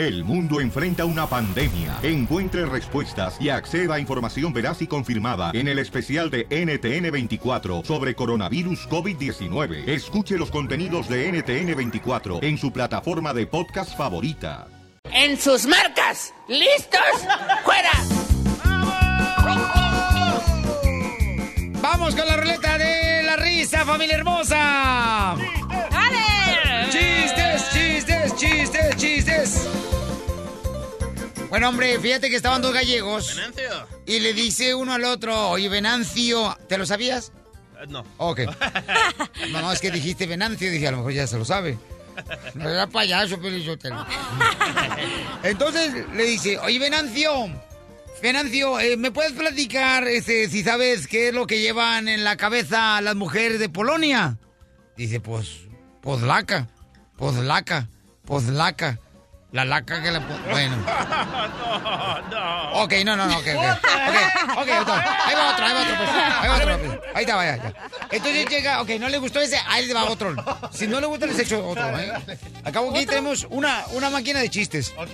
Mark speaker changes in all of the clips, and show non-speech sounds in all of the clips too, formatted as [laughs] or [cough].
Speaker 1: El mundo enfrenta una pandemia. Encuentre respuestas y acceda a información veraz y confirmada en el especial de NTN24 sobre coronavirus COVID-19. Escuche los contenidos de NTN24 en su plataforma de podcast favorita.
Speaker 2: En sus marcas, listos, fuera.
Speaker 3: Vamos con la ruleta de la risa, familia hermosa.
Speaker 2: ¡Dale!
Speaker 3: Chistes, chistes, chistes, chistes. Bueno, hombre, fíjate que estaban dos gallegos.
Speaker 4: Venancio.
Speaker 3: Y le dice uno al otro, oye, Venancio, ¿te lo sabías?
Speaker 4: Eh, No.
Speaker 3: Ok. [laughs] No, no, es que dijiste Venancio, dije, a lo mejor ya se lo sabe. No era payaso, Pelizotelo. [laughs] Entonces le dice, oye, Venancio, Venancio, eh, ¿me puedes platicar este, si sabes qué es lo que llevan en la cabeza las mujeres de Polonia? Dice, pues, pozlaca, pozlaca, pozlaca. La laca que po- Bueno. [laughs]
Speaker 4: no, no.
Speaker 3: Ok, no, no, no, ok, ok. Ok, ok, otro. ahí va otro, ahí va otro, pues. Ahí va otro. pues. Ahí está, vaya, ya. Entonces llega, ok, no le gustó ese, ahí le va otro. Si no le gusta, les echo otro, ¿eh? Acabo aquí tenemos una, una máquina de chistes.
Speaker 4: Ok.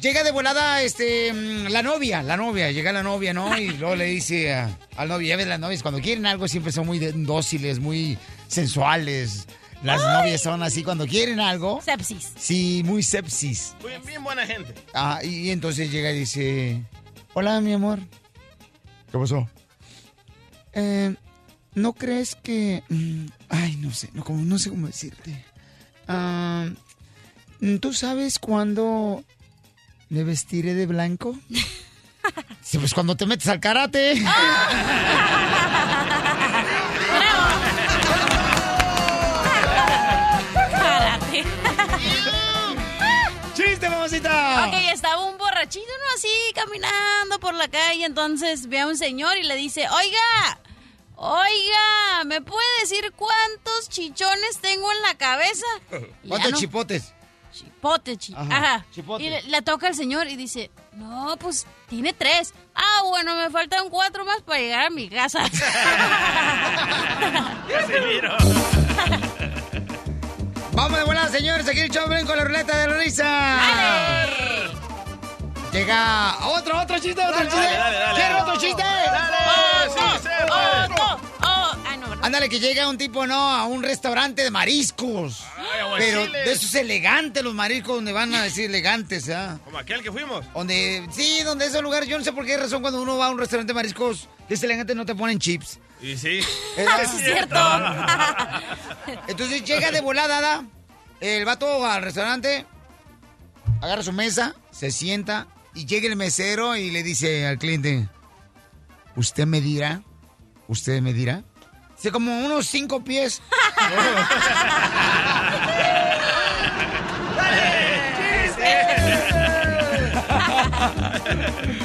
Speaker 3: Llega de volada, este, mm, la novia, la novia, llega la novia, ¿no? Y luego le dice a- al novio, ya ves, las novias, cuando quieren algo siempre son muy dóciles, muy sensuales. Las novias son así, cuando quieren algo,
Speaker 5: Sepsis.
Speaker 3: sí, muy sepsis.
Speaker 4: Bien, bien buena gente.
Speaker 3: Ah, y entonces llega y dice, hola, mi amor. ¿Qué pasó? Eh, ¿No crees que... mm, ay, no sé, no, como, no sé cómo decirte. Ah, ¿Tú sabes cuándo me vestiré de blanco? [laughs] Sí, pues cuando te metes al karate.
Speaker 5: Karate. [laughs]
Speaker 3: mamacita!
Speaker 5: Ok, estaba un borrachito, ¿no? Así, caminando por la calle. Entonces ve a un señor y le dice, oiga, oiga, ¿me puede decir cuántos chichones tengo en la cabeza?
Speaker 3: ¿Cuántos
Speaker 5: no-
Speaker 3: chipotes?
Speaker 5: Chipote, chi-
Speaker 3: Ajá,
Speaker 5: Ajá.
Speaker 3: chipote.
Speaker 5: Y le, le toca al señor y dice, no, pues tiene tres. Ah, bueno, me faltan cuatro más para llegar a mi casa. [laughs] [laughs]
Speaker 3: Vamos de volada, señores. Aquí el show con la ruleta de la risa. Llega otro, otro chiste, otro chiste.
Speaker 4: dale, dale.
Speaker 3: ¿Quiere otro chiste?
Speaker 4: ¡Dale! ¡Sí
Speaker 5: Oh, oh. Ay, no.
Speaker 3: Ándale, que llega un tipo, ¿no? A un restaurante de mariscos.
Speaker 4: Ay,
Speaker 3: Pero de esos elegantes, los mariscos, donde van a decir elegantes, ¿ah?
Speaker 4: Como aquel que fuimos.
Speaker 3: Donde, sí, donde esos lugares, yo no sé por qué razón cuando uno va a un restaurante de mariscos, que es elegante, no te ponen chips.
Speaker 4: Y sí.
Speaker 5: Es [laughs] cierto. [laughs]
Speaker 3: Entonces llega de volada, ¿da? el vato al restaurante, agarra su mesa, se sienta y llega el mesero y le dice al cliente, ¿usted me dirá? ¿Usted me dirá? Dice, como unos cinco pies. [laughs] ¡Sonrían,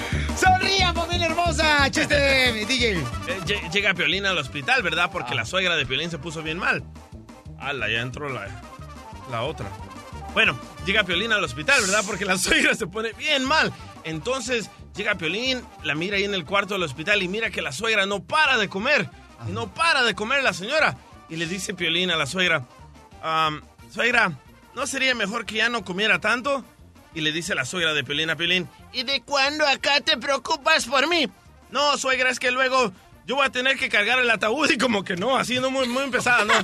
Speaker 3: familia hermosa! ¡Chiste, DJ!
Speaker 4: Eh, lle- Llega Piolín al hospital, ¿verdad? Porque la suegra de Piolín se puso bien mal. Ala, ya entró la, la otra. Bueno, llega Piolín al hospital, ¿verdad? Porque la [laughs] suegra se pone bien mal. Entonces llega Piolín, la mira ahí en el cuarto del hospital y mira que la suegra no para de comer. No para de comer la señora. Y le dice Piolín a la suegra, "Am, suegra, ¿no sería mejor que ya no comiera tanto? Y le dice la suegra de Piolín a Piolín, ¿y de cuándo acá te preocupas por mí? No, suegra, es que luego yo voy a tener que cargar el ataúd y como que no, así no muy, muy pesada, ¿no? [laughs]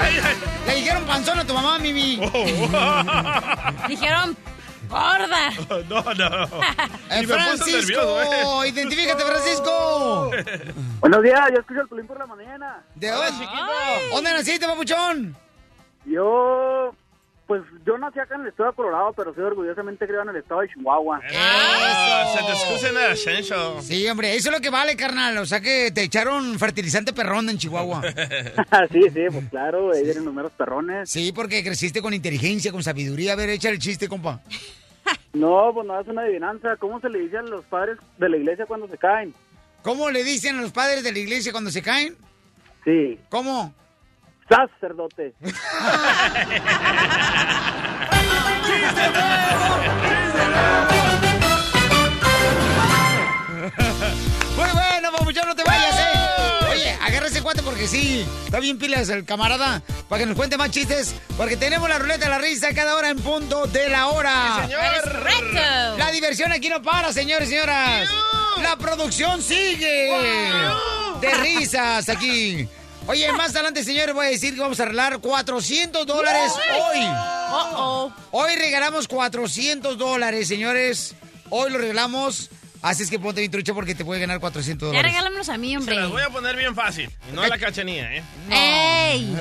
Speaker 4: Ay.
Speaker 3: Le dijeron panzón a tu mamá, Mimi. [laughs]
Speaker 5: Dijeron, gorda. [laughs]
Speaker 4: No, no.
Speaker 3: Eh, Francisco,
Speaker 4: nervioso, ¿eh?
Speaker 3: identifícate, Francisco.
Speaker 6: Buenos días, yo escucho el Pelín por la mañana.
Speaker 3: ¿De dónde? ¿Dónde naciste, papuchón?
Speaker 6: Yo, pues yo nací acá en el estado de Colorado, pero soy orgullosamente criado en el estado de Chihuahua.
Speaker 4: Ah, se te excusa en el ascenso.
Speaker 3: Sí, hombre, eso es lo que vale, carnal. O sea que te echaron fertilizante perrón en Chihuahua. [laughs]
Speaker 6: sí, sí, pues claro, ahí vienen números perrones.
Speaker 3: Sí, porque creciste con inteligencia, con sabiduría. A ver, echa el chiste, compa. [laughs]
Speaker 6: No, pues no es una adivinanza. ¿Cómo se le dice a los padres de la iglesia cuando se caen?
Speaker 3: ¿Cómo le dicen a los padres de la iglesia cuando se caen?
Speaker 6: Sí,
Speaker 3: ¿Cómo?
Speaker 6: Sacerdote. [laughs]
Speaker 3: Muy bueno, papuchón, no te vayas, ¿eh? Oye, agarra ese cuate porque sí, está bien pilas el camarada, para que nos cuente más chistes, porque tenemos la ruleta de la risa cada hora en punto de la hora.
Speaker 4: señor.
Speaker 5: Eres correcto.
Speaker 3: La diversión aquí no para, señores y señoras. La producción sigue. De risas aquí. Oye, más adelante, señores, voy a decir que vamos a arreglar 400 dólares hoy.
Speaker 5: Uh-oh.
Speaker 3: Hoy regalamos 400 dólares, señores. Hoy lo regalamos. Así es que ponte bien trucha porque te puede ganar 400
Speaker 5: Ya
Speaker 3: dólares.
Speaker 5: regálamelos a mí,
Speaker 4: Se
Speaker 5: hombre.
Speaker 4: las voy a poner bien fácil. Y no a la cachanía, ¿eh?
Speaker 5: ¡Ey!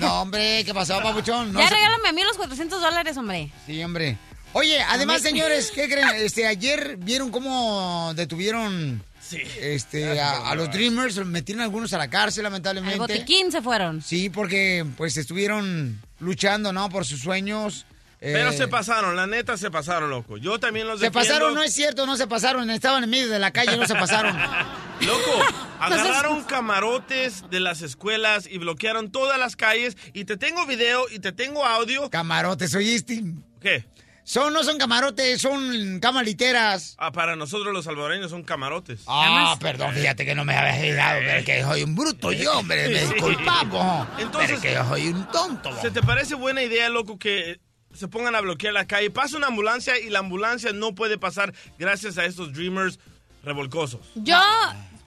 Speaker 3: No, hombre, ¿qué pasó, papuchón? No
Speaker 5: ya
Speaker 3: se-
Speaker 5: regálame a mí los 400 dólares, hombre.
Speaker 3: Sí, hombre. Oye, además, señores, ¿qué creen? Este, ayer vieron cómo detuvieron
Speaker 4: Sí.
Speaker 3: este, [laughs] a, a los Dreamers, metieron algunos a la cárcel,
Speaker 5: Al
Speaker 3: lamentablemente.
Speaker 5: botiquín se fueron.
Speaker 3: Sí, porque pues estuvieron luchando, ¿no? Por sus sueños.
Speaker 4: Pero
Speaker 3: Eh,
Speaker 4: se pasaron, la neta se pasaron, loco. Yo también los
Speaker 3: Se
Speaker 4: defiendo.
Speaker 3: pasaron, no es cierto, no se pasaron. Estaban en medio de la calle, no se pasaron. [laughs]
Speaker 4: Loco, agarraron camarotes de las escuelas y bloquearon todas las calles. Y te tengo video y te tengo audio.
Speaker 3: Camarotes, oíste.
Speaker 4: ¿Qué?
Speaker 3: Son, no son camarotes, son camaliteras.
Speaker 4: Ah, para nosotros los salvadoreños son camarotes.
Speaker 3: Ah, perdón, fíjate que no me había fijado, pero que soy un bruto yo, hombre, me [laughs] disculpamos.
Speaker 4: Entonces-
Speaker 3: pero que yo soy un tonto.
Speaker 4: ¿Se te parece buena idea, loco, que se pongan a bloquear la calle? Pasa una ambulancia y la ambulancia no puede pasar gracias a estos dreamers revolcosos.
Speaker 5: Yo,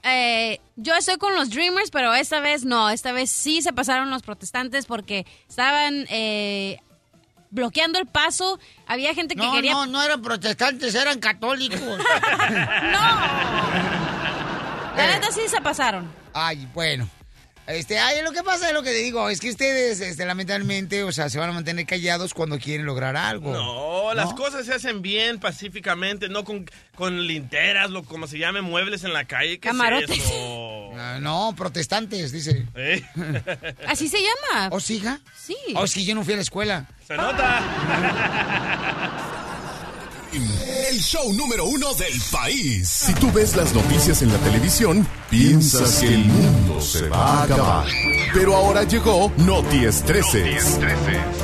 Speaker 5: eh, yo estoy con los Dreamers, pero esta vez no. Esta vez sí se pasaron los protestantes porque estaban eh, bloqueando el paso. Había gente que
Speaker 3: No,
Speaker 5: quería...
Speaker 3: no, no eran protestantes, eran católicos. [laughs] [laughs]
Speaker 5: La neta sí se pasaron.
Speaker 3: Ay, bueno. Este, ay, lo que pasa es lo que te digo, es que ustedes, este, lamentablemente, o sea, se van a mantener callados cuando quieren lograr algo.
Speaker 4: No, las
Speaker 3: ¿No?
Speaker 4: cosas se hacen bien, pacíficamente, no con, con linteras, lo, como se llame, muebles en la calle. ¿Qué
Speaker 5: Camarotes.
Speaker 4: es eso?
Speaker 3: Ah, no, protestantes, dice.
Speaker 4: ¿Eh? [laughs]
Speaker 5: Así se llama.
Speaker 3: ¿O siga?
Speaker 5: Sí.
Speaker 3: ¿O es que yo no fui a la escuela?
Speaker 4: Se nota. [laughs]
Speaker 7: El show número uno del país. Si tú ves las noticias en la televisión, piensas que el mundo se va a acabar. Pero ahora llegó Noti Estreses.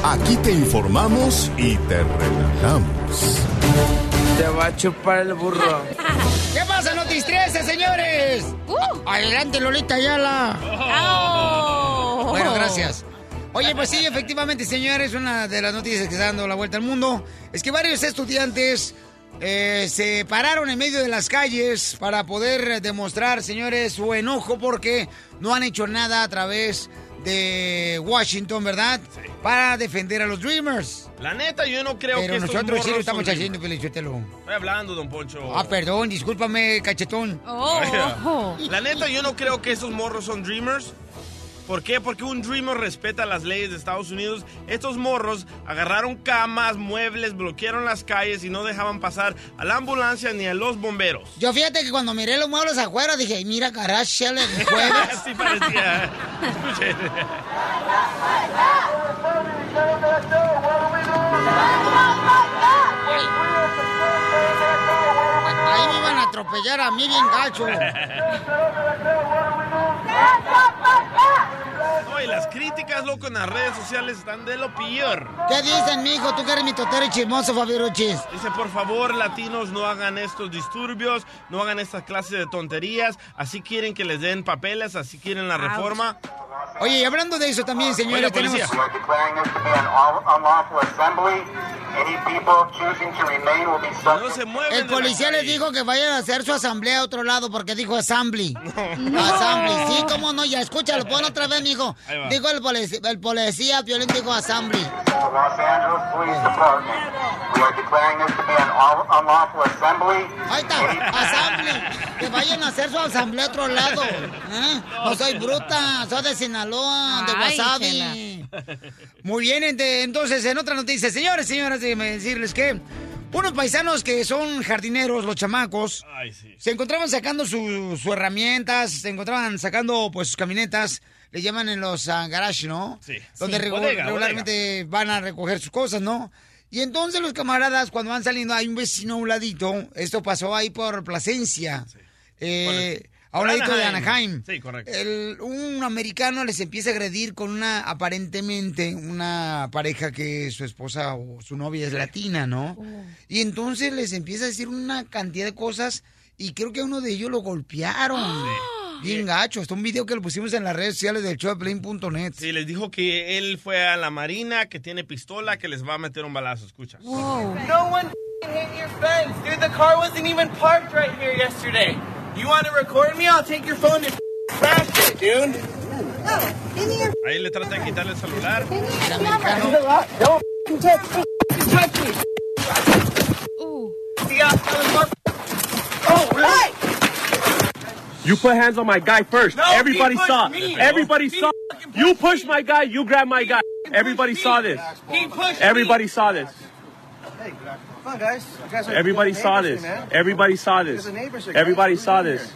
Speaker 7: Aquí te informamos y te relajamos.
Speaker 2: Te va a chupar el burro. [laughs]
Speaker 3: ¿Qué pasa, Notis 13, señores?
Speaker 5: Uh.
Speaker 3: Adelante, Lolita Ayala.
Speaker 5: ¡Au!
Speaker 3: Bueno, gracias. Oye, pues sí, efectivamente, señores, una de las noticias que está dando la vuelta al mundo es que varios estudiantes eh, se pararon en medio de las calles para poder demostrar, señores, su enojo porque no han hecho nada a través de Washington, ¿verdad? Para defender a los Dreamers.
Speaker 4: La neta, yo no creo
Speaker 3: Pero
Speaker 4: que
Speaker 3: nosotros sí lo estamos haciendo, Pelichotelo.
Speaker 4: Estoy hablando, don Poncho.
Speaker 3: Ah, perdón, discúlpame, cachetón.
Speaker 5: Oh. [laughs]
Speaker 4: La neta, yo no creo que esos morros son dreamers. ¿Por qué? Porque un dreamer respeta las leyes de Estados Unidos. Estos morros agarraron camas, muebles, bloquearon las calles y no dejaban pasar a la ambulancia ni a los bomberos.
Speaker 3: Yo fíjate que cuando miré los muebles afuera dije, "Ay, mira, carajo, el jueves. [laughs]
Speaker 4: Así parecía.
Speaker 3: Ahí me iban a atropellar a mí bien gacho. [laughs]
Speaker 4: No, y las críticas, loco, en las redes sociales están de lo peor.
Speaker 3: ¿Qué dicen, mijo? Tú que eres mi totero y chismoso, Fabiruchis.
Speaker 4: Dice, por favor, latinos, no hagan estos disturbios, no hagan estas clases de tonterías. Así quieren que les den papeles, así quieren la reforma.
Speaker 3: Oye, y hablando de eso también, señores,
Speaker 4: Oiga, policía.
Speaker 3: tenemos...
Speaker 8: We are declaring this to be an all- unlawful assembly. Any people choosing to remain will be
Speaker 4: No
Speaker 8: subject
Speaker 4: se mueven.
Speaker 3: El policía les dijo que vayan a hacer su asamblea a otro lado porque dijo assembly. [laughs] Assembly, sí, cómo no, ya escúchalo, pon otra vez, mijo. Dijo el policía, el policía, Piolín dijo assembly.
Speaker 8: the Los Angeles Police Department. We are declaring this to be an all- unlawful assembly.
Speaker 3: Ahí está, assembly. Que vayan a hacer su asamblea a otro lado. ¿eh? No soy bruta, soy de Sinaloa, de
Speaker 5: Ay,
Speaker 3: Wasabi. Muy bien, entonces, en otra noticia, señores, señoras, déjenme decirles que unos paisanos que son jardineros, los chamacos,
Speaker 4: Ay, sí.
Speaker 3: se encontraban sacando sus sus herramientas, se encontraban sacando pues sus camionetas, le llaman en los ah, garage, ¿no?
Speaker 4: Sí.
Speaker 3: Donde
Speaker 4: Sí,
Speaker 3: regu-
Speaker 4: bodega,
Speaker 3: regularmente van a recoger sus cosas, ¿no? Y entonces los camaradas, cuando van saliendo, hay un vecino a un ladito, esto pasó ahí por Plasencia, eh, a un ladito de
Speaker 4: Anaheim. Sí, correcto.
Speaker 3: El- un americano les empieza a agredir con una, aparentemente, una pareja que su esposa o su novia es latina, ¿no? Y entonces les empieza a decir una cantidad de cosas y creo que a uno de ellos lo golpearon. Bien gacho. Está un video que lo pusimos en las redes sociales del showdeplane.net.
Speaker 4: Sí, les dijo que él fue a la marina, que tiene pistola, que les va a meter un balazo. Escucha.
Speaker 9: No one f***ing hit your fence, dude. The car wasn't even parked right here yesterday. You want to record me? I'll take your phone and f***ing crash it, dude.
Speaker 4: Ahí le trata de quitarle el celular.
Speaker 9: Don't f***ing touch
Speaker 10: You put hands on my guy first.
Speaker 9: No,
Speaker 10: Everybody
Speaker 9: he
Speaker 10: saw.
Speaker 9: me.
Speaker 10: Everybody
Speaker 9: He
Speaker 10: saw. You pushed my guy. You grabbed my guy. Everybody saw this.
Speaker 9: He pushed
Speaker 10: Everybody saw this.
Speaker 11: Hey, come on, guys. Guys are
Speaker 10: Everybody saw this.
Speaker 11: here.
Speaker 10: Everybody saw this.
Speaker 11: There's a neighbors here, guys.
Speaker 10: Everybody saw this.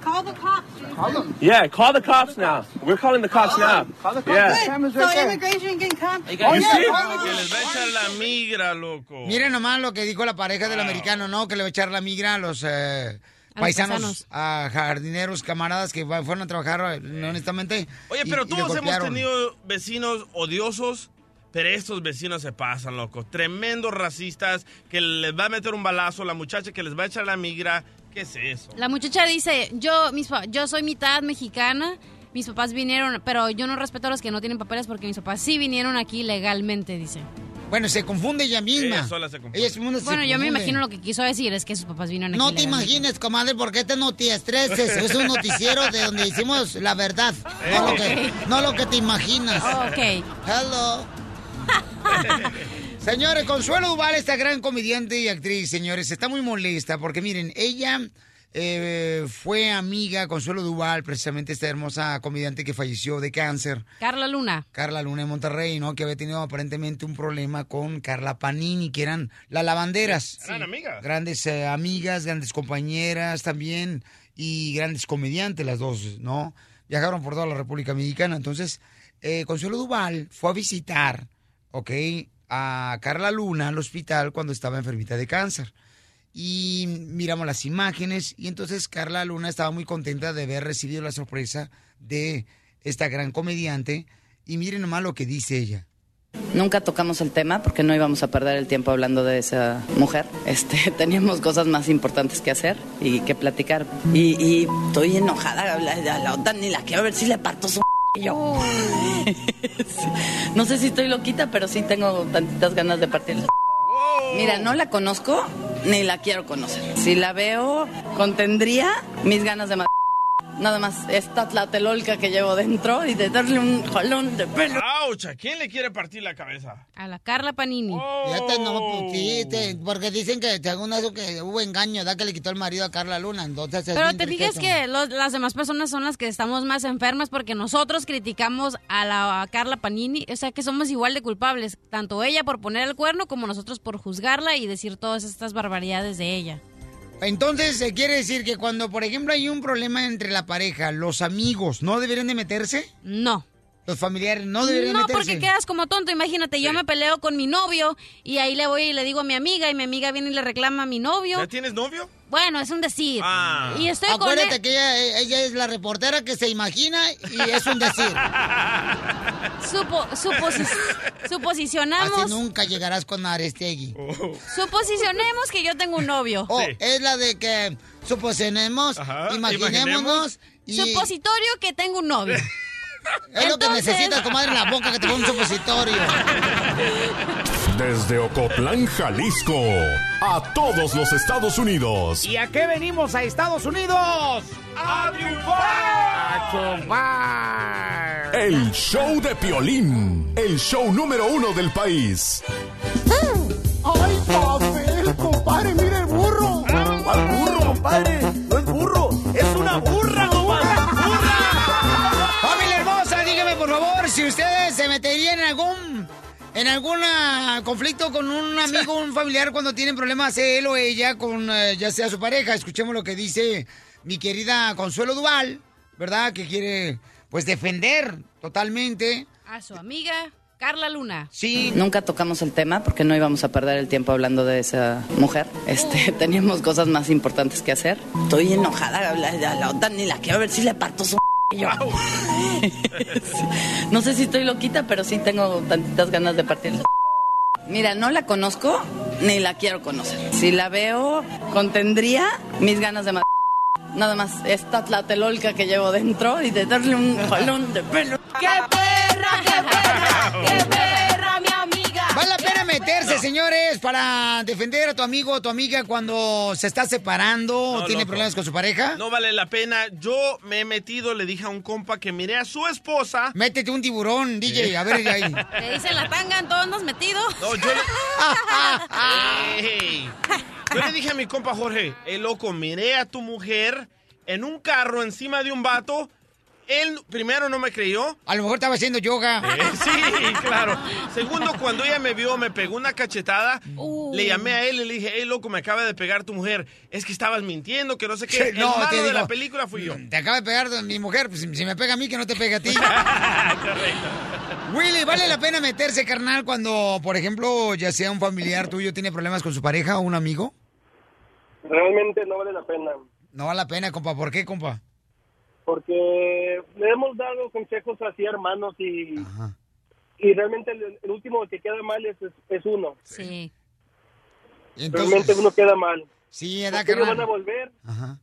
Speaker 12: Call the cops.
Speaker 11: Call them.
Speaker 10: Yeah, call the cops now. We're calling the cops now.
Speaker 11: Call the cops.
Speaker 10: Yeah.
Speaker 11: The camera's
Speaker 12: So
Speaker 11: right there.
Speaker 12: immigration can come.
Speaker 10: You see?
Speaker 4: Que les va a echar la migra, loco.
Speaker 3: Miren nomás lo que dijo la pareja del americano, ¿no? Que le va a echar la migra a los eh,
Speaker 5: los
Speaker 3: paisanos,
Speaker 5: paisanos.
Speaker 3: a jardineros, camaradas que fueron a trabajar eh, honestamente.
Speaker 4: Oye, pero
Speaker 3: y
Speaker 4: todos hemos tenido vecinos odiosos, pero estos vecinos se pasan, loco. Tremendos racistas que les va a meter un balazo, la muchacha que les va a echar la migra. ¿Qué es eso?
Speaker 5: La muchacha dice, yo, mis, pa- yo soy mitad mexicana, mis papás vinieron, pero yo no respeto a los que no tienen papeles porque mis papás sí vinieron aquí legalmente, dice.
Speaker 3: Bueno, se confunde ella misma.
Speaker 4: Ella sola se confunde.
Speaker 3: Ella misma se
Speaker 5: Bueno, yo me imagino lo que quiso decir es que sus papás vinieron aquí
Speaker 3: No te imagines, comadre, porque este notiestreses es un noticiero de donde hicimos la verdad. No lo que, no lo que te imaginas.
Speaker 5: Ok.
Speaker 3: Hello. [laughs] Señores, Consuelo Duval, esta gran comediante y actriz, señores, está muy molesta porque miren, ella eh, fue amiga, Consuelo Duval, precisamente esta hermosa comediante que falleció de cáncer.
Speaker 5: Carla Luna.
Speaker 3: Carla Luna de Monterrey, ¿no? Que había tenido aparentemente un problema con Carla Panini, que eran las lavanderas.
Speaker 4: Eran amigas.
Speaker 3: Grandes eh, amigas, grandes compañeras también y grandes comediantes las dos, ¿no? Viajaron por toda la República Mexicana. Entonces, eh, Consuelo Duval fue a visitar, ¿ok? A Carla Luna al hospital cuando estaba enfermita de cáncer. Y miramos las imágenes y entonces Carla Luna estaba muy contenta de haber recibido la sorpresa de esta gran comediante. Y miren nomás lo que dice ella.
Speaker 13: Nunca tocamos el tema porque no íbamos a perder el tiempo hablando de esa mujer. Este, [laughs] teníamos cosas más importantes que hacer y que platicar. Y, y estoy enojada, la, la- la otra ni la quiero ver si le parto su y [laughs] yo. [laughs] Sí. No sé si estoy loquita, pero sí tengo tantitas ganas de partirle. Mira, no la conozco ni la quiero conocer. Si la veo, contendría mis ganas de matar. Nada más esta tlatelolca que llevo dentro y de darle un jalón de pelo.
Speaker 4: ¡Auch! ¿A quién le quiere partir la cabeza?
Speaker 5: A la Carla Panini.
Speaker 3: Fíjate, no, pues sí, te- porque dicen que según eso que hubo engaño, da que le quitó el marido a Carla Luna, entonces es
Speaker 5: Pero te fijas que los- las demás personas son las que estamos más enfermas porque nosotros criticamos a la a Carla Panini, o sea que somos igual de culpables, tanto ella por poner el cuerno como nosotros por juzgarla y decir todas estas barbaridades de ella.
Speaker 3: Entonces, se quiere decir que cuando, por ejemplo, hay un problema entre la pareja, los amigos, ¿no deberían de meterse?
Speaker 5: No.
Speaker 3: Los familiares no deberían
Speaker 5: No,
Speaker 3: meterse.
Speaker 5: porque quedas como tonto. Imagínate, yo me peleo con mi novio y ahí le voy y le digo a mi amiga y mi amiga viene y le reclama a mi novio.
Speaker 4: ¿Ya tienes novio?
Speaker 5: Bueno, es un decir.
Speaker 4: Ah.
Speaker 5: Y estoy
Speaker 3: Acuérdate
Speaker 5: con él.
Speaker 3: que ella, ella es la reportera que se imagina y es un decir. [laughs]
Speaker 5: Supo, suposi-
Speaker 3: Así
Speaker 5: suposicionamos.
Speaker 3: nunca llegarás con Arestegui.
Speaker 5: Suposicionemos que yo tengo un novio.
Speaker 3: Oh, es la de que suposicionemos, imaginémonos y
Speaker 5: Supositorio que tengo un novio. [laughs]
Speaker 3: es lo que
Speaker 5: Entonces-
Speaker 3: necesitas, comadre, en la boca que te ponga un supositorio.
Speaker 7: Desde Ocotlán, Jalisco, a todos los Estados Unidos.
Speaker 14: ¿Y a qué venimos a Estados Unidos? ¡A triunfar! ¡A triunfar!
Speaker 7: El show de Piolín, el show número uno del país.
Speaker 14: ¡Ay, papel, compadre! ¡Mira el burro!
Speaker 9: ¿Cuál burro, compadre?
Speaker 3: Ustedes se meterían en algún en algún ah, conflicto con un [laughs] amigo, un familiar cuando tienen problemas él o ella con eh, ya sea su pareja. Escuchemos lo que dice mi querida Consuelo Duval, ¿verdad? Que quiere pues defender totalmente.
Speaker 5: A su amiga Carla Luna.
Speaker 3: Sí.
Speaker 13: Nunca tocamos el tema porque no íbamos a perder el tiempo hablando de esa mujer. Este, [laughs] teníamos cosas más importantes que hacer. Estoy enojada, la, la- la otra ni la quiero ver si le parto su y yo. Sí. [laughs] No sé si estoy loquita, pero sí tengo tantitas ganas de partirle. Mira, no la conozco ni la quiero conocer. Si la veo, contendría mis ganas de matar. nada más esta tlatelolca que llevo dentro y de darle un jalón de pelo.
Speaker 5: ¡Qué perra, qué perra, qué perra,
Speaker 3: meterse, señores, para defender a tu amigo o tu amiga cuando se está separando o tiene
Speaker 4: loco.
Speaker 3: problemas con su pareja.
Speaker 4: No vale la pena. Yo me he metido, le dije a un compa que miré a su esposa.
Speaker 3: Métete un tiburón, DJ, a ver ahí. [laughs]
Speaker 5: Te dicen la tanga, en todos andas metido.
Speaker 4: No, yo le... [laughs] Yo le dije a mi compa Jorge, hey loco, miré a tu mujer en un carro encima de un vato. Él primero no me creyó.
Speaker 3: A lo mejor estaba haciendo yoga.
Speaker 4: Eh, sí, claro. Segundo, cuando ella me vio, me pegó una cachetada.
Speaker 3: Uh.
Speaker 4: Le llamé a él y le dije, hey, loco, me acaba de pegar tu mujer. Es que estabas mintiendo, que no sé qué.
Speaker 3: No,
Speaker 4: El malo
Speaker 3: te
Speaker 4: de la película fui yo.
Speaker 3: Te acaba de pegar mi mujer, pues si me pega a mí, que no te pegue a ti. [laughs] Willy, ¿vale la pena meterse, carnal, cuando, por ejemplo, ya sea un familiar tuyo tiene problemas con su pareja o un amigo?
Speaker 15: Realmente no vale la pena,
Speaker 3: No vale la pena, compa. ¿Por qué, compa?
Speaker 15: Porque le hemos dado consejos así hermanos y, y realmente el, el último que queda mal es, es, es uno.
Speaker 5: Sí.
Speaker 15: Realmente uno queda mal.
Speaker 3: Sí, edad, carnal.
Speaker 15: van a volver.
Speaker 3: Ajá.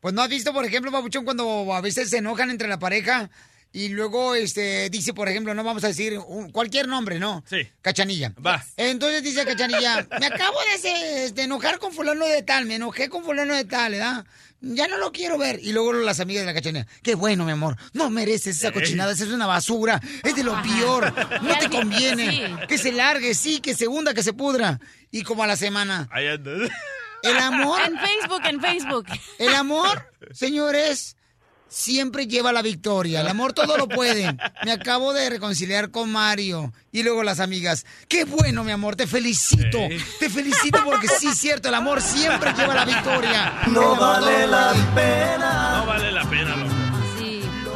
Speaker 3: Pues no has visto, por ejemplo, Papuchón, cuando a veces se enojan entre la pareja y luego este dice, por ejemplo, no vamos a decir un- cualquier nombre, ¿no?
Speaker 4: Sí.
Speaker 3: Cachanilla.
Speaker 4: Va.
Speaker 3: Entonces dice Cachanilla, me acabo de, de enojar con fulano de tal, me enojé con fulano de tal, ¿verdad? Ya no lo quiero ver. Y luego las amigas de la cachanilla, qué bueno, mi amor, no mereces esa cochinada, esa es una basura, es de lo peor, no te [laughs] conviene. Que se largue, sí, que se hunda, que se pudra. Y como a la semana,
Speaker 4: Ahí anda.
Speaker 3: el amor. [laughs]
Speaker 5: En Facebook, en Facebook.
Speaker 3: El amor, señores, siempre lleva la victoria. El amor todo lo puede. Me acabo de reconciliar con Mario. Y luego las amigas. Qué bueno, mi amor, te felicito. Te felicito porque sí, es cierto, el amor siempre lleva la victoria.
Speaker 4: No
Speaker 3: lo puede.
Speaker 4: pena. No vale la pena, loco.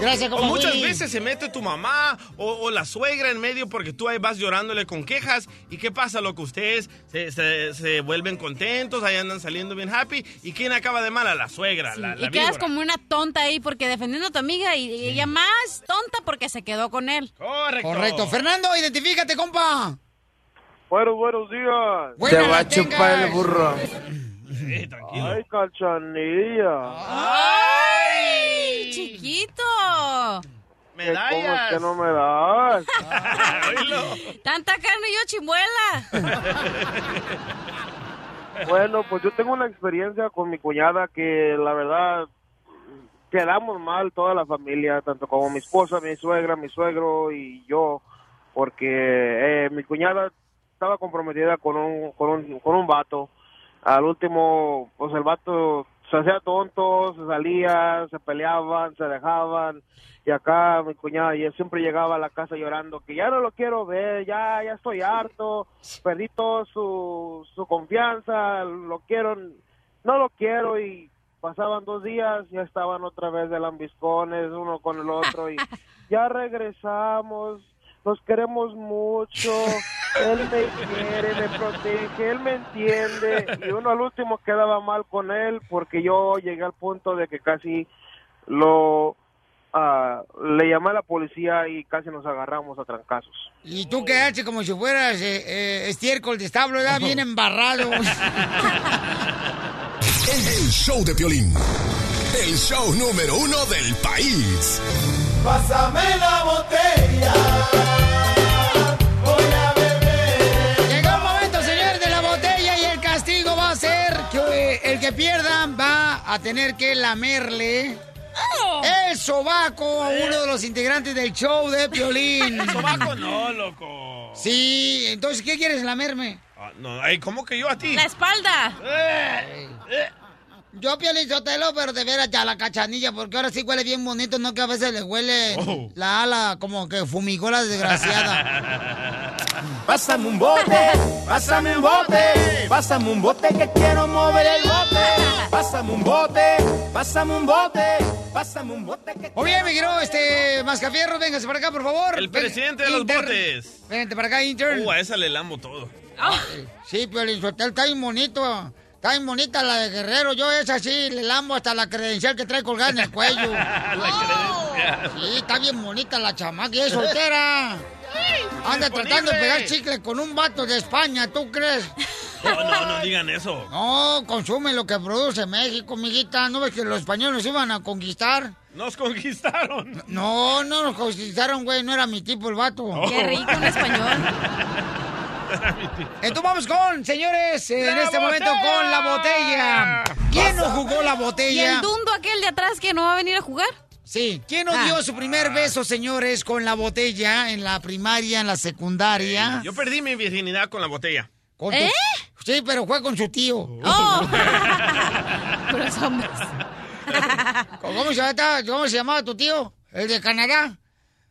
Speaker 3: Gracias,
Speaker 4: O
Speaker 3: compa
Speaker 4: muchas
Speaker 3: Willy.
Speaker 4: veces se mete tu mamá o, o la suegra en medio porque tú ahí vas llorándole con quejas. ¿Y qué pasa, loco? Ustedes se, se- se vuelven contentos, ahí andan saliendo bien happy. ¿Y quién acaba de mala? La suegra, la, la
Speaker 5: y quedas
Speaker 4: víbora.
Speaker 5: como una tonta ahí porque defendiendo a tu amiga y, y ella más tonta porque se quedó con él.
Speaker 4: Correcto.
Speaker 3: Correcto. Fernando, identifícate, compa.
Speaker 15: Bueno, buenos días.
Speaker 3: Te va a chupar tengas. el
Speaker 15: burro.
Speaker 4: Eh, tranquilo.
Speaker 15: Ay, cachanilla.
Speaker 5: ¡Ay, chiquito!
Speaker 15: ¿Cómo es que no me das? [laughs]
Speaker 5: Tanta carne y yo chimuela.
Speaker 15: Bueno, pues yo tengo una experiencia con mi cuñada que la verdad quedamos mal toda la familia, tanto como mi esposa, mi suegra, mi suegro y yo, porque eh, mi cuñada estaba comprometida con un, con un, con un vato. Al último, pues el vato se hacía tonto, se salía, se peleaban, se dejaban. Y acá mi cuñada y él siempre llegaba a la casa llorando que ya no lo quiero ver, ya ya estoy harto, perdí toda su, su confianza, lo quiero, no lo quiero. Y pasaban dos días, ya estaban otra vez de lambiscones uno con el otro y [laughs] ya regresamos, nos queremos mucho, él me quiere, me protege, él me entiende y uno al último quedaba mal con él porque yo llegué al punto de que casi lo ah, le llamé a la policía y casi nos agarramos a trancazos.
Speaker 3: Y tú quedaste como si fueras eh, eh, estiércol de establo, ¿verdad? Bien [laughs] embarrado.
Speaker 7: El show de Piolín. El show número uno del país.
Speaker 16: Pásame la botella.
Speaker 3: Que el que pierda va a tener que lamerle el sobaco a uno de los integrantes del show de Piolín. [laughs]
Speaker 4: Sobaco no, loco.
Speaker 3: Sí, entonces, ¿qué quieres lamerme?
Speaker 4: Ah, no, ay, ¿cómo que yo a ti?
Speaker 5: La espalda.
Speaker 3: Yo, Piolín Sotelo, pero de veras ya la cachanilla, porque ahora sí huele bien bonito, no que a veces le huele
Speaker 16: Oh.
Speaker 3: la ala como que fumigó la desgraciada. [laughs]
Speaker 16: Pásame un bote, pásame un bote, pásame un bote que quiero mover el bote. Pásame un bote, pásame un bote, pásame un bote que
Speaker 3: Oye, me quiero, este, Mascafierro, véngase para acá, por favor.
Speaker 4: El
Speaker 3: Ven,
Speaker 4: presidente de los
Speaker 3: intern.
Speaker 4: botes.
Speaker 3: Vente para acá, intern.
Speaker 4: Uh, a esa le lamo todo.
Speaker 3: Sí, Piolín Sotelo, está bien bonito. Está bien bonita la de Guerrero. Yo esa sí, le lambo hasta la credencial que trae colgada en el cuello. [laughs] Sí, está bien bonita la chamaca y es soltera. [laughs] Anda tratando de pegar chicle con un vato de España, ¿tú crees? [laughs]
Speaker 4: No, no, no digan eso.
Speaker 3: No, consume lo que produce México, mijita. ¿No ves que los españoles nos iban a conquistar?
Speaker 4: Nos conquistaron.
Speaker 3: No, no nos conquistaron, güey. No era mi tipo el vato.
Speaker 5: Qué rico un español. [laughs]
Speaker 3: Entonces vamos con, señores, en
Speaker 5: ¡La
Speaker 3: este momento con la botella. ¿Quién no jugó la
Speaker 5: ¿Y
Speaker 3: botella?
Speaker 5: el dundo aquel de atrás que no va a venir a jugar?
Speaker 3: Sí, ¿quién nos
Speaker 5: Ah.
Speaker 3: dio su primer beso, señores, con la botella en la primaria, en la secundaria?
Speaker 4: Yo perdí mi virginidad con la botella.
Speaker 3: Con tu- Sí, pero fue con su tío.
Speaker 5: Oh. [laughs] Hombres. [laughs]
Speaker 3: ¿Cómo se, ¿Cómo se llamaba tu tío? El de Canadá.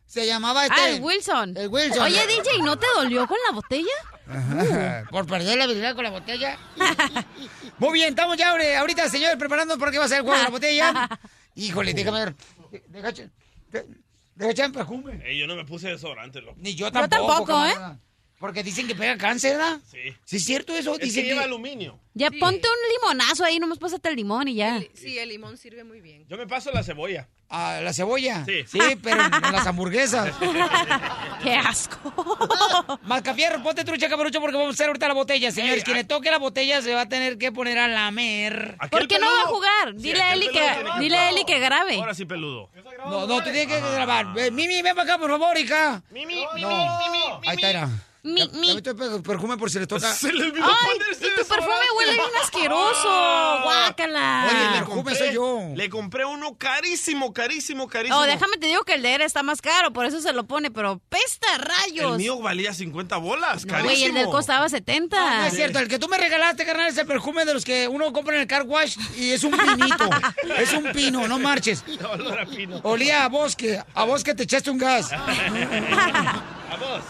Speaker 3: Se llamaba este.
Speaker 5: Ah, el Wilson.
Speaker 3: El Wilson.
Speaker 5: Oye, DJ, ¿no te dolió con la botella?
Speaker 3: Ajá, Por perder la habilidad con la botella. [laughs] Muy bien, estamos ya ahorita, señor, preparando porque va a ser el juego de la botella. [laughs] Híjole, déjame ver. Deja, deja echar en perfume.
Speaker 4: Ey, yo no me puse desodorante, loco.
Speaker 3: Ni yo tampoco.
Speaker 5: tampoco, ¿eh?
Speaker 3: Porque dicen que pega cáncer, ¿verdad?
Speaker 4: Sí.
Speaker 3: ¿Sí es cierto eso?
Speaker 4: Es que
Speaker 3: Dicen
Speaker 4: lleva aluminio.
Speaker 5: Ya ponte un limonazo ahí, nomás pásate el limón y ya.
Speaker 17: Sí, el limón sirve muy bien.
Speaker 4: Yo me paso la cebolla.
Speaker 3: Ah, la cebolla.
Speaker 4: Sí.
Speaker 3: Sí, pero en las hamburguesas. [laughs]
Speaker 5: ¡Qué asco! [laughs]
Speaker 3: Mascafierro, ponte trucha, cabarucho, porque vamos a hacer ahorita la botella, señores.
Speaker 4: Ey,
Speaker 3: Quien le toque la botella se va a tener que poner a lamer.
Speaker 5: ¿Por qué no va a jugar? Dile a Eli que, dile a Eli que grabe.
Speaker 4: Ahora sí, peludo.
Speaker 3: No, no, tú tienes que grabar. Eh, Mimi, ven para acá, por favor, hija.
Speaker 4: Mimi,
Speaker 3: No. Ahí está, era.
Speaker 5: Mi,
Speaker 3: Ya-
Speaker 5: mi.
Speaker 3: ya meto el perfume por si le toca.
Speaker 4: Se le olvidó
Speaker 5: ¡Ay!
Speaker 4: ponerse
Speaker 5: Y tu perfume huele bien asqueroso. Guácala.
Speaker 3: Oye, el
Speaker 4: Le
Speaker 3: perfume
Speaker 4: compré-
Speaker 3: soy yo.
Speaker 4: Le compré uno carísimo, carísimo, carísimo.
Speaker 5: Oh, déjame te digo que el de él está más caro, por eso se lo pone, pero pesta rayos.
Speaker 4: El mío valía 50 bolas,
Speaker 5: No,
Speaker 4: carísimo.
Speaker 5: güey, el del costaba 70.
Speaker 3: No, no es cierto, el que tú me regalaste, carnal, es el perfume de los que uno compra en el car wash y es un pinito. [laughs] es un pino, no marches. [laughs]
Speaker 4: Olor a pino.
Speaker 3: Olía a bosque, a bosque te echaste un gas. [laughs]
Speaker 4: A vos.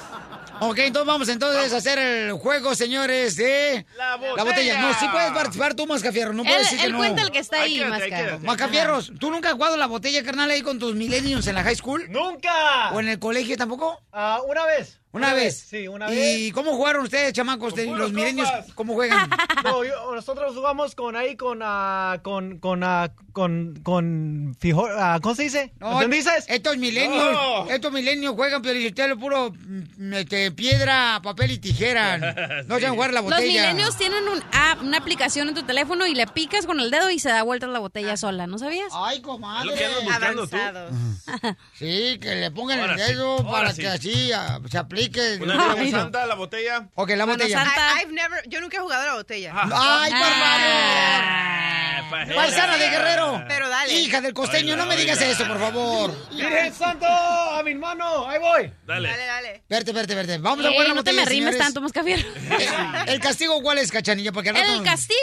Speaker 3: Ok, entonces vamos entonces a hacer el juego, señores, de
Speaker 4: La botella.
Speaker 3: No, sí puedes participar tú, Mascafierro, no puedes
Speaker 5: Él,
Speaker 3: decir que
Speaker 5: él
Speaker 3: no.
Speaker 5: cuenta el que está
Speaker 4: Ahí quédate.
Speaker 3: Macafierros, ¿tú nunca has jugado la botella, carnal, ahí con tus millennials en la high school?
Speaker 11: ¡Nunca!
Speaker 3: ¿O en el colegio tampoco?
Speaker 11: Ah, una vez.
Speaker 3: Una, vez.
Speaker 11: Sí, una
Speaker 3: ¿Y
Speaker 11: vez.
Speaker 3: cómo jugaron ustedes, chamacos, de los milenios? ¿Cómo juegan? [laughs]
Speaker 11: No, yo- nosotros jugamos con ahí con ah, con con ah, con con fijo, ah, ¿cómo se dice?
Speaker 3: No,
Speaker 11: ¿Entendiste?
Speaker 3: Estos milenios,
Speaker 4: No.
Speaker 3: estos milenios juegan, pero lo puro mm, este, piedra, papel y tijera. [laughs] No saben jugar la
Speaker 5: Los
Speaker 3: botella.
Speaker 5: milenios tienen un app, una aplicación en tu teléfono y le picas con el dedo y se da vuelta la botella sola, ¿no sabías?
Speaker 3: Ay,
Speaker 4: Es lo
Speaker 3: comadre.
Speaker 4: que buscando tú.
Speaker 17: Avanzados.
Speaker 3: Sí, que le pongan
Speaker 4: Ahora
Speaker 3: el
Speaker 4: sí,
Speaker 3: dedo
Speaker 4: ahora
Speaker 3: para
Speaker 4: sí.
Speaker 3: que así se aplique.
Speaker 4: Una Semana Santa, la botella.
Speaker 3: Ok, la
Speaker 5: Mano
Speaker 3: botella.
Speaker 5: Santa.
Speaker 17: I- I've never, yo nunca he jugado a la botella.
Speaker 3: Ay, por
Speaker 4: Ah,
Speaker 3: favor.
Speaker 4: pajera.
Speaker 3: Paisana de Guerrero.
Speaker 17: Pero dale.
Speaker 3: Hija del costeño,
Speaker 4: Oiga,
Speaker 3: no me digas
Speaker 4: oiga.
Speaker 3: eso, por favor.
Speaker 11: Virgen Santo, a mi hermano, ahí voy.
Speaker 4: Dale.
Speaker 17: Dale, dale.
Speaker 3: Verte, verte, verte. Vamos a
Speaker 5: Ey,
Speaker 3: jugar la
Speaker 5: no te
Speaker 3: botella,
Speaker 5: me rimes
Speaker 3: señores.
Speaker 5: tanto, Mascafierro. [laughs]
Speaker 3: Eh, ¿El castigo cuál es, cachanilla? Porque al rato-
Speaker 5: El castigo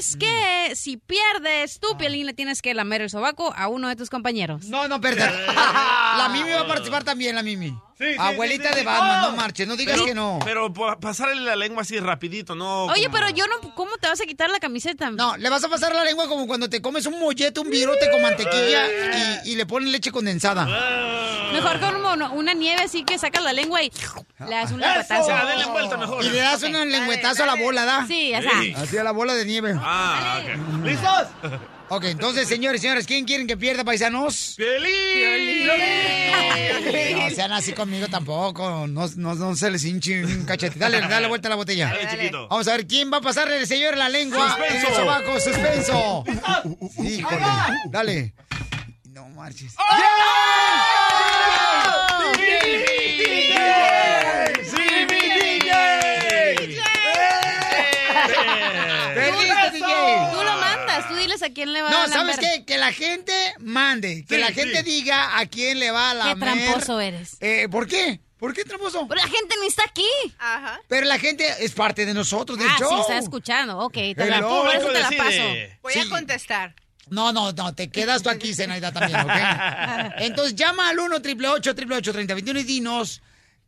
Speaker 5: es que si pierdes, tú, Piolín, le tienes que lamer el sobaco a uno de tus compañeros.
Speaker 3: No, no, espérate. [laughs] La Mimi va a participar también, la Mimi.
Speaker 11: Sí, sí,
Speaker 3: Abuelita
Speaker 11: sí, sí,
Speaker 3: de. Batman, no marches, no digas
Speaker 4: Pero,
Speaker 3: que no.
Speaker 4: pero pa- pasarle la lengua así rapidito, no.
Speaker 5: Oye,
Speaker 4: como-
Speaker 5: pero yo no... ¿Cómo te vas a quitar la camiseta?
Speaker 3: No, le vas a pasar la lengua como cuando te comes un mollete, un virote con mantequilla y, y le pones leche condensada.
Speaker 4: Ah.
Speaker 5: Mejor con una, una nieve así que sacas la lengua y le das un
Speaker 4: O
Speaker 5: lengüetazo.
Speaker 4: sea, denle vuelta mejor.
Speaker 3: Y le das un lengüetazo a la bola, ¿da?
Speaker 5: Sí, ya
Speaker 4: Sí.
Speaker 5: está.
Speaker 3: Así a la bola de nieve.
Speaker 4: Ah, ok.
Speaker 11: ¿Listos?
Speaker 3: Ok, entonces, señores señores, ¿quién quieren que pierda, paisanos?
Speaker 4: ¡Piolín!
Speaker 3: No sean así conmigo tampoco. No, no, no se les hinche un cachete. Dale, dale vuelta a la botella.
Speaker 4: Dale, chiquito.
Speaker 3: Vamos a ver quién va a pasarle el señor la lengua en el
Speaker 4: Suspenso.
Speaker 3: sobaco. Suspenso. Híjole. Dale. No marches. ¡Perdiste,
Speaker 5: Tú diles a quién le va a
Speaker 3: No, ¿sabes qué? Que la gente mande. Que
Speaker 4: Sí,
Speaker 3: la gente
Speaker 4: sí.
Speaker 3: diga a quién le va a la
Speaker 5: Qué tramposo eres.
Speaker 3: Eh, ¿Por qué? ¿Por qué tramposo?
Speaker 5: Pero la gente ni está aquí.
Speaker 17: Ajá.
Speaker 3: Pero la gente es parte de nosotros, del
Speaker 5: Ah,
Speaker 3: show.
Speaker 5: sí, está escuchando. Ok, te la, por eso te la paso.
Speaker 4: decide.
Speaker 17: Voy
Speaker 3: Sí.
Speaker 17: a contestar.
Speaker 3: No, no, no, te quedas tú aquí, Zenaida, también, ¿ok? [laughs] Entonces llama al 1 888 3021 y dinos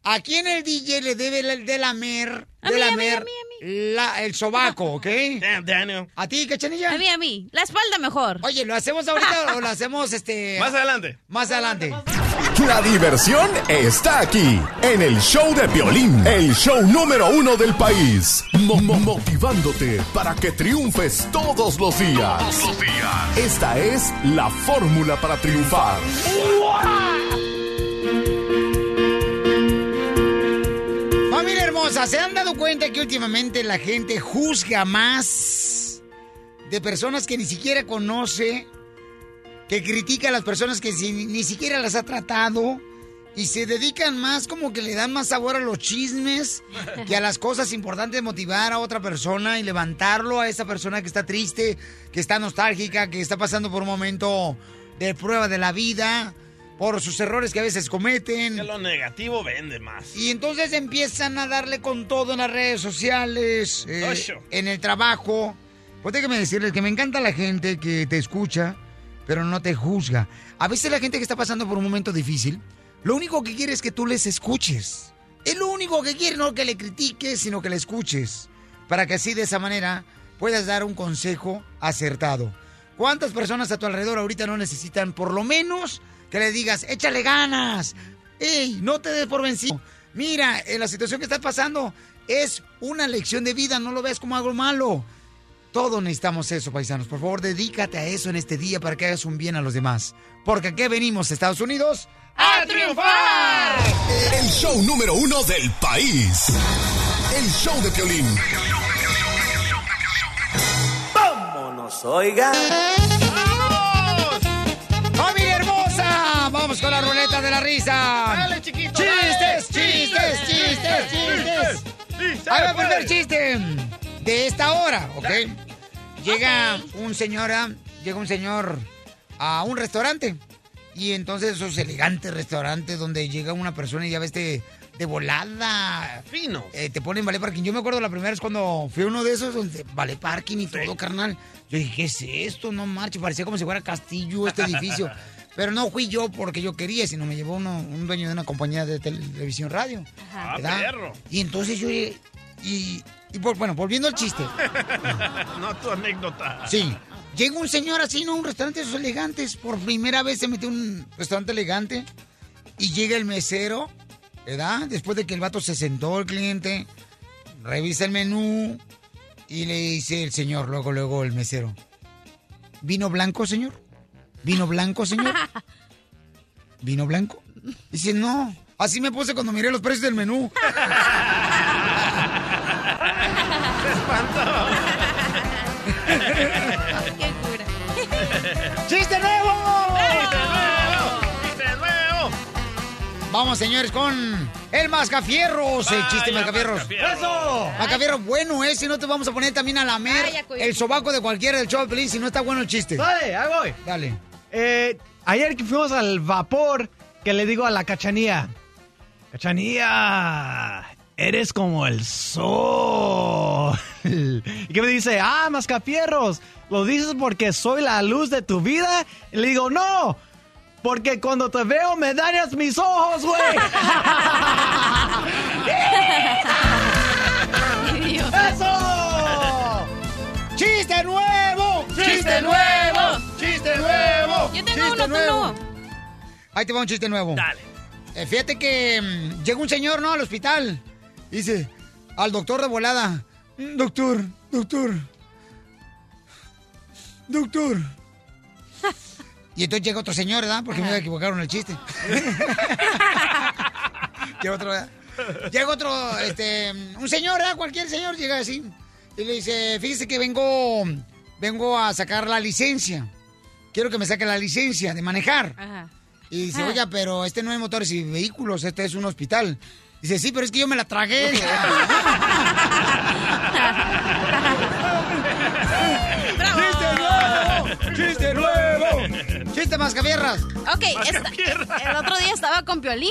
Speaker 3: a quién el DJ le debe el de lamer,
Speaker 5: A
Speaker 3: de
Speaker 5: mí, a mí,
Speaker 3: lamer
Speaker 5: a mí, a
Speaker 3: la- el sobaco, ¿ok?
Speaker 4: Damn, Daniel.
Speaker 3: ¿A ti, cachanilla?
Speaker 5: A mí, a mí. La espalda mejor.
Speaker 3: Oye, ¿lo hacemos ahorita [laughs] o lo hacemos este
Speaker 4: Más adelante.
Speaker 3: más adelante?
Speaker 7: La diversión está aquí, en el show de violín, el show número uno del país. Mo- mo- motivándote para que triunfes todos los días. Todos los días. Esta es la fórmula para triunfar.
Speaker 3: Familia hermosa, ¿se han dado cuenta que últimamente la gente juzga más de personas que ni siquiera conoce, que critica a las personas que ni siquiera las ha tratado y se dedican más como que le dan más sabor a los chismes que a las cosas importantes de motivar a otra persona y levantarlo a esa persona que está triste, que está nostálgica, que está pasando por un momento de prueba de la vida, por sus errores que a veces cometen.
Speaker 4: Que lo negativo vende más.
Speaker 3: Y entonces empiezan a darle con todo en las redes sociales, eh, en el trabajo. Pues déjame decirles que me encanta la gente que te escucha, pero no te juzga. A veces la gente que está pasando por un momento difícil, lo único que quiere es que tú les escuches. Es lo único que quiere, no que le critiques, sino que le escuches. Para que así de esa manera puedas dar un consejo acertado. ¿Cuántas personas a tu alrededor ahorita no necesitan por lo menos que le digas, échale ganas? ¡Ey, no te des por vencido! Mira, en la situación que estás pasando es una lección de vida, no lo veas como algo malo. Todos necesitamos eso, paisanos. Por favor, dedícate a eso en este día para que hagas un bien a los demás. Porque aquí venimos, Estados Unidos, a triunfar.
Speaker 7: El show número uno del país. El show de Piolín.
Speaker 9: Vámonos, oiga.
Speaker 3: Vamos con la ruleta de la risa.
Speaker 9: Dale, chiquito,
Speaker 3: Chistes,
Speaker 9: dale.
Speaker 3: chistes, chistes, chistes.
Speaker 9: Sí,
Speaker 3: va el
Speaker 9: puede.
Speaker 3: primer chiste de esta hora, ¿ok? Llega un señor, ah, llega un señor a un restaurante y entonces esos elegantes restaurantes donde llega una persona y ya ves de, de volada.
Speaker 4: Fino.
Speaker 3: Eh, te ponen vale parking. Yo me acuerdo la primera vez cuando fui a uno de esos donde vale parking y todo, carnal. Yo dije, ¿qué es esto? No marche, parecía como si fuera castillo este edificio. [laughs] Pero no fui yo porque yo quería, sino me llevó uno- un dueño de una compañía de televisión radio.
Speaker 4: Ah,
Speaker 3: ¿verdad?
Speaker 4: perro.
Speaker 3: Y entonces yo... Y, y por- bueno, volviendo al chiste. [laughs]
Speaker 4: no tu anécdota.
Speaker 3: Sí. Llega un señor así, ¿no? Un restaurante de esos elegantes. Por primera vez se metió un restaurante elegante. Y llega el mesero, ¿verdad? Después de que el vato se sentó, el cliente, revisa el menú y le dice el señor, luego, luego el mesero. ¿Vino blanco, señor? ¿Vino blanco, señor? [laughs] ¿Vino blanco? Dice, no. Así me puse cuando miré los precios del menú.
Speaker 9: Se espantó.
Speaker 3: ¡Chiste nuevo!
Speaker 9: ¡Chiste nuevo! ¡Chiste nuevo!
Speaker 3: Vamos, señores, con el Mascafierros. El chiste
Speaker 9: Vaya,
Speaker 3: Mascafierros.
Speaker 9: Mascafierros.
Speaker 3: ¡Eso! Mascafierros, bueno, ¿eh? Si no te vamos a poner también a lamer
Speaker 11: Vaya,
Speaker 3: el sobaco de cualquiera del show de Pelín si no está bueno el chiste.
Speaker 11: Dale, ahí voy.
Speaker 3: Dale.
Speaker 11: Eh, ayer que fuimos al vapor, que le digo a la cachanía, cachanía, eres como el sol. [laughs] y que me dice, ah, mascafierros, ¿lo dices porque soy la luz de tu vida? Y le digo, no, porque cuando te veo me dañas mis ojos, güey. [laughs] [laughs]
Speaker 3: ¡Eso! ¡Chiste nuevo!
Speaker 9: ¡Chiste nuevo!
Speaker 3: ¡Chiste nuevo!
Speaker 5: Yo tengo
Speaker 3: ¡Chiste
Speaker 5: uno, tú no.
Speaker 3: Ahí te va un chiste nuevo.
Speaker 4: Dale.
Speaker 3: Eh, fíjate que mm, llega un señor, ¿no? Al hospital. Dice al doctor de volada. "Mm, Doctor, doctor. Doctor. [laughs] Y entonces llega otro señor, ¿verdad? Porque me iba a equivocar en el chiste. [laughs] llega otro, ¿verdad? Llega otro, este, un señor, ¿verdad? Cualquier señor llega así. Y le dice, fíjese que vengo, vengo a sacar la licencia. Quiero que me saque la licencia de manejar.
Speaker 5: Ajá.
Speaker 3: Y dice, oiga, pero este no es motores y vehículos, este es un hospital. Dice, sí, pero es que yo me la tragué. [laughs] ¡Chiste nuevo! ¡Chiste nuevo! ¡Chiste mascafierras!
Speaker 5: Ok, esta- el otro día estaba con Piolín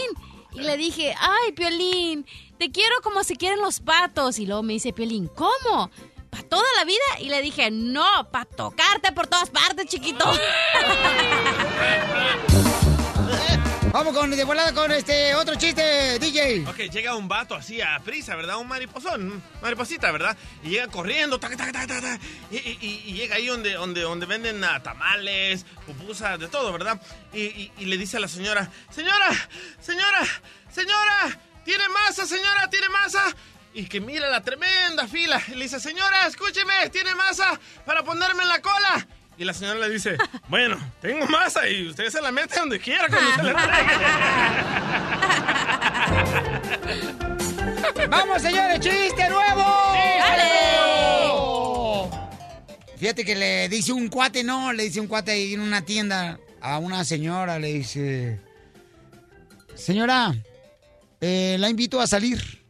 Speaker 5: y le dije, ay, Piolín, te quiero como se quieren los patos. Y luego me dice Piolín, ¿cómo? ¿Para toda la vida? Y le dije, no, para tocarte por todas partes, chiquito. [laughs]
Speaker 3: Vamos con de volada con este otro chiste, DJ.
Speaker 4: Ok, llega un vato así a prisa, ¿verdad? Un mariposón, mariposita, ¿verdad? Y llega corriendo, taca, taca, taca, taca, y, y- y- y llega ahí donde, donde, donde venden ah, tamales, pupusas, de todo, ¿verdad? Y, y- y le dice a la señora, señora, señora, señora, ¿tiene masa, señora, tiene masa? Y que mira la tremenda fila. Y le dice, señora, escúcheme, ¿tiene masa para ponerme en la cola? Y la señora le dice, [laughs] bueno, tengo masa y usted se la mete donde quiera cuando se la [laughs] entregue.
Speaker 3: ¡Vamos, señores! ¡Chiste nuevo! Fíjate que le dice un cuate, no, le dice un cuate ahí en una tienda a una señora, le dice, señora, eh, la invito a salir.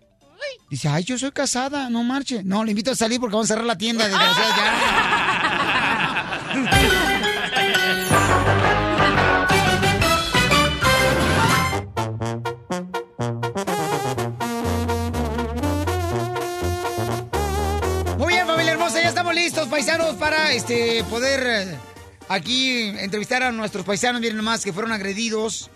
Speaker 3: Dice, ay, yo soy casada, no marche. No, le invito a salir porque vamos a cerrar la tienda, desgraciada, Muy bien, familia hermosa, ya estamos listos, paisanos, para este poder eh, aquí entrevistar a nuestros paisanos. Miren nomás que fueron agredidos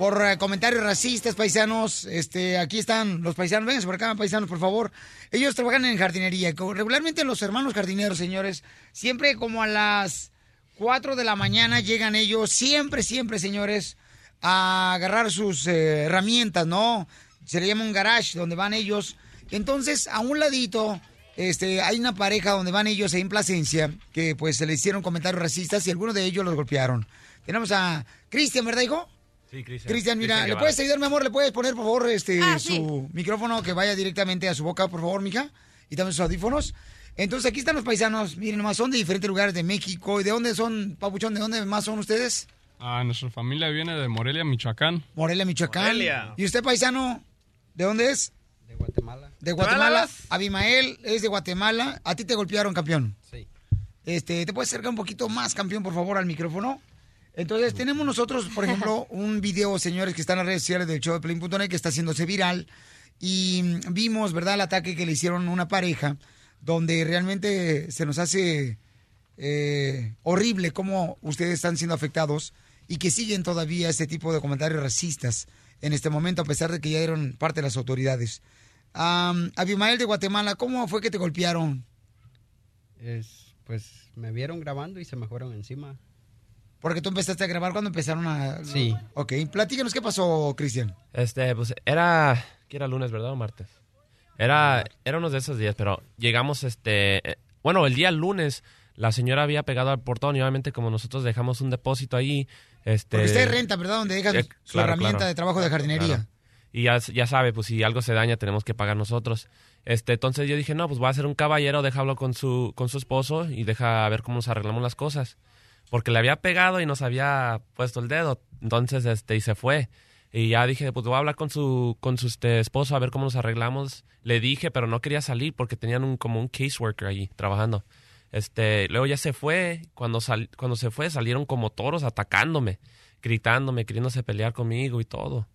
Speaker 3: por eh, comentarios racistas, paisanos. Este, aquí están los paisanos. Vénganse por acá, paisanos, por favor. Ellos trabajan en jardinería. Regularmente los hermanos jardineros, señores, siempre como a las 4 de la mañana llegan ellos, siempre, siempre, señores, a agarrar sus eh, herramientas, ¿no? Se le llama un garage donde van ellos. Entonces, a un ladito, este, hay una pareja donde van ellos en Plasencia, que pues se le hicieron comentarios racistas y algunos de ellos los golpearon. Tenemos a Cristian, ¿verdad, hijo?
Speaker 18: Sí, Cristian.
Speaker 3: Cristian, mira, ¿le puedes ayudar, mi amor? ¿Le puedes poner, por favor, este,
Speaker 18: Ah,
Speaker 3: su micrófono que vaya directamente a su boca, por favor, mija? Y también sus audífonos. Entonces, aquí están los paisanos. Miren, nomás son de diferentes lugares de México. ¿Y de dónde son, Papuchón? ¿De dónde más son ustedes?
Speaker 19: Ah, nuestra familia viene de Morelia, Michoacán.
Speaker 3: Morelia, Michoacán.
Speaker 19: Morelia.
Speaker 3: ¿Y usted, paisano, de dónde es? De Guatemala. De Guatemala. Abimael es de Guatemala. ¿A ti te golpearon, campeón?
Speaker 20: Sí.
Speaker 3: Este, ¿te puedes acercar un poquito más, campeón, por favor, al micrófono? Entonces, tenemos nosotros, por ejemplo, [laughs] un video, señores, que está en las redes sociales del show de Pelín.net que está haciéndose viral. Y vimos, ¿verdad?, el ataque que le hicieron a una pareja, donde realmente se nos hace eh, horrible cómo ustedes están siendo afectados y que siguen todavía este tipo de comentarios racistas en este momento, a pesar de que ya eran parte de las autoridades. Am, Abimael de Guatemala, ¿cómo fue que te golpearon?
Speaker 20: Es, pues me vieron grabando y se me fueron encima.
Speaker 3: Porque tú empezaste a grabar cuando empezaron a...
Speaker 20: Sí.
Speaker 3: Ok, platícanos qué pasó, Cristian.
Speaker 18: Este, pues era. ¿Qué era lunes, verdad? ¿O martes? Era, era uno de esos días, pero llegamos, este. eh, Bueno, el día lunes, la señora había pegado al portón y obviamente, como nosotros dejamos un depósito ahí. Este,
Speaker 3: Porque ustedes rentan, ¿verdad? Donde dejan
Speaker 18: Eh,
Speaker 3: su
Speaker 18: claro,
Speaker 3: herramienta
Speaker 18: claro.
Speaker 3: de trabajo de jardinería.
Speaker 18: Claro. Y ya, ya sabe, pues si algo se daña tenemos que pagar nosotros. Este, entonces yo dije, no, pues voy a ser un caballero, déjalo con su, con su esposo y deja ver cómo nos arreglamos las cosas. Porque le había pegado y nos había puesto el dedo. Entonces, este, y se fue. Y ya dije, pues voy a hablar con su, con su este, esposo a ver cómo nos arreglamos. Le dije, pero no quería salir porque tenían un, como un caseworker allí trabajando. Este, luego ya se fue. Cuando, sal, cuando se fue, salieron como toros atacándome, gritándome, queriéndose pelear conmigo y todo.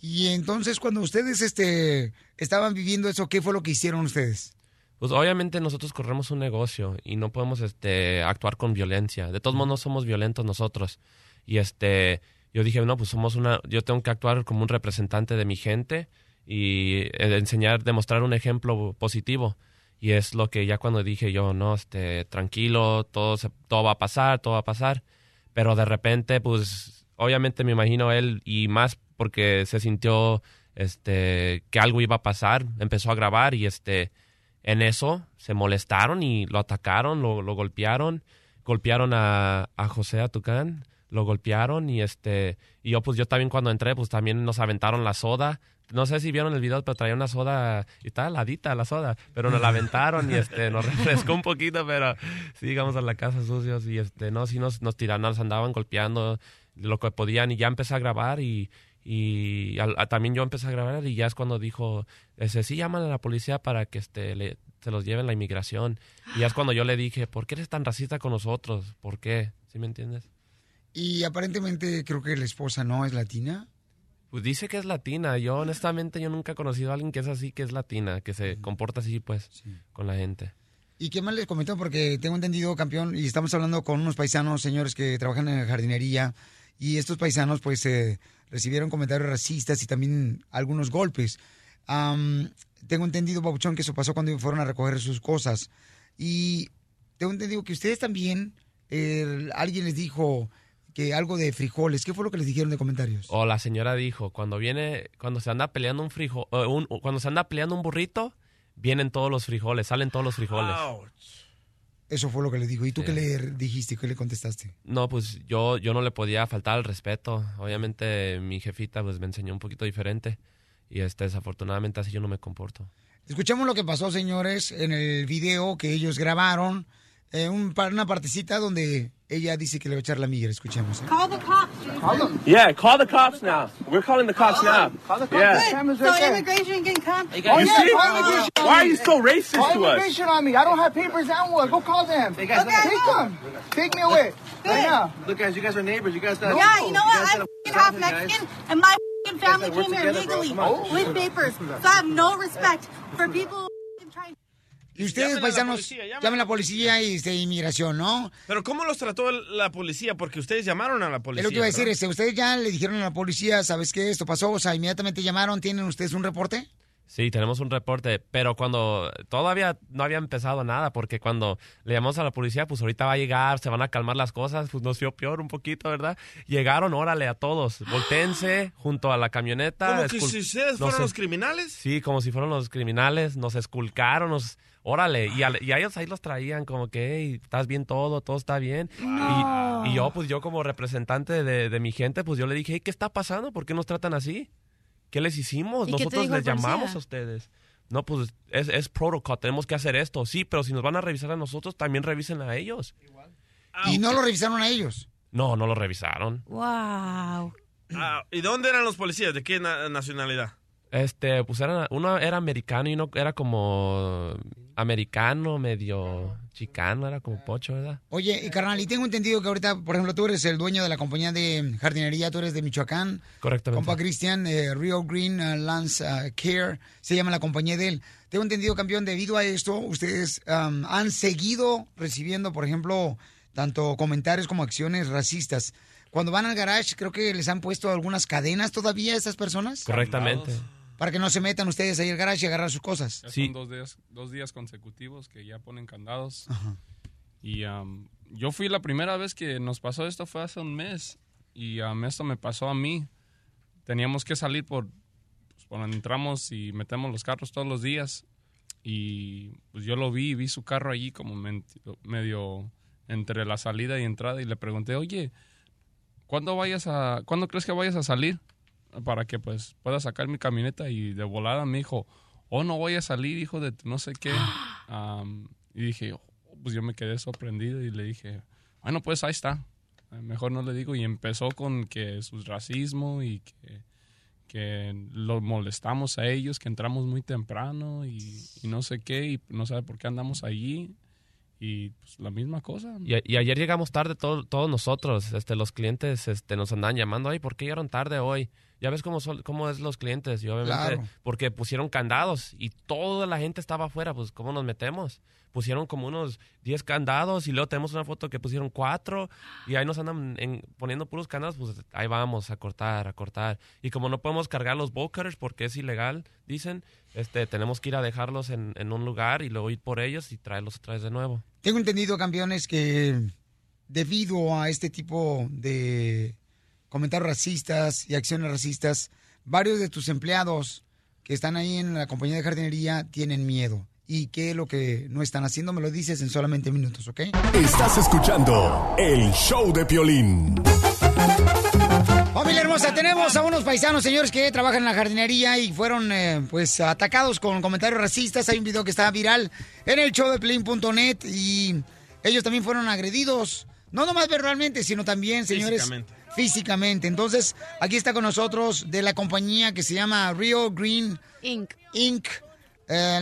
Speaker 3: Y entonces, cuando ustedes este, estaban viviendo eso, ¿qué fue lo que hicieron ustedes?
Speaker 18: Pues obviamente nosotros corremos un negocio y no podemos este actuar con violencia. De todos modos no somos violentos nosotros. Y este yo dije, no, pues somos una yo tengo que actuar como un representante de mi gente y eh, enseñar, demostrar un ejemplo positivo. Y es lo que ya cuando dije yo, no, este tranquilo, todo se- todo va a pasar, todo va a pasar. Pero de repente pues obviamente me imagino él y más porque se sintió este que algo iba a pasar, empezó a grabar y este en eso se molestaron y lo atacaron, lo, golpearon, golpearon a, a José Atucán, lo golpearon y este y yo pues yo también cuando entré pues también nos aventaron la soda. No sé si vieron el video, pero traía una soda y estaba heladita la soda, pero nos la aventaron y este nos [laughs] refrescó un poquito, pero sí llegamos a la casa sucios y este no, sí nos, nos tiraron, nos andaban golpeando lo que podían y ya empecé a grabar y, y al- a- también yo empecé a grabar y ya es cuando dijo, ese, sí llaman a la policía para que este, le- se los lleven la inmigración. Y ya es cuando yo le dije, ¿por qué eres tan racista con nosotros? ¿Por qué? ¿Sí me entiendes?
Speaker 3: Y aparentemente creo que la esposa no es latina.
Speaker 18: Pues dice que es latina. Yo honestamente yo nunca he conocido a alguien que es así, que es latina, que se comporta así pues con la gente.
Speaker 3: ¿Y qué más les comentó? Porque tengo entendido, campeón, y estamos hablando con unos paisanos, señores, que trabajan en la jardinería, y estos paisanos, pues, eh, recibieron comentarios racistas y también algunos golpes. Am, tengo entendido, Babuchón, que eso pasó cuando fueron a recoger sus cosas. Y tengo entendido que ustedes también, eh, alguien les dijo que algo de frijoles. ¿Qué fue lo que les dijeron de comentarios?
Speaker 18: O la señora dijo, cuando viene, cuando se anda peleando un frijol, eh, un- cuando se anda peleando un burrito, vienen todos los frijoles, salen todos los frijoles.
Speaker 3: Eso fue lo que les dijo. ¿Y tú qué le dijiste? ¿Qué le contestaste?
Speaker 18: No, pues yo, yo no le podía faltar al respeto. Obviamente mi jefita pues me enseñó un poquito diferente. Y este, desafortunadamente así yo no me comporto.
Speaker 3: Escuchemos lo que pasó, señores, en el video que ellos grabaron. Eh, un, pa- una partecita donde ella dice que le va a echar la migra. Escuchemos. ¿eh?
Speaker 12: Call the cops. Call them.
Speaker 10: Yeah, call the cops now. We're calling the cops now. Yeah.
Speaker 12: So immigration can come.
Speaker 10: You see? Why are you so racist
Speaker 16: Call
Speaker 10: to us?
Speaker 16: immigration on me. I don't have papers and what. Go call them.
Speaker 9: Hey, guys,
Speaker 16: Take them. Take me away. Right now.
Speaker 9: Look, guys, you guys are neighbors. You guys.
Speaker 12: Yeah, you know what? I'm half Mexican, and my family
Speaker 9: gotta
Speaker 12: came here
Speaker 9: together,
Speaker 12: legally with papers. So I have no respect for people who f***ing try.
Speaker 3: Y ustedes,
Speaker 4: Llamen a
Speaker 3: paisanos,
Speaker 4: policía, llamen.
Speaker 3: a la policía y este, inmigración, ¿no?
Speaker 4: Pero ¿cómo los trató la policía? Porque ustedes llamaron a la policía.
Speaker 3: es lo que iba a decir, este, ustedes ya le dijeron a la policía, ¿sabes qué? Esto pasó, o sea, inmediatamente llamaron, ¿tienen ustedes un reporte?
Speaker 18: Sí, tenemos un reporte, pero cuando todavía no había empezado nada, porque cuando le llamamos a la policía, pues ahorita va a llegar, se van a calmar las cosas, pues nos dio peor un poquito, ¿verdad? Llegaron, órale, a todos, voltéense [gasps] junto a la camioneta.
Speaker 4: ¿Como que si ustedes fueron los criminales?
Speaker 18: Sí, como si fueron los criminales, nos esculcaron, nos... Órale, y a, y a ellos ahí los traían como que, hey, estás bien todo, todo está bien. Y, y yo, pues yo como representante de, de mi gente, pues yo le dije, hey, ¿qué está pasando? ¿Por qué nos tratan así? ¿Qué les hicimos?
Speaker 5: ¿Y qué te
Speaker 18: Nosotros les llamamos a ustedes. No, pues es, es protocolo, tenemos que hacer esto. Sí, pero si nos van a revisar a nosotros, también revisen a ellos.
Speaker 3: Y no lo revisaron a ellos.
Speaker 18: No, no lo revisaron.
Speaker 5: Wow.
Speaker 4: Ah, ¿Y dónde eran los policías? ¿De qué na- nacionalidad?
Speaker 18: Este, pues eran, uno era americano y uno era como americano, medio chicano, era como pocho, ¿verdad?
Speaker 3: Oye, y carnal, y tengo entendido que ahorita, por ejemplo, tú eres el dueño de la compañía de jardinería, tú eres de Michoacán.
Speaker 18: Correctamente.
Speaker 3: Compa Cristian, eh, Rio Green uh, Lance uh, Care, se llama la compañía de él. Tengo entendido, campeón, debido a esto, ustedes um, han seguido recibiendo, por ejemplo, tanto comentarios como acciones racistas. Cuando van al garage, creo que les han puesto algunas cadenas todavía a estas personas.
Speaker 18: Correctamente.
Speaker 3: Para que no se metan ustedes ahí al garage y agarrar sus cosas.
Speaker 19: Ya son dos días, dos días consecutivos que ya ponen candados. Y am, yo fui la primera vez que nos pasó esto, fue hace un mes. Y am, esto me pasó a mí. Teníamos que salir por, pues, por donde entramos y metemos los carros todos los días. Y pues yo lo vi, vi su carro allí como medio entre la salida y entrada. Y le pregunté, oye, ¿cuándo, vayas a, ¿cuándo crees que vayas a salir? Para que pues pueda sacar mi camioneta. Y de volada me dijo, oh, no voy a salir, hijo de no sé qué. [gasps] Y dije, "Oh", pues yo me quedé sorprendido y le dije, bueno, pues ahí está. Eh, Mejor no le digo. Y empezó con que su racismo y que, que los molestamos a ellos, que entramos muy temprano y, y no sé qué, y no sabe por qué andamos allí. Y pues la misma cosa.
Speaker 18: Y, ayer llegamos tarde todo- todos nosotros, este, los clientes este, nos andaban llamando, ay, ¿por qué llegaron tarde hoy? Ya ves cómo, son, cómo es los clientes, y obviamente,
Speaker 3: Claro.
Speaker 18: porque pusieron candados y toda la gente estaba afuera, pues ¿cómo nos metemos? Pusieron como unos 10 candados y luego tenemos una foto que pusieron cuatro y ahí nos andan en- poniendo puros candados, pues ahí vamos a cortar, a cortar. Y como no podemos cargar los bolt cutters porque es ilegal, dicen, este, tenemos que ir a dejarlos en, en un lugar y luego ir por ellos y traerlos otra vez de nuevo.
Speaker 3: Tengo entendido, campeones, que debido a este tipo de comentarios racistas y acciones racistas, varios de tus empleados que están ahí en la compañía de jardinería tienen miedo. ¿Y qué es lo que no están haciendo? Me lo dices en solamente minutos, ¿ok?
Speaker 7: Estás escuchando el show de Piolín.
Speaker 3: Familia hermosa, tenemos a unos paisanos, señores, que trabajan en la jardinería y fueron, eh, pues, atacados con comentarios racistas. Hay un video que está viral en el show de Pelín.net y ellos también fueron agredidos. No nomás verbalmente, sino también, señores,
Speaker 4: Físicamente.
Speaker 3: Entonces, aquí está con nosotros de la compañía que se llama Rio Green
Speaker 5: Inc.
Speaker 3: Inc. Eh,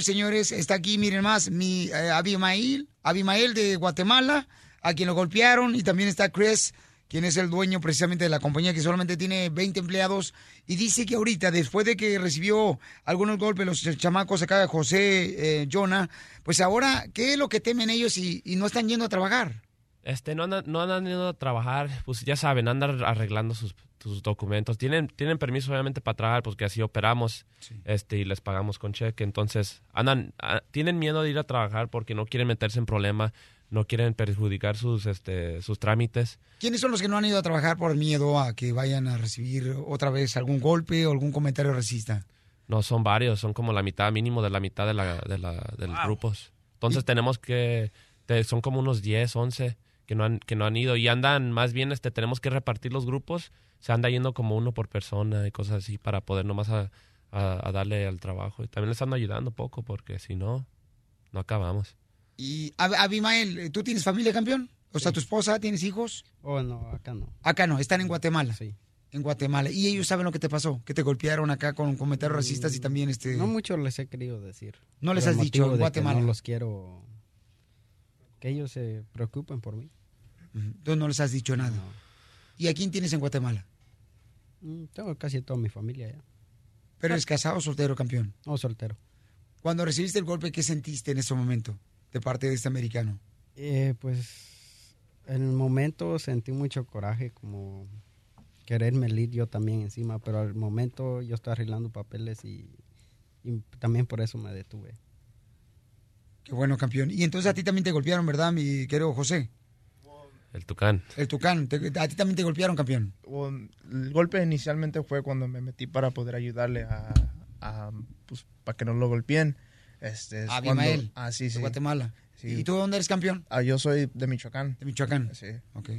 Speaker 3: señores, está aquí, miren más, mi eh, Abimael, Abimael de Guatemala, a quien lo golpearon, y también está Chris, quien es el dueño precisamente de la compañía que solamente tiene 20 empleados, y dice que ahorita, después de que recibió algunos golpes los chamacos acá de José, eh, Jonah, pues ahora, ¿qué es lo que temen ellos y, y no están yendo a trabajar?
Speaker 18: Este, no andan, no andan yendo a trabajar, pues ya saben, andan arreglando sus, sus documentos. Tienen, tienen permiso obviamente para trabajar, porque así operamos este, y les pagamos con cheque. Entonces, andan, tienen miedo de ir a trabajar porque no quieren meterse en problema, no quieren perjudicar sus, este, sus trámites.
Speaker 3: ¿Quiénes son los que no han ido a trabajar por miedo a que vayan a recibir otra vez algún golpe o algún comentario racista?
Speaker 18: No, son varios, son como la mitad, mínimo de la mitad de, la, de, la, de los grupos. Entonces tenemos que, te- son como unos 10, 11 que no han, que no han ido y andan, más bien este, tenemos que repartir los grupos se anda yendo como uno por persona y cosas así para poder nomás a, a- a darle al trabajo. Y también le están ayudando poco porque si no, no acabamos.
Speaker 3: Y Ab- Abimael, ¿tú tienes familia, campeón? O sea, ¿tu esposa, tienes hijos?
Speaker 20: Oh, no, acá no.
Speaker 3: Acá no, están en Guatemala.
Speaker 20: Sí.
Speaker 3: En Guatemala. Y ellos saben lo que te pasó, que te golpearon acá con comentarios racistas y también este...
Speaker 20: No mucho les he querido decir.
Speaker 3: No les has dicho en Guatemala.
Speaker 20: No los quiero. Que ellos se preocupen por mí.
Speaker 3: Tú no les has dicho nada. ¿Y a quién tienes en Guatemala?
Speaker 20: Mm, Tengo casi toda mi familia ya.
Speaker 3: ¿Pero eres casado o soltero, campeón?
Speaker 20: No, soltero.
Speaker 3: Cuando recibiste el golpe, ¿qué sentiste en ese momento de parte de este americano?
Speaker 20: Eh, pues en el momento sentí mucho coraje, como quererme ir yo también encima, pero al momento yo estaba arreglando papeles y, y también por eso me detuve.
Speaker 3: Qué bueno, campeón. Y entonces a ti también te golpearon, ¿verdad, mi querido José?
Speaker 18: El Tucán.
Speaker 3: El Tucán. te- a ti también te golpearon, campeón.
Speaker 21: El golpe inicialmente fue cuando me metí para poder ayudarle a, a, pues, para que no lo golpeen. Este, es
Speaker 3: Abimael,
Speaker 21: cuando- ah, sí,
Speaker 3: de
Speaker 21: sí.
Speaker 3: Guatemala.
Speaker 21: Sí.
Speaker 3: ¿Y tú de dónde eres campeón?
Speaker 21: Ah, yo soy de Michoacán.
Speaker 3: De Michoacán.
Speaker 21: Sí.
Speaker 3: Ok.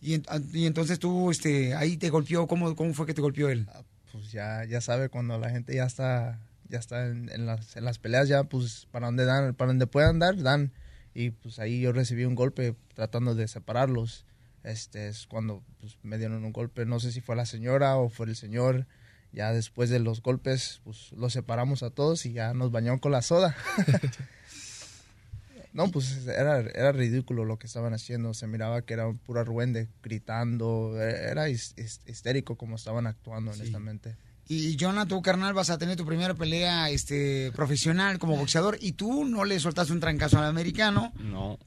Speaker 3: Y, en- y entonces tú, este, ahí te golpeó, ¿cómo, cómo fue que te golpeó él?
Speaker 21: Pues ya, ya sabe, cuando la gente ya está, ya está en, en las, en las peleas, ya pues para donde dan, para donde puedan dar, dan. Y pues ahí yo recibí un golpe tratando de separarlos. Este es cuando pues, me dieron un golpe, no sé si fue la señora o fue el señor. Ya después de los golpes, pues los separamos a todos y ya nos bañaron con la soda. [laughs] no, pues era, era ridículo lo que estaban haciendo. Se miraba que era un puro arruende, gritando. Era his- his- histérico como estaban actuando, honestamente.
Speaker 3: Y Jonah, tú, carnal, vas a tener tu primera pelea este, profesional como boxeador y tú no le soltaste un trancazo al americano.
Speaker 19: No,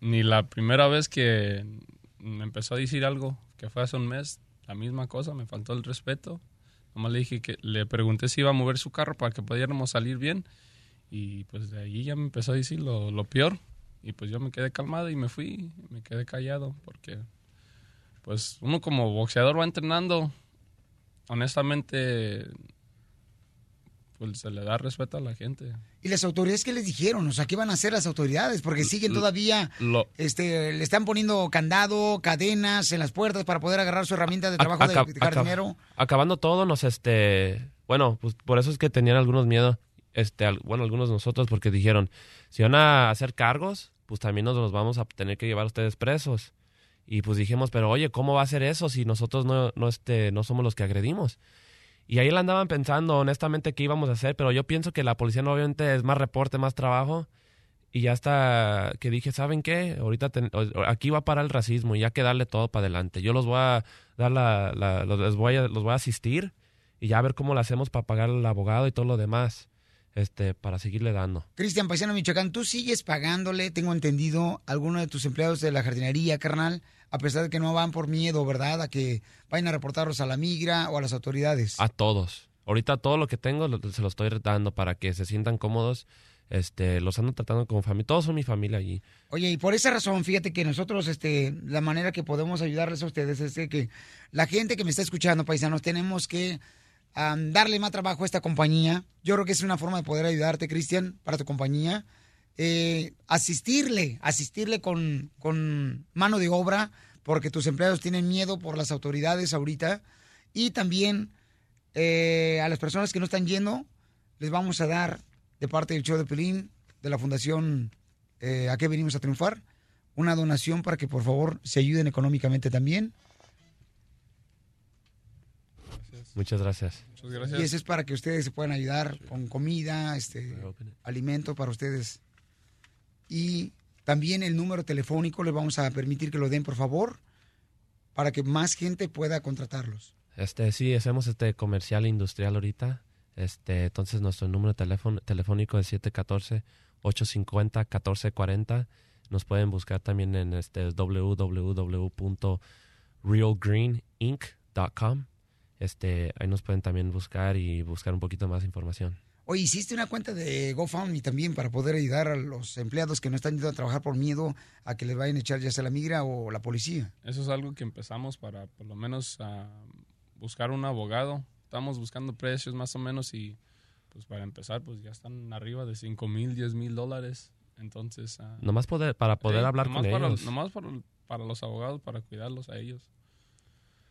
Speaker 19: ni la primera vez que me empezó a decir algo, que fue hace un mes, la misma cosa, me faltó el respeto. Nomás le dije que le pregunté si iba a mover su carro para que pudiéramos salir bien y pues de ahí ya me empezó a decir lo, lo peor y pues yo me quedé calmado y me fui, me quedé callado porque pues uno como boxeador va entrenando, honestamente pues se le da respeto a la gente.
Speaker 3: ¿Y las autoridades qué les dijeron? O sea, ¿qué van a hacer las autoridades? Porque siguen todavía,
Speaker 19: Lo,
Speaker 3: este, le están poniendo candado, cadenas en las puertas para poder agarrar su herramienta de trabajo de, jardinero.
Speaker 18: acab- acabando todo, nos este. Bueno, pues por eso es que tenían algunos miedo. Este, al- bueno, algunos de nosotros, porque dijeron: si van a hacer cargos, pues también nos los vamos a tener que llevar a ustedes presos. Y pues dijimos: pero oye, ¿cómo va a ser eso si nosotros no, no, este, no somos los que agredimos? Y ahí la andaban pensando, honestamente, qué íbamos a hacer, pero yo pienso que la policía no, obviamente es más reporte, más trabajo. Y ya hasta que dije, ¿saben qué? Ahorita ten- aquí va a parar el racismo y ya que darle todo para adelante. Yo los voy a dar la, los, voy a, voy a asistir y ya a ver cómo lo hacemos para pagar al abogado y todo lo demás, este, para seguirle dando.
Speaker 3: Cristian Paisano Michoacán, tú sigues pagándole, tengo entendido, a alguno de tus empleados de la jardinería, carnal, a pesar de que no van por miedo, ¿verdad? A que vayan a reportarlos a la migra o a las autoridades.
Speaker 18: A todos. Ahorita todo lo que tengo lo- se lo estoy dando para que se sientan cómodos. Este, los ando tratando como familia. Todos son mi familia allí.
Speaker 3: Oye, y por esa razón, fíjate que nosotros, este, la manera que podemos ayudarles a ustedes es que la gente que me está escuchando, paisanos, tenemos que darle más trabajo a esta compañía. Yo creo que es una forma de poder ayudarte, Cristian, para tu compañía. Eh, asistirle, asistirle con, con mano de obra, porque tus empleados tienen miedo por las autoridades ahorita. Y también eh, a las personas que no están yendo, les vamos a dar de parte del show de Pelín, de la Fundación eh, ¿A qué venimos a triunfar? Una donación para que por favor se ayuden económicamente también.
Speaker 18: Muchas gracias.
Speaker 3: Y eso es para que ustedes se puedan ayudar con comida, este, alimento para ustedes. Y también el número telefónico les vamos a permitir que lo den, por favor, para que más gente pueda contratarlos.
Speaker 18: Este, sí, hacemos este comercial industrial ahorita. Este, entonces nuestro número teléfono, telefónico es 714-850-1440. Nos pueden buscar también en este www.realgreeninc.com. Este, ahí nos pueden también buscar y buscar un poquito más información.
Speaker 3: Oye, hiciste una cuenta de GoFundMe también para poder ayudar a los empleados que no están yendo a trabajar por miedo a que les vayan a echar ya sea la migra o la policía.
Speaker 19: Eso es algo que empezamos para por lo menos ah, buscar un abogado. Estamos buscando precios más o menos y pues para empezar pues ya están arriba de 5 mil, 10 mil dólares. Entonces... ah,
Speaker 18: Nomás poder, para poder hablar
Speaker 19: nomás
Speaker 18: con
Speaker 19: para,
Speaker 18: ellos.
Speaker 19: Nomás para, para los abogados, para cuidarlos a ellos.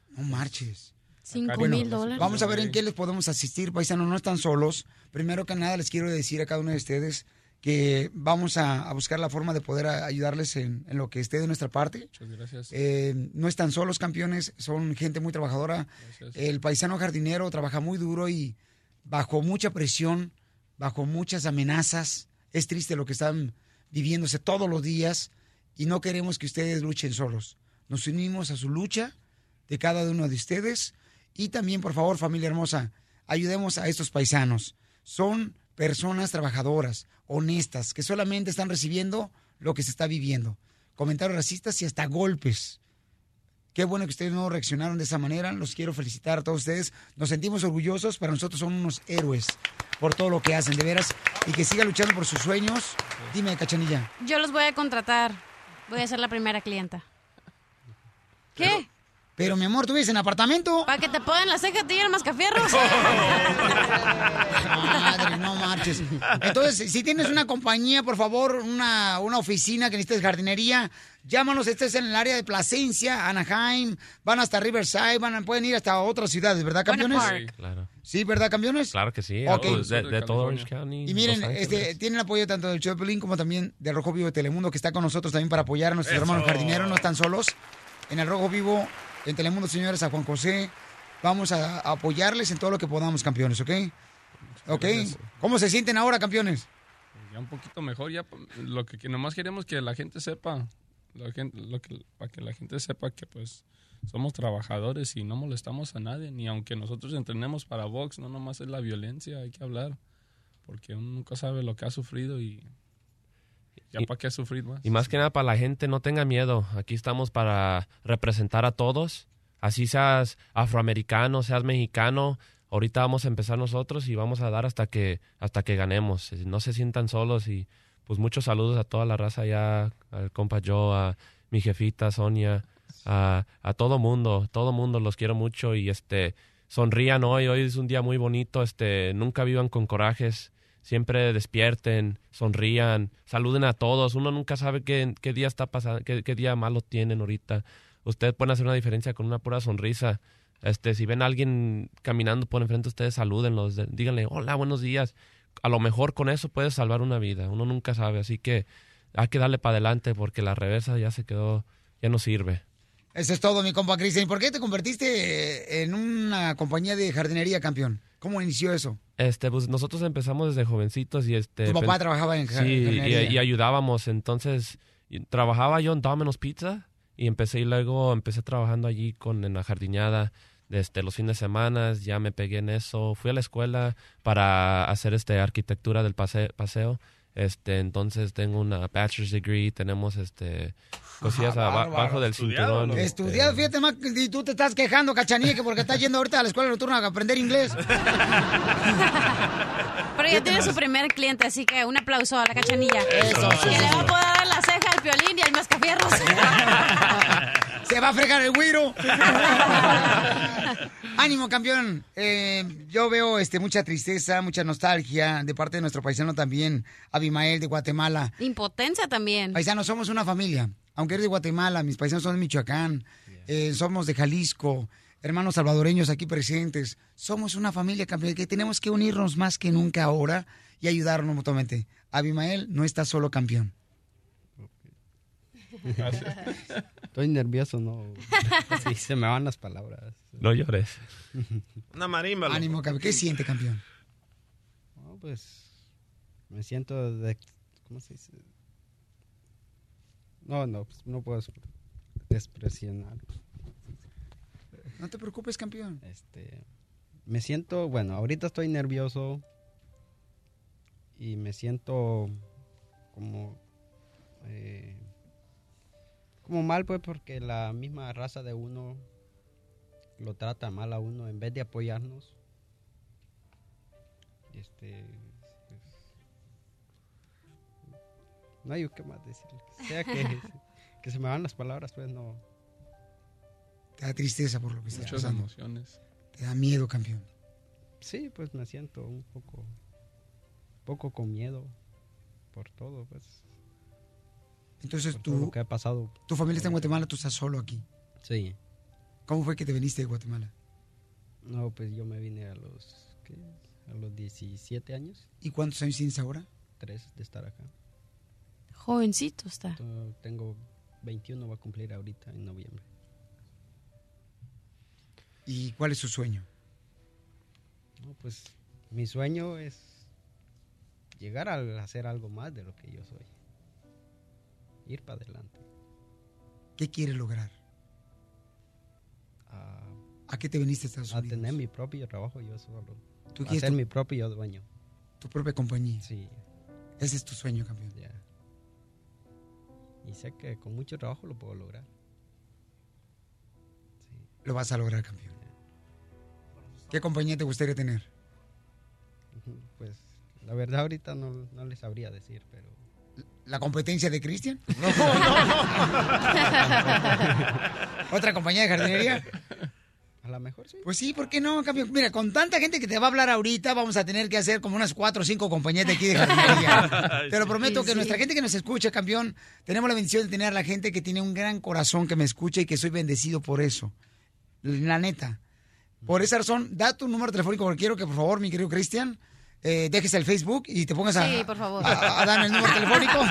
Speaker 3: No marches.
Speaker 5: Cinco
Speaker 3: Bueno,
Speaker 5: mil dólares.
Speaker 3: Vamos a ver en qué les podemos asistir, paisanos, no están solos. Primero que nada, les quiero decir a cada uno de ustedes que vamos a, a buscar la forma de poder a- ayudarles en, en lo que esté de nuestra parte.
Speaker 19: Muchas gracias.
Speaker 3: Eh, no están solos, campeones, son gente muy trabajadora. El paisano jardinero trabaja muy duro y bajo mucha presión, bajo muchas amenazas. Es triste lo que están viviéndose todos los días y no queremos que ustedes luchen solos. Nos unimos a su lucha de cada uno de ustedes y también, por favor, familia hermosa, ayudemos a estos paisanos. Son personas trabajadoras, honestas, que solamente están recibiendo lo que se está viviendo. Comentarios racistas y hasta golpes. Qué bueno que ustedes no reaccionaron de esa manera. Los quiero felicitar a todos ustedes. Nos sentimos orgullosos. Para nosotros son unos héroes por todo lo que hacen, de veras. Y que sigan luchando por sus sueños. Dime, Cachanilla.
Speaker 5: Yo los voy a contratar. Voy a ser la primera clienta. ¿Qué?
Speaker 3: Pero, mi amor, ¿tú vives en apartamento?
Speaker 5: Para que te pongan la ceja y el mascafierros. [laughs]
Speaker 3: Madre, no marches. Entonces, si tienes una compañía, por favor, una, una oficina que necesites jardinería, llámanos. Este es en el área de Plasencia, Anaheim, van hasta Riverside, van pueden ir hasta otras ciudades, ¿verdad, campeones?
Speaker 18: Sí, claro.
Speaker 3: Sí, ¿verdad, campeones?
Speaker 18: Claro que sí. Oh, de, de todo Orange County.
Speaker 3: Y miren, este, tienen apoyo tanto del show de Pelín como también del Rojo Vivo de Telemundo, que está con nosotros también para apoyar a nuestros
Speaker 18: Eso.
Speaker 3: hermanos jardineros, no están solos. En el Rojo Vivo, en Telemundo, señores, a Juan José, vamos a, apoyarles en todo lo que podamos, campeones, ¿ok? ¿Ok? ¿Cómo se sienten ahora, campeones?
Speaker 19: Ya un poquito mejor, ya lo que, que nomás queremos que la gente sepa, la gente, lo que, para que la gente sepa que pues somos trabajadores y no molestamos a nadie, ni aunque nosotros entrenemos para box, no nomás es la violencia, hay que hablar, porque uno nunca sabe lo que ha sufrido y ya
Speaker 18: Y-
Speaker 19: para qué sufrir más.
Speaker 18: Y más que nada para la gente, no tenga miedo. Aquí estamos para representar a todos. Así seas afroamericano, seas mexicano. Ahorita vamos a empezar nosotros y vamos a dar hasta que hasta que ganemos. No se sientan solos y pues muchos saludos a toda la raza ya, al compa Joe, a mi jefita Sonia, a, a todo mundo, todo mundo los quiero mucho y este sonrían hoy, hoy es un día muy bonito, este nunca vivan con corajes, siempre despierten, sonrían, saluden a todos. Uno nunca sabe qué, qué día está pasando, qué, qué día malo tienen ahorita. Ustedes pueden hacer una diferencia con una pura sonrisa. Este, si ven a alguien caminando por enfrente de ustedes, salúdenlos, de- díganle, hola, buenos días. A lo mejor con eso puedes salvar una vida. Uno nunca sabe, así que hay que darle para adelante porque la reversa ya se quedó, ya no sirve.
Speaker 3: Eso es todo, mi compa Cristian. ¿Por qué te convertiste en una compañía de jardinería, campeón? ¿Cómo inició eso?
Speaker 18: Este, pues nosotros empezamos desde jovencitos y este.
Speaker 3: Tu papá trabajaba en
Speaker 18: Sí, y, ayudábamos. Entonces, trabajaba yo en Domino's Pizza y empecé y luego empecé trabajando allí con en la jardineada desde los fines de semana. Ya me pegué en eso. Fui a la escuela para hacer este arquitectura del pase- paseo. Este, entonces tengo una bachelor's degree, tenemos este cosillas
Speaker 3: Ah,
Speaker 18: abajo del cinturón. este,
Speaker 3: Estudiado, fíjate más, y tú te estás quejando, cachanilla, que porque estás yendo ahorita a la escuela nocturna a aprender inglés. [laughs]
Speaker 5: Pero ya tiene su primer cliente, así que un aplauso a la cachanilla.
Speaker 3: Eso,
Speaker 5: que le va a poder dar la ceja al violín y al mascafierros. [laughs]
Speaker 3: Se va a fregar el güiro. [laughs] Ánimo, campeón. Eh, yo veo este, mucha tristeza, mucha nostalgia de parte de nuestro paisano también, Abimael de Guatemala.
Speaker 5: Impotencia también.
Speaker 3: Paisanos, somos una familia. Aunque eres de Guatemala, mis paisanos son de Michoacán, eh, somos de Jalisco, hermanos salvadoreños aquí presentes. Somos una familia, campeón, que tenemos que unirnos más que nunca ahora y ayudarnos mutuamente. Abimael no está solo campeón. [laughs]
Speaker 20: Estoy nervioso, no. Sí, se me van las palabras.
Speaker 18: No llores.
Speaker 4: Una marimba. loco.
Speaker 3: Ánimo, campeón. ¿Qué siente, campeón?
Speaker 20: No, pues me siento de... ¿Cómo se dice? No, no, pues, no puedo despresionar.
Speaker 3: No te preocupes, campeón.
Speaker 20: Este, me siento, bueno, ahorita estoy nervioso y me siento como eh, como mal pues porque la misma raza de uno lo trata mal a uno en vez de apoyarnos. Este pues, no hay qué más decirle. O sea que, [laughs] que se me van las palabras, pues no.
Speaker 3: Te da tristeza por lo que estás
Speaker 20: Muchas
Speaker 3: pasando.
Speaker 20: emociones.
Speaker 3: Te da miedo, campeón.
Speaker 20: Sí, pues me siento un poco, poco con miedo por todo, pues.
Speaker 3: Entonces tú,
Speaker 20: lo que ha pasado.
Speaker 3: tu familia está en Guatemala, tú estás solo aquí.
Speaker 20: Sí.
Speaker 3: ¿Cómo fue que te viniste de Guatemala?
Speaker 20: No, pues yo me vine a los, ¿qué? A los 17 años.
Speaker 3: ¿Y cuántos años tienes ahora?
Speaker 20: Tres de estar acá.
Speaker 5: Jovencito está.
Speaker 20: To- Tengo 21, va a cumplir ahorita en noviembre.
Speaker 3: ¿Y cuál es su sueño?
Speaker 20: No, pues mi sueño es llegar a hacer algo más de lo que yo soy. Ir para adelante.
Speaker 3: ¿Qué quieres lograr? ¿A qué te viniste a Estados
Speaker 20: A
Speaker 3: Unidos?
Speaker 20: tener mi propio trabajo yo solo.
Speaker 3: ¿Tú
Speaker 20: a
Speaker 3: quieres
Speaker 20: ser
Speaker 3: tu-
Speaker 20: mi propio dueño.
Speaker 3: Tu propia compañía.
Speaker 20: Sí.
Speaker 3: Ese es tu sueño, campeón.
Speaker 20: Ya. Y sé que con mucho trabajo lo puedo lograr.
Speaker 3: Lo vas a lograr, campeón. ¿Qué compañía te gustaría tener?
Speaker 20: Pues la verdad ahorita no, no les sabría decir, pero...
Speaker 3: ¿La competencia de Cristian? [laughs] [laughs] ¿Otra compañía de jardinería?
Speaker 20: A lo mejor sí.
Speaker 3: Pues sí, ¿por qué no, campeón? Mira, con tanta gente que te va a hablar ahorita, vamos a tener que hacer como unas cuatro o cinco compañías de aquí de jardinería. [laughs] Te lo prometo
Speaker 22: Sí,
Speaker 3: que
Speaker 22: sí.
Speaker 3: nuestra gente que nos escucha, campeón, tenemos la bendición de tener a la gente que tiene un gran corazón que me escucha y que soy bendecido por eso. La neta. Por esa razón, da tu número telefónico porque quiero que, por favor, mi querido Cristian, eh, dejes el Facebook y te pongas a,
Speaker 5: Sí, por favor.
Speaker 3: a, a darme el número [laughs] telefónico.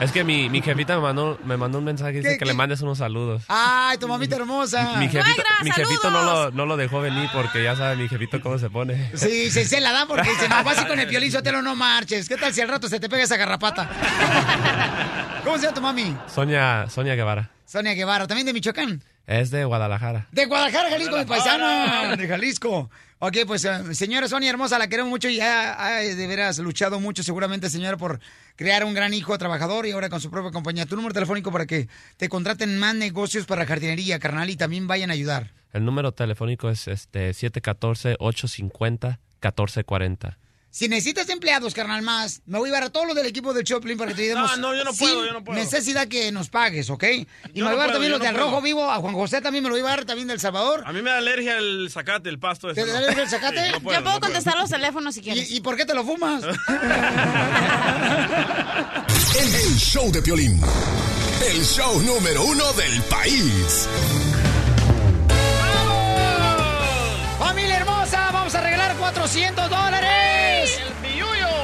Speaker 18: Es que mi, mi jefita me mandó, me mandó un mensaje, dice
Speaker 3: ¿Qué,
Speaker 18: que
Speaker 3: qué?
Speaker 18: le mandes unos saludos.
Speaker 3: Ay, tu mamita hermosa.
Speaker 18: Mi jefito, mi jefito no, lo, no lo dejó venir porque ya sabe mi jefito cómo se pone.
Speaker 3: Sí, se, se la dan porque se nos va así con el [laughs] piolín, Sotelo, no marches. ¿Qué tal si al rato se te pega esa garrapata? [laughs] ¿Cómo se llama tu mami?
Speaker 18: Sonia, Sonia Guevara.
Speaker 3: Sonia Guevara, también de Michoacán.
Speaker 18: Es de Guadalajara.
Speaker 3: De Guadalajara, Jalisco, mi paisana. De Jalisco. Ok, pues eh, señora Sonia hermosa, la queremos mucho y ha, ha de veras luchado mucho seguramente, señora, por crear un gran hijo trabajador y ahora con su propia compañía. Tu número telefónico para que te contraten más negocios para jardinería, carnal, y también vayan a ayudar.
Speaker 18: El número telefónico es este 714-850-1440.
Speaker 3: Si necesitas empleados, carnal, más, me voy a llevar a todos los del equipo del Choplin para que te ayudemos.
Speaker 4: No, no, yo no puedo, yo no puedo.
Speaker 3: necesidad que nos pagues, ¿ok? Y
Speaker 4: Yo
Speaker 3: me voy a
Speaker 4: no
Speaker 3: llevar también los
Speaker 4: no
Speaker 3: del
Speaker 4: puedo.
Speaker 3: Rojo Vivo, a Juan José también me lo voy a llevar, también del Salvador.
Speaker 4: A mí me da alergia el zacate, el pasto ese.
Speaker 3: ¿Te da
Speaker 4: no.
Speaker 3: alergia el zacate?
Speaker 4: Sí, no puedo,
Speaker 5: Yo puedo
Speaker 4: no puedo.
Speaker 5: contestar los teléfonos si quieres.
Speaker 3: ¿Y, y por qué te lo fumas?
Speaker 7: El, [laughs] el show de Piolín. El show número uno del país.
Speaker 3: ¡Vamos a regalar 400 dólares!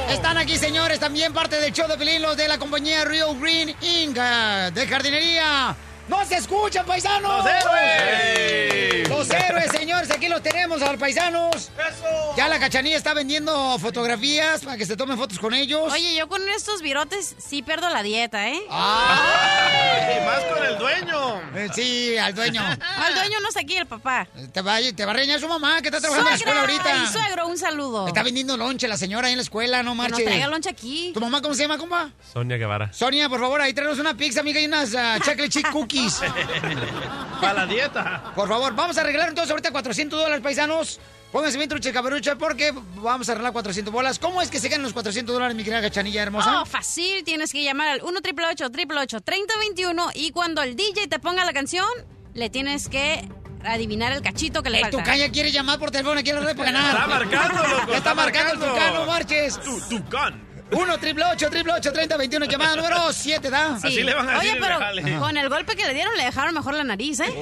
Speaker 3: Están aquí, señores, también parte del show de Pelín, los de la compañía Rio Green Inc. de jardinería. ¡No se escuchan, paisanos!
Speaker 4: ¡Los héroes!
Speaker 3: ¡Los [laughs] héroes, señores! Aquí los tenemos a los paisanos.
Speaker 4: ¡Eso!
Speaker 3: Ya la cachanilla está vendiendo fotografías para que se tomen fotos con ellos.
Speaker 5: Oye, yo con estos virotes sí pierdo la dieta, ¿eh?
Speaker 4: ¡Ay! Más con el dueño.
Speaker 3: Eh, sí, al dueño. [laughs]
Speaker 5: Al dueño no está aquí, el papá.
Speaker 3: Te va, te va a reñar su mamá, que está trabajando en la escuela ahorita.
Speaker 5: y suegro, un saludo.
Speaker 3: Está vendiendo lonche la señora ahí en la escuela, no
Speaker 5: Que
Speaker 3: marches.
Speaker 5: nos traiga lonche aquí.
Speaker 3: ¿Tu mamá cómo se llama, compa?
Speaker 18: Sonia Guevara.
Speaker 3: Sonia, por favor, ahí tráenos una pizza, amiga, y unas ah, [laughs] chocolate chip cookies. [laughs]
Speaker 4: Para la dieta.
Speaker 3: Por favor, vamos a arreglar entonces ahorita 400 dólares, paisanos. Pónganse bien trucha cabarucha porque vamos a arreglar 400 bolas. ¿Cómo es que se ganan los 400 dólares, mi querida cachanilla hermosa?
Speaker 5: Oh, fácil. Tienes que llamar al 1 888 3021 y cuando el DJ te ponga la canción, le tienes que adivinar el cachito que le
Speaker 3: el
Speaker 5: falta.
Speaker 3: Tucán quiere llamar por teléfono aquí a la red para ganar.
Speaker 4: Está marcando, loco,
Speaker 3: Ya está,
Speaker 4: está
Speaker 3: marcando el
Speaker 4: marcando.
Speaker 3: Tucán, no marches.
Speaker 4: Tu, tucán.
Speaker 3: 1 triple 8 triple 8 30 21 llamada número 7, ¿da?
Speaker 5: Sí.
Speaker 4: Así le van a decir
Speaker 5: Oye,
Speaker 4: el
Speaker 5: pero
Speaker 4: jale.
Speaker 5: con el golpe que le dieron le dejaron mejor la nariz, ¿eh? [laughs]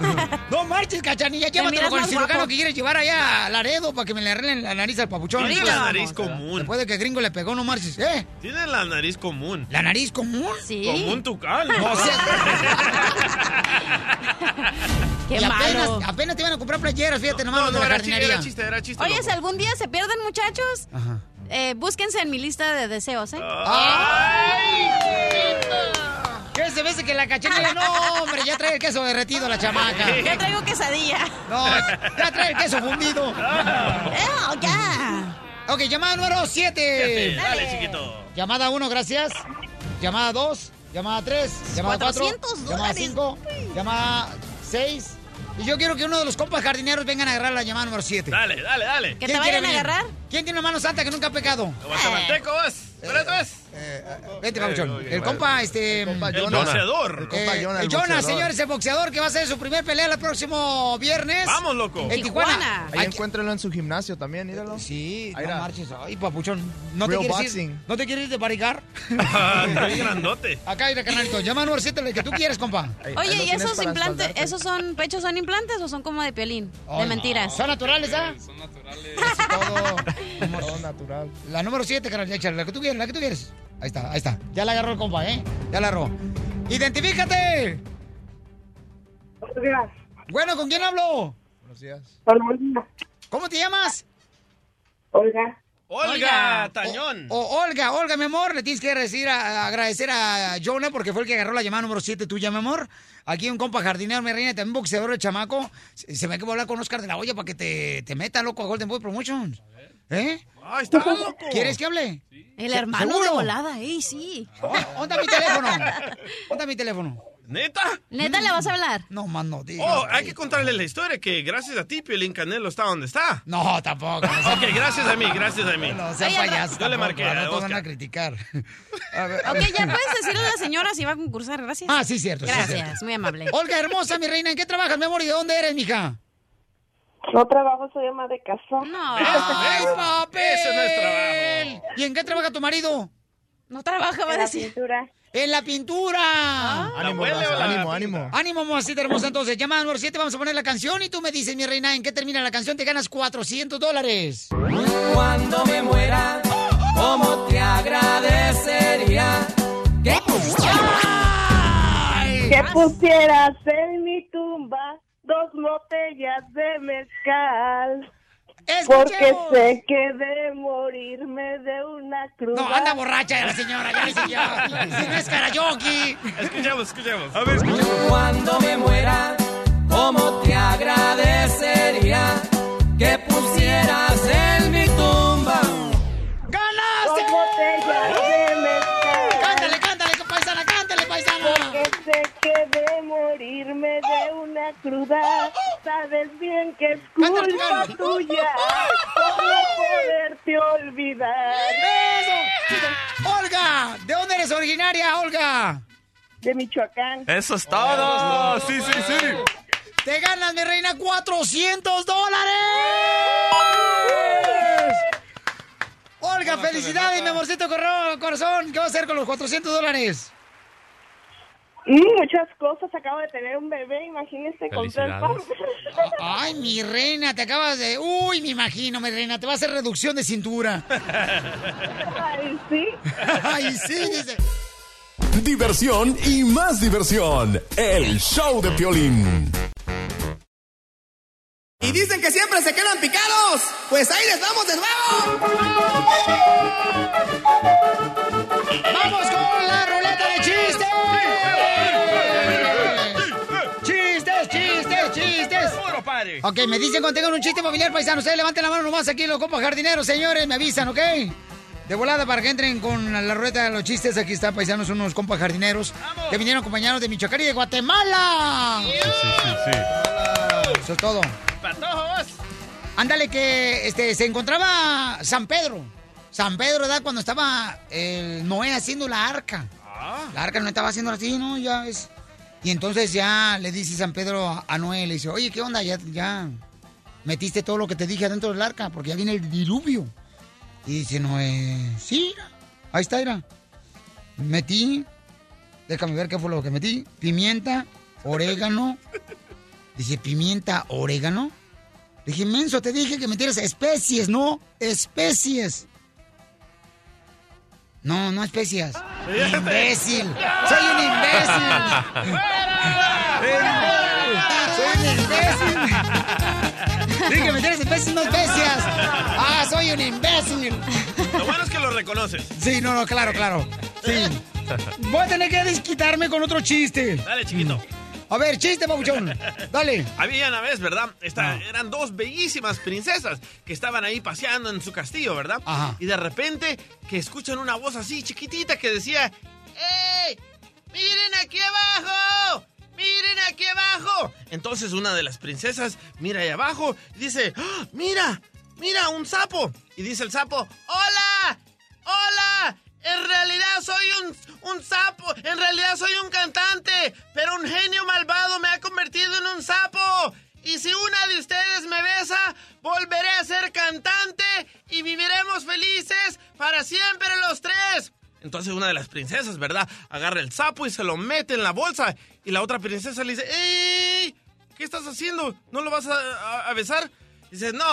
Speaker 5: [laughs]
Speaker 3: No marches, cachanilla, llévatelo con el cirujano que quieres llevar allá a Laredo para que me le arreglen la nariz al papuchón.
Speaker 4: Tiene la nariz común.
Speaker 3: Después de que el gringo le pegó, no marches. ¿Eh?
Speaker 4: Tiene la nariz común.
Speaker 3: ¿La nariz común?
Speaker 5: Sí.
Speaker 4: Como un tucán.
Speaker 3: No, o sea, [laughs]
Speaker 5: Qué
Speaker 3: y apenas,
Speaker 5: malo.
Speaker 3: apenas te iban a comprar playeras, fíjate nomás
Speaker 4: No, no,
Speaker 3: la
Speaker 4: era chiste, era chiste, era chiste.
Speaker 5: Oye,
Speaker 4: loco.
Speaker 5: si algún día se pierden, muchachos,
Speaker 3: Ajá.
Speaker 5: eh, búsquense en mi lista de deseos, ¿eh?
Speaker 3: ¡Ay! ¿Qué se ve que la cachanilla? No, hombre, ya trae el queso derretido la chamaca. [laughs]
Speaker 5: Ya traigo quesadilla.
Speaker 3: No, ya trae el queso fundido.
Speaker 5: Eh, ya.
Speaker 3: Ok, llamada número 7.
Speaker 4: Dale, chiquito.
Speaker 3: Llamada 1, gracias. Llamada 2, llamada 3, llamada 4,
Speaker 5: 400
Speaker 3: llamada
Speaker 5: dólares.
Speaker 3: 5, llamada 6 Y yo quiero que uno de los compas jardineros vengan a agarrar la llamada número 7.
Speaker 4: Dale, dale, dale.
Speaker 5: ¿Que
Speaker 3: ¿Quién
Speaker 5: te vayan a
Speaker 3: venir?
Speaker 5: agarrar?
Speaker 3: ¿Quién tiene una mano santa que nunca ha pecado?
Speaker 4: Guatemalteco, vos. ¿Pero es?
Speaker 3: Vente, Pabuchón. El compa, este... El
Speaker 4: Jonas. boxeador.
Speaker 21: El compa Jonah, el
Speaker 3: Jonas, señores, el boxeador que va a hacer su primer pelea el próximo viernes.
Speaker 4: Vamos, loco.
Speaker 3: En Tijuana.
Speaker 21: Ahí encuéntralo en su gimnasio también, míralo.
Speaker 3: Sí,
Speaker 21: Ahí
Speaker 3: no marches. Ay, papuchón. ¿No te, quieres ir,
Speaker 21: boxing.
Speaker 3: ¿No te quieres ir de baricar? [laughs]
Speaker 4: Estoy grandote.
Speaker 3: Acá, mira, carnalito. Llama al número 7, el que tú quieres, compa.
Speaker 5: Oye, ¿y esos implantes, esos son pechos son implantes o son como de piolín? de mentiras.
Speaker 3: ¿Son naturales, ah?
Speaker 19: Son naturales.
Speaker 3: Todo.
Speaker 21: Todo natural.
Speaker 3: La número 7, carnal, échale, la que tú quieres, la que tú quieres. Ahí está, ahí está. Ya la agarró el compa, ¿eh? Ya la agarró. ¡Identifícate! Bueno, ¿con quién hablo?
Speaker 21: Buenos días.
Speaker 3: ¿Cómo te llamas?
Speaker 22: Olga.
Speaker 4: Olga, Tañón.
Speaker 3: O, o Olga, Olga, mi amor, le tienes que decir a- agradecer a Jonah porque fue el que agarró la llamada número 7 tuya, mi amor. Aquí un compa jardinero, mi reina, también boxeador de chamaco. Se, se me que hablar con Oscar de la Hoya para que te, te meta, loco, a Golden Boy Promotions. ¿Eh?
Speaker 4: Ay, está loco.
Speaker 3: ¿Quieres que hable?
Speaker 5: El
Speaker 3: Se-
Speaker 5: hermano de
Speaker 3: ¿seguro?
Speaker 5: volada, ey, sí.
Speaker 3: ¿Dónde está mi teléfono? ¿Dónde mi teléfono?
Speaker 4: ¿Neta?
Speaker 5: ¿Neta le vas a hablar?
Speaker 3: No, más no digas.
Speaker 4: Oh, hay que contarle la historia que gracias a ti, Piolín Canelo está donde está.
Speaker 3: No, tampoco.
Speaker 4: Ok, gracias a mí, gracias a mí.
Speaker 3: No sea
Speaker 5: Oye,
Speaker 3: payaso.
Speaker 4: Yo le marqué
Speaker 3: No
Speaker 4: a
Speaker 3: te van a criticar. A ver, a
Speaker 5: Ok,
Speaker 3: ver.
Speaker 5: ya puedes decirle a la señora si va a concursar, gracias.
Speaker 3: Ah, sí, cierto. sí,
Speaker 5: Gracias,
Speaker 3: cierto.
Speaker 5: muy amable.
Speaker 3: Olga, hermosa, mi reina, ¿en qué trabajas, mi amor? ¿Y de dónde eres, mija?
Speaker 22: No trabajo, soy ama de casa.
Speaker 5: No, [laughs]
Speaker 3: ¡Ay, papel!
Speaker 4: Ese no es trabajo.
Speaker 3: ¿Y en qué trabaja tu marido?
Speaker 5: no trabaja, va a
Speaker 22: En la
Speaker 5: decir.
Speaker 22: pintura.
Speaker 3: ¡En la pintura!
Speaker 4: ¿La
Speaker 21: Ánimo,
Speaker 4: huele
Speaker 21: raza,
Speaker 4: la
Speaker 21: ánimo, ánimo.
Speaker 3: Ánimo, mamacita hermosa. Entonces, llama al número 7, vamos a poner la canción y tú me dices, mi reina, ¿en qué termina la canción? Te ganas 400 dólares.
Speaker 16: Cuando me muera, ¿cómo te agradecería? Que
Speaker 22: Que pusieras en mi tumba dos botellas de mezcal. Porque sé que de morirme de una cruda.
Speaker 3: No, anda borracha la señora, ya dice ya. [laughs] Si no es karaoke.
Speaker 4: Escuchemos, escuchemos.
Speaker 3: A ver, escuchemos.
Speaker 16: Cuando me muera, ¿cómo te agradecería? Que pusieras en mi
Speaker 22: morirme de una cruda, sabes bien que es culpa tuya por no poderte olvidar.
Speaker 3: ¡Eso! Olga, ¿de dónde eres originaria, Olga?
Speaker 22: De Michoacán.
Speaker 18: Eso es todo. Sí, sí, sí.
Speaker 3: Te ganas, mi reina, 400 dólares. Olga, felicidades, mi amorcito corazón. ¿Qué vas a hacer con los 400 dólares?
Speaker 22: Muchas cosas. Acabo de tener un bebé, imagínese pan.
Speaker 18: Felicidades. [laughs]
Speaker 3: Ay, mi reina, te acabas de... Uy, me imagino, mi reina, te va a hacer reducción de cintura.
Speaker 22: Ay, sí. [laughs]
Speaker 3: Ay, sí, dice.
Speaker 7: Diversión y más diversión. El show de Piolín.
Speaker 16: Y dicen que siempre se quedan picados. Pues ahí les vamos de nuevo.
Speaker 3: ¡Vamos con la ruleta de! ¡Chistes, Ok, me dicen cuando tengan un chiste familiar, paisano. Ustedes levanten la mano nomás aquí los compas jardineros, señores. Me avisan, ¿ok? De volada para que entren con la ruleta de los chistes. Aquí están, paisanos, unos compas jardineros que vinieron acompañados de Michoacán y de Guatemala.
Speaker 18: Sí, sí, sí.
Speaker 3: Eso es todo.
Speaker 4: Patojo, vos.
Speaker 3: Ándale que este, se encontraba San Pedro. San Pedro, ¿verdad? Cuando estaba el Noé haciendo la arca. La arca no estaba haciendo así, ¿no? Ya ves. Y entonces ya le dice San Pedro a, Noé, le dice, oye, ¿qué onda? Ya, ya metiste todo lo que te dije adentro del arca, porque ya viene el diluvio. Y dice Noé, sí, ahí está, era. Metí, déjame ver qué fue lo que metí, pimienta, orégano. Dice, pimienta, orégano. Le dije, menso, te dije que metieras especies, no especies. No, no especias. Imbécil. Soy un imbécil. Soy un imbécil. Dije que metieras especies, no especias. Ah, soy un imbécil.
Speaker 4: Lo bueno es que lo reconoces.
Speaker 3: Sí, no, no, claro, claro. Sí. Voy a tener que desquitarme con otro chiste.
Speaker 4: Dale, chiquito.
Speaker 3: A ver, chiste, pabuchón. Dale.
Speaker 4: Había una vez, ¿verdad? Esta- Eran dos bellísimas princesas que estaban ahí paseando en su castillo, ¿verdad?
Speaker 3: Ajá.
Speaker 4: Y de repente que escuchan una voz así chiquitita que decía, ¡Ey! ¡Miren aquí abajo! miren aquí abajo. Entonces una de las princesas mira ahí abajo y dice, ¡Ah! mira, mira, un sapo. Y dice el sapo, hola, hola. En realidad soy un, sapo, en realidad soy un cantante, pero un genio malvado me ha convertido en un sapo. Y si una de ustedes me besa, volveré a ser cantante y viviremos felices para siempre los tres. Entonces una de las princesas, ¿verdad? Agarra el sapo y se lo mete en la bolsa. Y la otra princesa le dice, ¡Ey! ¿Qué estás haciendo? ¿No lo vas a, a- a besar? Dice, no,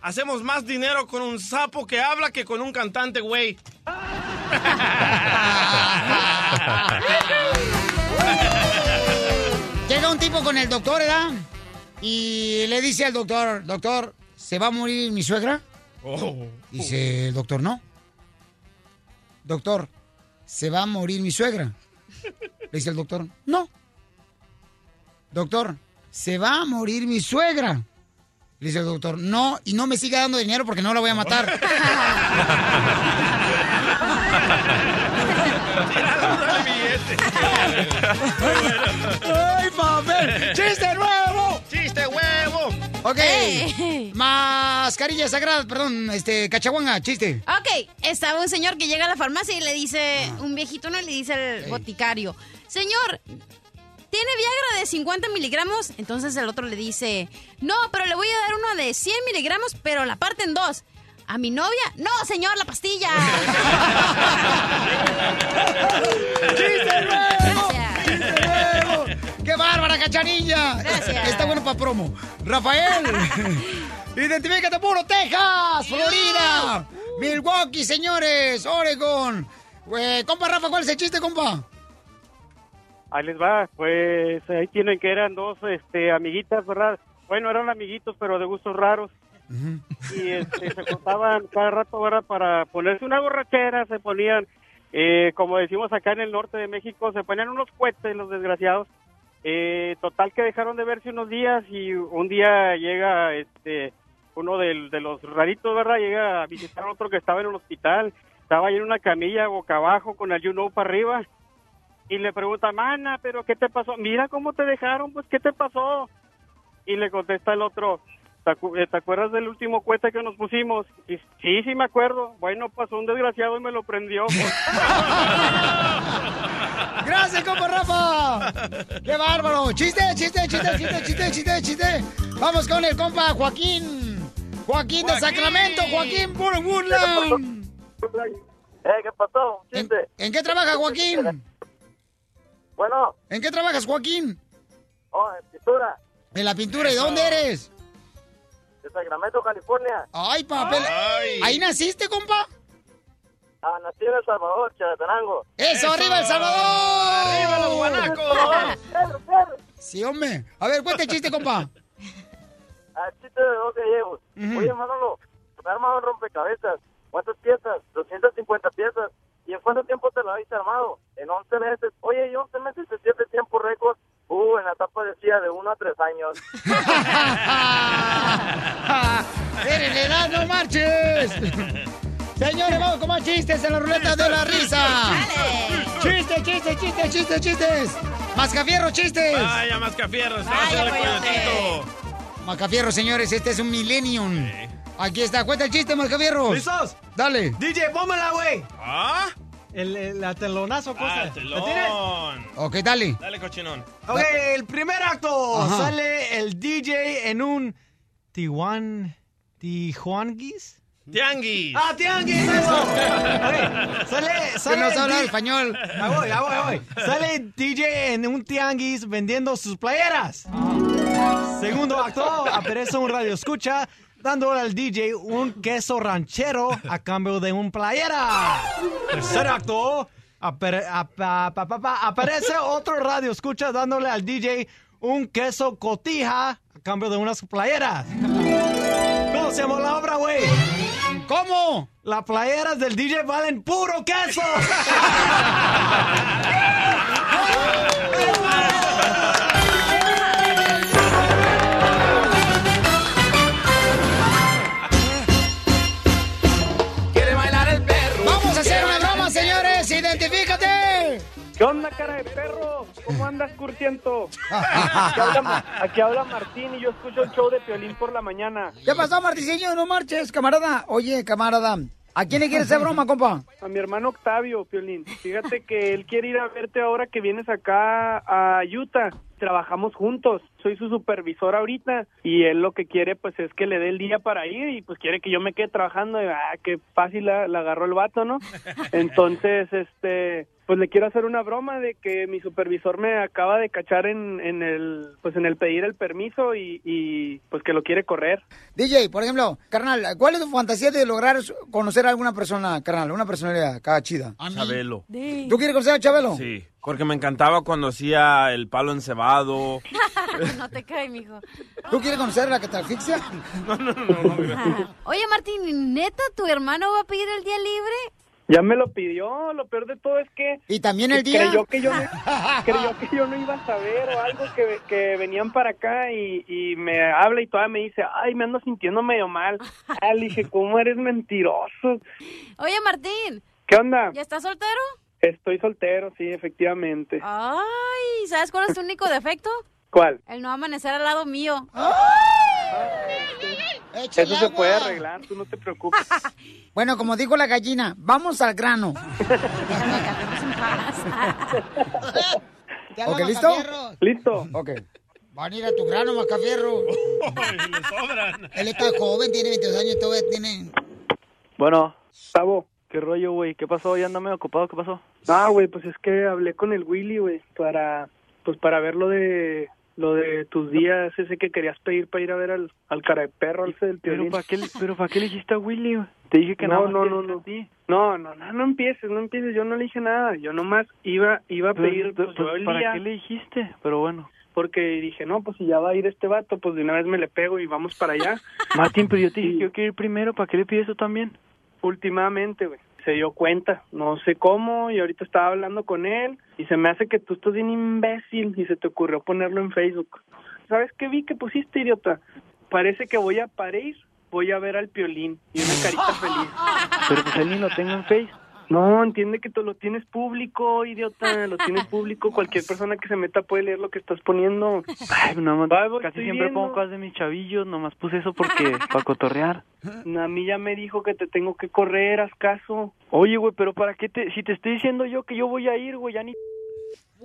Speaker 4: hacemos más dinero con un sapo que habla que con un cantante, güey. [laughs]
Speaker 3: Llega un tipo con el doctor, ¿verdad? Y le dice al doctor, doctor, ¿se va a morir mi suegra?
Speaker 4: Oh.
Speaker 3: Dice el doctor, no. Doctor, ¿se va a morir mi suegra? Le dice el doctor, no. Doctor, ¿se va a morir mi suegra? Le dice el doctor, no, y no me siga dando dinero porque no la voy a matar. [laughs] ¡Ay, papel! ¡Chiste nuevo!
Speaker 4: ¡Chiste huevo!
Speaker 3: Ok.
Speaker 5: Eh.
Speaker 3: Mascarilla sagrada, perdón, este, cachaguanga, chiste.
Speaker 5: Ok, estaba un señor que llega a la farmacia y le dice, un viejito no le dice al boticario, señor, ¿tiene Viagra de 50 miligramos? Entonces el otro le dice, no, pero le voy a dar uno de 100 miligramos, pero la parte en dos. ¿A mi novia? No, señor, la pastilla.
Speaker 3: ¡Chiste nuevo! ¡Chiste nuevo! ¡Qué bárbara, cachanilla!
Speaker 5: Gracias.
Speaker 3: Está bueno para promo. Rafael, [laughs] identifícate puro, Texas, Florida, Milwaukee, señores, Oregon. Eh, compa Rafa, ¿cuál es el chiste, compa?
Speaker 23: Ahí les va, pues ahí tienen que eran dos este, amiguitas, ¿verdad? Bueno, eran amiguitos, pero de gustos raros. Y este, se juntaban cada rato, ¿verdad? Para ponerse una borrachera, se ponían, eh, como decimos acá en el norte de México, se ponían unos cohetes los desgraciados. Eh, total que dejaron de verse unos días y un día llega este uno de los raritos, ¿verdad? Llega a visitar a otro que estaba en un hospital. Estaba ahí en una camilla boca abajo con el you know para arriba y le pregunta, mana, pero ¿qué te pasó? Mira cómo te dejaron, pues ¿qué te pasó? Y le contesta el otro, ¿te, acu- eh, te acuerdas del último cohete que nos pusimos? Y sí, sí me acuerdo. Bueno, pasó un desgraciado y me lo prendió. [laughs]
Speaker 3: ¡Gracias, compa Rafa! ¡Qué bárbaro! ¡Chiste, chiste, chiste, chiste, chiste, chiste, chiste! Vamos con el compa Joaquín. Joaquín de Sacramento, Joaquín por Woodland.
Speaker 24: Eh, ¿qué pasó?
Speaker 3: ¿En, en qué trabajas, Joaquín?
Speaker 24: Bueno.
Speaker 3: ¿En qué trabajas, Joaquín?
Speaker 24: Oh, en pintura.
Speaker 3: En la pintura. ¿Y dónde eres?
Speaker 24: Sacramento, California.
Speaker 3: Ay, papel. ¿Ahí naciste, compa?
Speaker 24: Ah, nací en El Salvador, Chalatenango.
Speaker 3: ¡Eso, arriba El Salvador!
Speaker 24: ¡Arriba los guanacos! [laughs]
Speaker 3: Sí, hombre. A ver, cuenta el chiste, compa. [laughs]
Speaker 24: Ah, chiste de dos gallegos.
Speaker 3: Ujú.
Speaker 24: Oye, Manolo, me he armado un rompecabezas. ¿Cuántas piezas? 250 piezas. ¿Y en cuánto tiempo te lo habéis armado? En 11 meses. Oye, ¿y 11 meses es siete tiempo récord? Uh, en la etapa decía de 1 a 3 años. [laughs]
Speaker 3: ¡Eres edad, no marches! Señores, vamos con más chistes en la ruleta de la risa. ¡Chistes, chistes, chistes, chistes, chistes! ¡Mascafierro, chistes!
Speaker 4: Vaya, Mascafierro, el coyotito.
Speaker 3: Mascafierro, señores, este es un millennium. Aquí está, cuenta el chiste, Mascafierro.
Speaker 11: ¿Listos?
Speaker 3: Dale.
Speaker 11: DJ, pómela, güey.
Speaker 4: ¿Ah?
Speaker 11: El, el- la telonazo, cosa.
Speaker 4: Ah.
Speaker 3: Ok, dale.
Speaker 4: Dale, cochinón.
Speaker 11: Ok, el primer acto.
Speaker 3: Ajá.
Speaker 11: Sale el DJ en un Tijuan... Tijuanguis.
Speaker 4: Tianguis.
Speaker 11: ¡Ah, tianguis! Eso. [laughs] Sale, sale
Speaker 3: no
Speaker 11: el
Speaker 3: sabe español.
Speaker 11: Ya voy, ya voy, ya voy. Sale DJ en un tianguis vendiendo sus playeras. Segundo acto, aparece un radio escucha dándole al DJ un queso ranchero a cambio de un playera. Tercer acto, apare- apa- pa- pa- pa- aparece otro radio escucha dándole al DJ un queso cotija a cambio de unas playeras. ¿Cómo se llama la obra, güey?
Speaker 3: ¿Cómo?
Speaker 11: Las playeras del DJ valen puro queso. [laughs]
Speaker 25: ¿Qué onda, cara de perro? ¿Cómo andas, cursiento? Aquí habla, aquí habla Martín y yo escucho el show de Piolín por la mañana.
Speaker 3: ¿Qué pasó, Marticeño? No marches, camarada. Oye, camarada, ¿a quién le quieres hacer broma, compa?
Speaker 25: A mi hermano Octavio, Piolín. Fíjate que él quiere ir a verte ahora que vienes acá a Utah. Trabajamos juntos. Soy su supervisor ahorita y él lo que quiere pues es que le dé el día para ir y pues quiere que yo me quede trabajando. Y, ah, qué fácil la, la agarró el vato, ¿no? [laughs] Entonces, este, pues le quiero hacer una broma de que mi supervisor me acaba de cachar en, en el, pues en el pedir el permiso y, y pues que lo quiere correr.
Speaker 3: DJ, por ejemplo, carnal, ¿cuál es tu fantasía de lograr conocer a alguna persona, carnal? Una personalidad acá chida.
Speaker 26: Chabelo.
Speaker 3: ¿Tú quieres conocer a Chabelo?
Speaker 26: Sí, porque me encantaba cuando hacía el palo encebado. [laughs]
Speaker 5: no te cae, mijo.
Speaker 3: ¿Tú quieres conocer a la que te asfixia? [laughs]
Speaker 26: No, no, no, no, gracias.
Speaker 5: Oye, Martín, ¿neta tu hermano va a pedir el día libre?
Speaker 25: Ya me lo pidió, lo peor de todo es que...
Speaker 3: ¿Y también el día?
Speaker 25: Creyó que yo no, [laughs] creyó que yo no iba a saber o algo, que, que venían para acá y, y me habla y todavía me dice, ay, me ando sintiendo medio mal. Ah, le dije, ¿cómo eres mentiroso?
Speaker 5: Oye, Martín,
Speaker 25: ¿Qué onda?
Speaker 5: ¿ya estás soltero?
Speaker 25: Estoy soltero, sí, efectivamente.
Speaker 5: Ay, ¿sabes cuál es tu único defecto?
Speaker 25: ¿Cuál?
Speaker 5: El no amanecer al lado mío.
Speaker 25: Eso se puede arreglar, tú no te preocupes. [laughs]
Speaker 3: Bueno, como dijo la gallina, vamos al grano. [laughs] [laughs] ¿Ok, listo?
Speaker 25: Listo.
Speaker 3: Ok. Van a ir a tu grano, Mascafierro. Él está joven, tiene 22 años, todavía tiene...
Speaker 25: Bueno. Tavo, ¿qué rollo, güey? ¿Qué pasó? ¿Ya anda medio ocupado? ¿Qué pasó? Ah, güey, pues es que hablé con el Willy, güey, para, pues para ver lo de, lo de tus días, ese que querías pedir para ir a ver al, al cara de perro, al del
Speaker 24: Pero. ¿para qué, pero ¿para qué le dijiste a Willy? Te dije que
Speaker 25: no, no, no, no. No, no, no, no empieces, no empieces, yo no le dije nada, yo nomás iba, iba a pedir, pues,
Speaker 24: ¿Para qué le dijiste? Pero bueno.
Speaker 25: porque dije, no, pues si ya va a ir este vato, pues de una vez me le pego y vamos para allá. [laughs]
Speaker 24: Martín, pero yo te dije yo quiero ir primero, ¿para qué le pides eso también?
Speaker 25: últimamente, güey. Se dio cuenta, no sé cómo, y ahorita estaba hablando con él, y se me hace que tú estás bien imbécil, y se te ocurrió ponerlo en Facebook. ¿Sabes qué vi que pusiste, idiota? Parece que voy a París, voy a ver al Piolín, y una carita feliz.
Speaker 24: Pero pues él ni lo tengo en Face.
Speaker 25: No, entiende que tú lo tienes público, idiota, lo tienes público, cualquier persona que se meta puede leer lo que estás poniendo.
Speaker 24: Ay,
Speaker 25: voy,
Speaker 24: casi siempre
Speaker 25: viendo.
Speaker 24: pongo cosas de mis chavillos, nomás puse eso porque, [laughs] para cotorrear.
Speaker 25: A mí ya me dijo que te tengo que correr, haz caso.
Speaker 24: Oye, güey, pero ¿para qué te, si te estoy diciendo yo que yo voy a ir, güey, ya ni...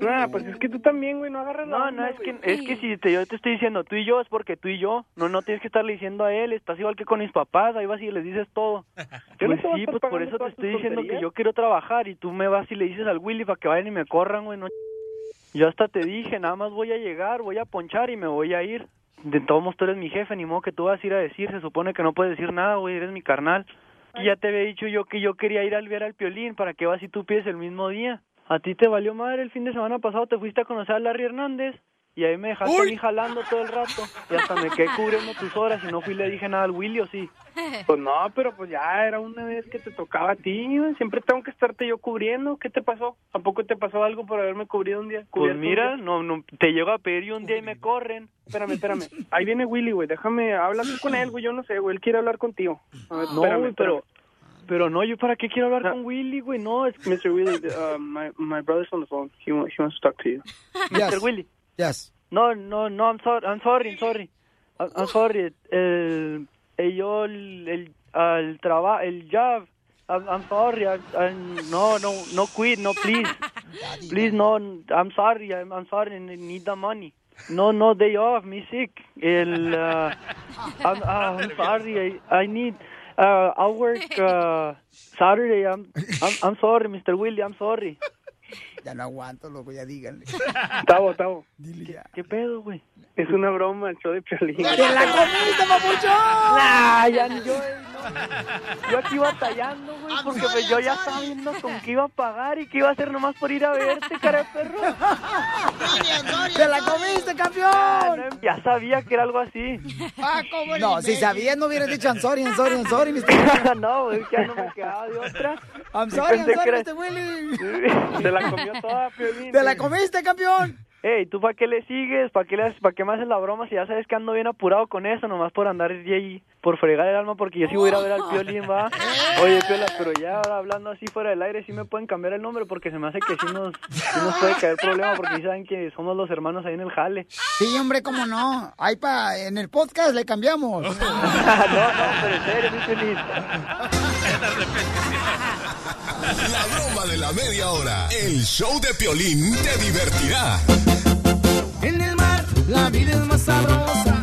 Speaker 25: Ah, pues es que tú también, güey, no agarras la
Speaker 24: No, no, es que, es que si te, yo te estoy diciendo tú y yo, es porque tú y yo. No, no tienes que estarle diciendo a él, estás igual que con mis papás, ahí vas y les dices todo. [laughs]
Speaker 25: No
Speaker 24: Pues sí, pues por eso te estoy diciendo que yo quiero trabajar y tú me vas y le dices al Willy para que vayan y me corran, güey, no Yo hasta te dije, nada más voy a llegar, voy a ponchar y me voy a ir. De todos modos tú eres mi jefe, ni modo que tú vas a ir a decir, se supone que no puedes decir nada, güey, eres mi carnal. Y ya te había dicho yo que yo quería ir al ver al Piolín, ¿para qué vas y tú pides el mismo día? A ti te valió madre el fin de semana pasado, te fuiste a conocer a Larry Hernández y ahí me dejaste a mí jalando todo el rato y hasta me quedé cubriendo tus horas y no fui y le dije nada al Willy o sí. [laughs]
Speaker 25: Pues no, pero pues ya era una vez que te tocaba a ti, siempre tengo que estarte yo cubriendo. ¿Qué te pasó? ¿A poco te pasó algo por haberme cubrido un día?
Speaker 24: Pues mira, no, no, te llego a pedir y un día y me corren.
Speaker 25: Espérame, espérame. Ahí viene Willy, güey. Déjame hablar con él, güey. Yo no sé, güey. Él quiere hablar contigo. A ver,
Speaker 24: No,
Speaker 25: espérame,
Speaker 24: güey, pero,
Speaker 25: espérame.
Speaker 24: Pero no, yo para qué quiero hablar con Willy, güey, no, es
Speaker 25: Mr. Willy, uh, my, my brother's on the phone. He, wa- he wants to talk to you. [laughs]
Speaker 24: Mr. Willy.
Speaker 3: Yes.
Speaker 24: No, no, no, I'm sorry, I'm sorry, I'm sorry. I'm, I'm sorry. El, el, yo, el, el, el trabajo, el job. I'm, I'm sorry. I'm, I'm- no, no, no quit, no, please. [laughs] Please, no, I'm sorry, I'm, I'm sorry, I need the money. No, no, day off, me sick. El, uh, [laughs] I'm, uh, I'm sorry, I, I need, uh, I'll work, uh, [laughs] Saturday. I'm, I'm, I'm sorry, Mr. Willy, I'm sorry.
Speaker 3: Ya no aguanto, loco, ya díganle.
Speaker 25: Tavo, Tavo.
Speaker 24: ¿Qué pedo, güey?
Speaker 25: Es una broma, el show de Piolín.
Speaker 3: ¡Te la comiste, papuchón!
Speaker 24: Nah, ya ni yo, eh, no. Yo aquí batallando, güey, porque pues yo ya estaba viendo con qué iba a pagar y qué iba a hacer nomás por ir a verte, cara de perro.
Speaker 3: ¡Te la comiste, campeón!
Speaker 24: Ya sabía que era algo así.
Speaker 3: No, si sabías no hubieras dicho I'm sorry, I'm sorry, I'm sorry, Mr. [laughs]
Speaker 24: no, güey, ya no me quedaba de otra.
Speaker 3: I'm sorry, I'm sorry, Mr. Willy.
Speaker 25: Se la comió toda, Piolín.
Speaker 3: ¡Te la comiste, campeón!
Speaker 25: Hey, ¿tú para qué le sigues? ¿Para qué, le haces- ¿Para qué me haces la broma si ya sabes que ando bien apurado con eso? Nomás por andar de ahí, por fregar el alma, porque yo sí voy a ir a ver al violín, va. [laughs] Oye, Piola, pero ya ahora hablando así fuera del aire, sí me pueden cambiar el nombre, porque se me hace que sí nos, sí nos puede caer problema, porque sí saben que somos los hermanos ahí en el jale.
Speaker 3: Sí, hombre, cómo no. Ahí pa, en el podcast le cambiamos. [laughs]
Speaker 25: no, no, pero en serio, mi Piolín. [laughs]
Speaker 7: La broma de la media hora. El show de Piolín te divertirá.
Speaker 16: En el mar la vida es más sabrosa.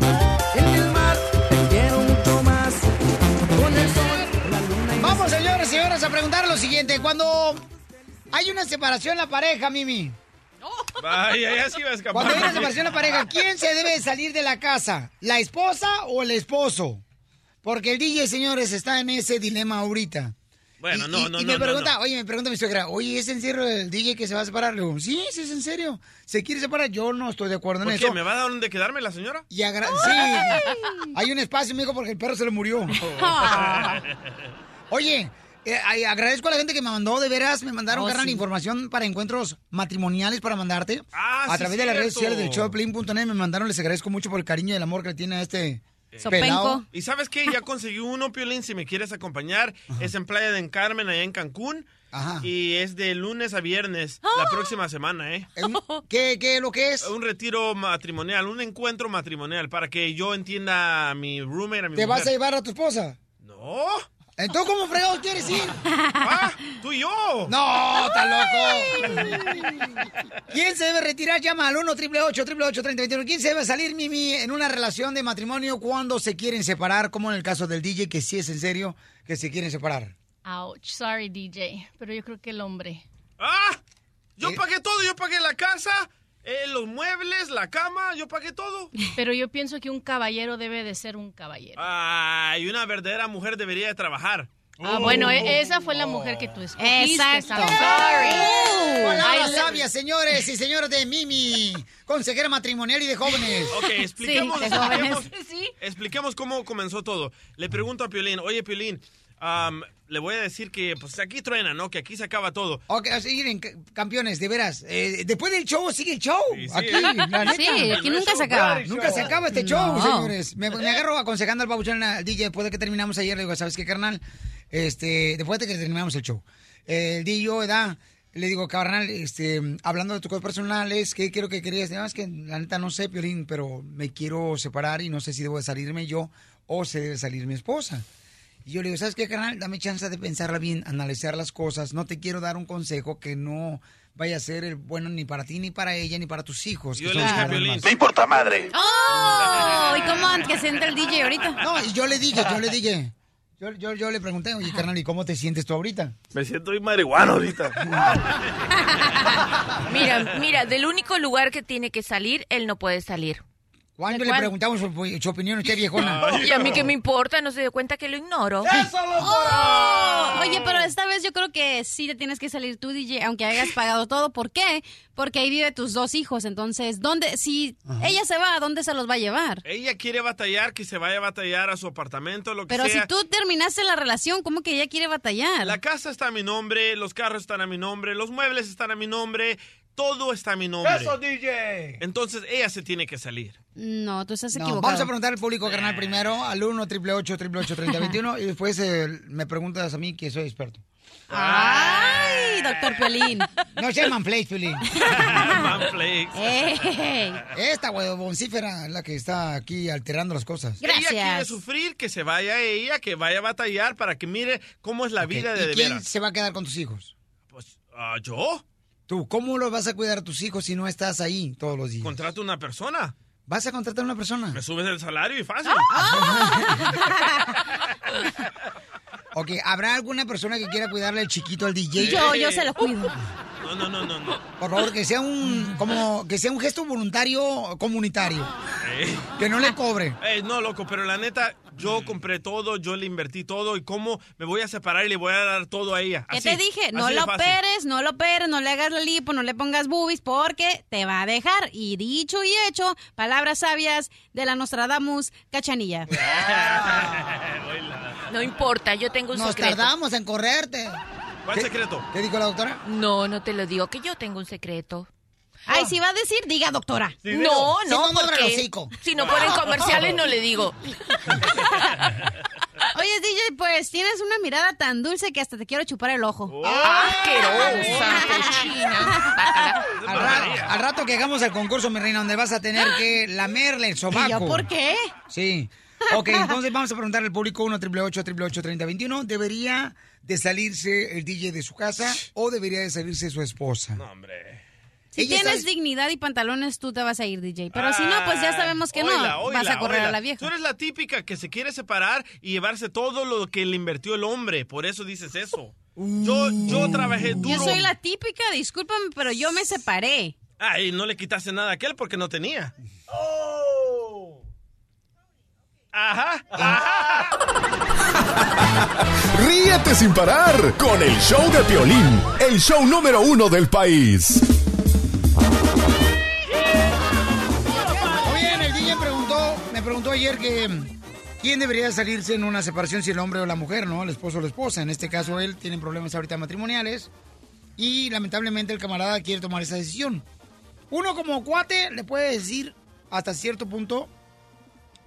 Speaker 16: En el mar te quiero mucho más. Con el sol, la luna y
Speaker 3: Vamos, señores y señoras, a preguntar lo siguiente. Cuando hay una separación en la pareja, Mimi.
Speaker 4: Vaya, ya se iba a escapar.
Speaker 3: Cuando hay una separación en la pareja, ¿quién se debe salir de la casa? ¿La esposa o el esposo? Porque el DJ, señores, está en ese dilema ahorita.
Speaker 4: Bueno,
Speaker 3: Y-
Speaker 4: no,
Speaker 3: y,
Speaker 4: no,
Speaker 3: y
Speaker 4: no,
Speaker 3: me
Speaker 4: no,
Speaker 3: pregunta,
Speaker 4: no.
Speaker 3: oye, me pregunta mi suegra, oye, ¿es en serio el DJ que se va a separar? Le digo, sí, sí, es en serio. ¿Se quiere separar? Yo no estoy de acuerdo en
Speaker 4: ¿Por
Speaker 3: eso.
Speaker 4: qué? ¿Me va a dar donde quedarme la señora?
Speaker 3: Y agra- sí, hay un espacio, mijo, porque el perro se le murió. [laughs] Oye, eh, agradezco a la gente que me mandó, de veras, me mandaron,
Speaker 4: Oh,
Speaker 3: carnal,
Speaker 4: sí.
Speaker 3: información para encuentros matrimoniales para mandarte.
Speaker 4: Ah,
Speaker 3: a
Speaker 4: sí,
Speaker 3: través de las redes sociales del showplane.net me mandaron, les agradezco mucho por el cariño y el amor que le tiene a este pelado.
Speaker 4: ¿Y sabes qué? Ya conseguí uno, Piolín, si me quieres acompañar. Es en Playa del Carmen, allá en Cancún. Y es de lunes a viernes, la próxima semana, ¿eh? [laughs]
Speaker 3: ¿Qué, ¿Qué lo que es?
Speaker 4: Un retiro matrimonial, un encuentro matrimonial, para que yo entienda a mi roommate, a mi
Speaker 3: ¿Te vas a llevar a tu esposa?
Speaker 4: No.
Speaker 3: ¿Entonces cómo fregados quieres ir? [laughs]
Speaker 4: Ah, tú y yo.
Speaker 3: No, está loco. ¿Quién se debe retirar? Llama al 1 888 3021 ¿Quién se debe salir, Mimi, en una relación de matrimonio cuando se quieren separar? Como en el caso del DJ, que sí es en serio, que se quieren separar.
Speaker 27: Ouch, sorry DJ, pero yo creo que el hombre.
Speaker 4: ¡Ah! Yo pagué todo, yo pagué la casa, eh, los muebles, la cama, yo pagué todo. [laughs]
Speaker 27: Pero yo pienso que un caballero debe de ser un caballero.
Speaker 4: Ay, una verdadera mujer debería de trabajar.
Speaker 27: Ah, bueno, e- esa fue la mujer que tú escogiste.
Speaker 5: Exacto.
Speaker 27: Sorry.
Speaker 3: Palabras sabias, señores y señoras de Mimi, consejera matrimonial y de jóvenes.
Speaker 4: Ok, expliquemos, [laughs]
Speaker 3: Sí, de jóvenes.
Speaker 4: expliquemos, expliquemos cómo comenzó todo. Le pregunto a Piolín, oye Piolín, am, le voy a decir que pues aquí truena, ¿no? Que aquí se acaba todo.
Speaker 3: Ok, así, miren, c- campeones, de veras. eh, después del show sigue el show.
Speaker 4: sí.
Speaker 3: Aquí, la neta.
Speaker 5: Sí, aquí nunca se acaba.
Speaker 3: Nunca se acaba este show,
Speaker 5: No.
Speaker 3: señores. Me, me agarro aconsejando al babuchón al DJ después de que terminamos ayer. Le digo, ¿sabes qué, carnal? Este, después de que terminamos el show. Eh, el DJ, ¿verdad? Le digo, carnal, este, hablando de tus cosas personales, ¿qué quiero que querías? No, es que la neta no sé, Piolín, pero me quiero separar y no sé si debo de salirme yo o se debe salir mi esposa. Y yo le digo, ¿sabes qué, carnal? Dame chance de pensarla bien, analizar las cosas. No te quiero dar un consejo que no vaya a ser el bueno ni para ti, ni para ella, ni para tus hijos.
Speaker 4: Yo
Speaker 3: que
Speaker 4: le dije a Piolín. importa madre.
Speaker 5: ¡Oh! ¿Y cómo que se entra el DJ ahorita?
Speaker 3: No, yo le dije, yo le dije. Yo, yo, yo le pregunté, oye, carnal, ¿y cómo te sientes tú ahorita?
Speaker 26: Me siento muy marihuana ahorita. [laughs]
Speaker 28: Mira, mira, del único lugar que tiene que salir, él no puede salir.
Speaker 3: ¿Cuándo
Speaker 28: ¿De
Speaker 3: le
Speaker 28: cuál?
Speaker 3: preguntamos su, su opinión a usted, viejona? [laughs]
Speaker 28: Y a mí que me importa, no se dio cuenta que lo [laughs] ignoro.
Speaker 5: Oh, Oye, pero esta vez yo creo que sí te tienes que salir tú, DJ, aunque hayas pagado todo. ¿Por qué? Porque ahí vive tus dos hijos. Entonces, ¿dónde? Si ella se va, ¿a dónde se los va a llevar?
Speaker 4: Ella quiere batallar, que se vaya a batallar a su apartamento, lo que
Speaker 5: Pero
Speaker 4: sea.
Speaker 5: si tú terminaste la relación, ¿cómo que ella quiere batallar?
Speaker 4: La casa está a mi nombre, los carros están a mi nombre, los muebles están a mi nombre, todo está a mi nombre.
Speaker 3: ¡Eso, DJ!
Speaker 4: Entonces ella se tiene que salir.
Speaker 5: No, tú estás
Speaker 3: No,
Speaker 5: equivocado.
Speaker 3: vamos a preguntar al público, carnal, primero, al 1 888 3021 y después eh, me preguntas a mí, que soy experto.
Speaker 5: ¡Ay, doctor Piolín!
Speaker 3: No se manflays, Piolín. [laughs]
Speaker 4: Manflakes.
Speaker 3: Esta huevoncífera es la que está aquí alterando las cosas.
Speaker 4: Ella quiere sufrir, que se vaya ella, que vaya a batallar para que mire cómo es la vida de
Speaker 3: ¿Y
Speaker 4: de
Speaker 3: quién
Speaker 4: veras.
Speaker 3: se va a quedar con tus hijos?
Speaker 4: Ah, ¿Yo?
Speaker 3: Tú, ¿cómo los vas a cuidar a tus hijos si no estás ahí todos los días?
Speaker 4: Contrato una persona.
Speaker 3: ¿Vas a contratar a una persona?
Speaker 4: Me subes el salario y fácil. [laughs]
Speaker 3: Ok, ¿habrá alguna persona que quiera cuidarle al chiquito al DJ?
Speaker 5: Yo, yo se lo cuido.
Speaker 4: No, no, no, no, no.
Speaker 3: Por favor, que sea un como que sea un gesto voluntario comunitario.
Speaker 4: Eh.
Speaker 3: Que no le cobre.
Speaker 4: No, loco, pero la neta, yo compré todo, yo le invertí todo y cómo me voy a separar y le voy a dar todo a ella.
Speaker 5: ¿Qué
Speaker 4: Así,
Speaker 5: te dije? No lo
Speaker 4: fácil.
Speaker 5: operes, no lo operes, no le hagas la lipo, no le pongas boobies porque te va a dejar. Y dicho y hecho, palabras sabias de la Nostradamus Cachanilla. [laughs]
Speaker 28: No importa, yo tengo un
Speaker 3: Nos
Speaker 28: secreto.
Speaker 3: tardamos en correrte.
Speaker 4: ¿Cuál secreto?
Speaker 3: ¿Qué dijo la doctora?
Speaker 28: No, no te lo digo, que yo tengo un secreto.
Speaker 5: Ay, si va a decir, diga, doctora.
Speaker 28: No,
Speaker 5: Si
Speaker 28: no,
Speaker 5: no, no abra el
Speaker 28: porque si no ponen comerciales no le digo. [laughs]
Speaker 5: Oye, DJ, pues tienes una mirada tan dulce que hasta te quiero chupar el ojo.
Speaker 28: Oh. Asquerosa, cochina.
Speaker 3: Al, ra- al rato que hagamos el concurso, mi reina, donde vas a tener que lamerle el sobaco.
Speaker 5: ¿Y yo por qué?
Speaker 3: Sí. Ok, entonces vamos a preguntar al público 1 888 3021 ¿Debería de salirse el DJ de su casa o debería de salirse su esposa? No,
Speaker 4: hombre.
Speaker 5: Si
Speaker 3: Ella
Speaker 5: tienes
Speaker 3: está-
Speaker 5: dignidad y pantalones, tú te vas a ir, DJ. Pero si no, pues ya sabemos que no.
Speaker 4: Oíla,
Speaker 5: vas a correr
Speaker 4: oíla.
Speaker 5: a la vieja.
Speaker 4: Tú eres la típica que se quiere separar y llevarse todo lo que le invirtió el hombre. Por eso dices eso. Yo, yo trabajé duro.
Speaker 5: Yo soy la típica, discúlpame, pero yo me separé.
Speaker 4: Ay, no le quitaste nada a aquel porque no tenía. Ajá, ajá. [laughs]
Speaker 7: Ríete sin parar con el show de Piolín, el show número uno del país.
Speaker 3: Ayer que quién debería salirse en una separación, si el hombre o la mujer, ¿no? El esposo o la esposa. En este caso, él tiene problemas ahorita matrimoniales y lamentablemente el camarada quiere tomar esa decisión. Uno como cuate le puede decir hasta cierto punto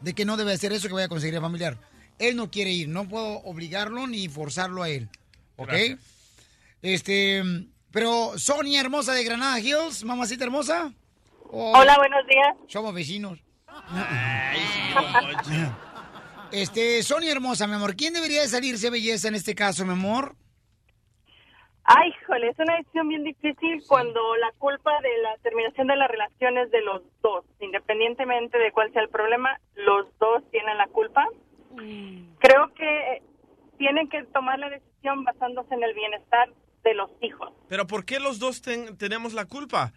Speaker 3: de que no debe hacer eso, que vaya a conseguir a familiar. Él no quiere ir, no puedo obligarlo ni forzarlo a él. ¿Ok?
Speaker 29: Gracias.
Speaker 3: Este, pero Sonia hermosa de Granada Hills, mamacita hermosa. Oh,
Speaker 29: Hola, buenos días.
Speaker 3: Somos vecinos. Este, Sonia hermosa, mi amor, ¿quién debería de salirse belleza en este caso, mi amor?
Speaker 29: Ay, híjole, es una decisión bien difícil cuando la culpa de la terminación de la relación es de los dos. Independientemente de cuál sea el problema, los dos tienen la culpa. Creo que tienen que tomar la decisión basándose en el bienestar de los hijos.
Speaker 4: Pero ¿por qué los dos ten- tenemos la culpa?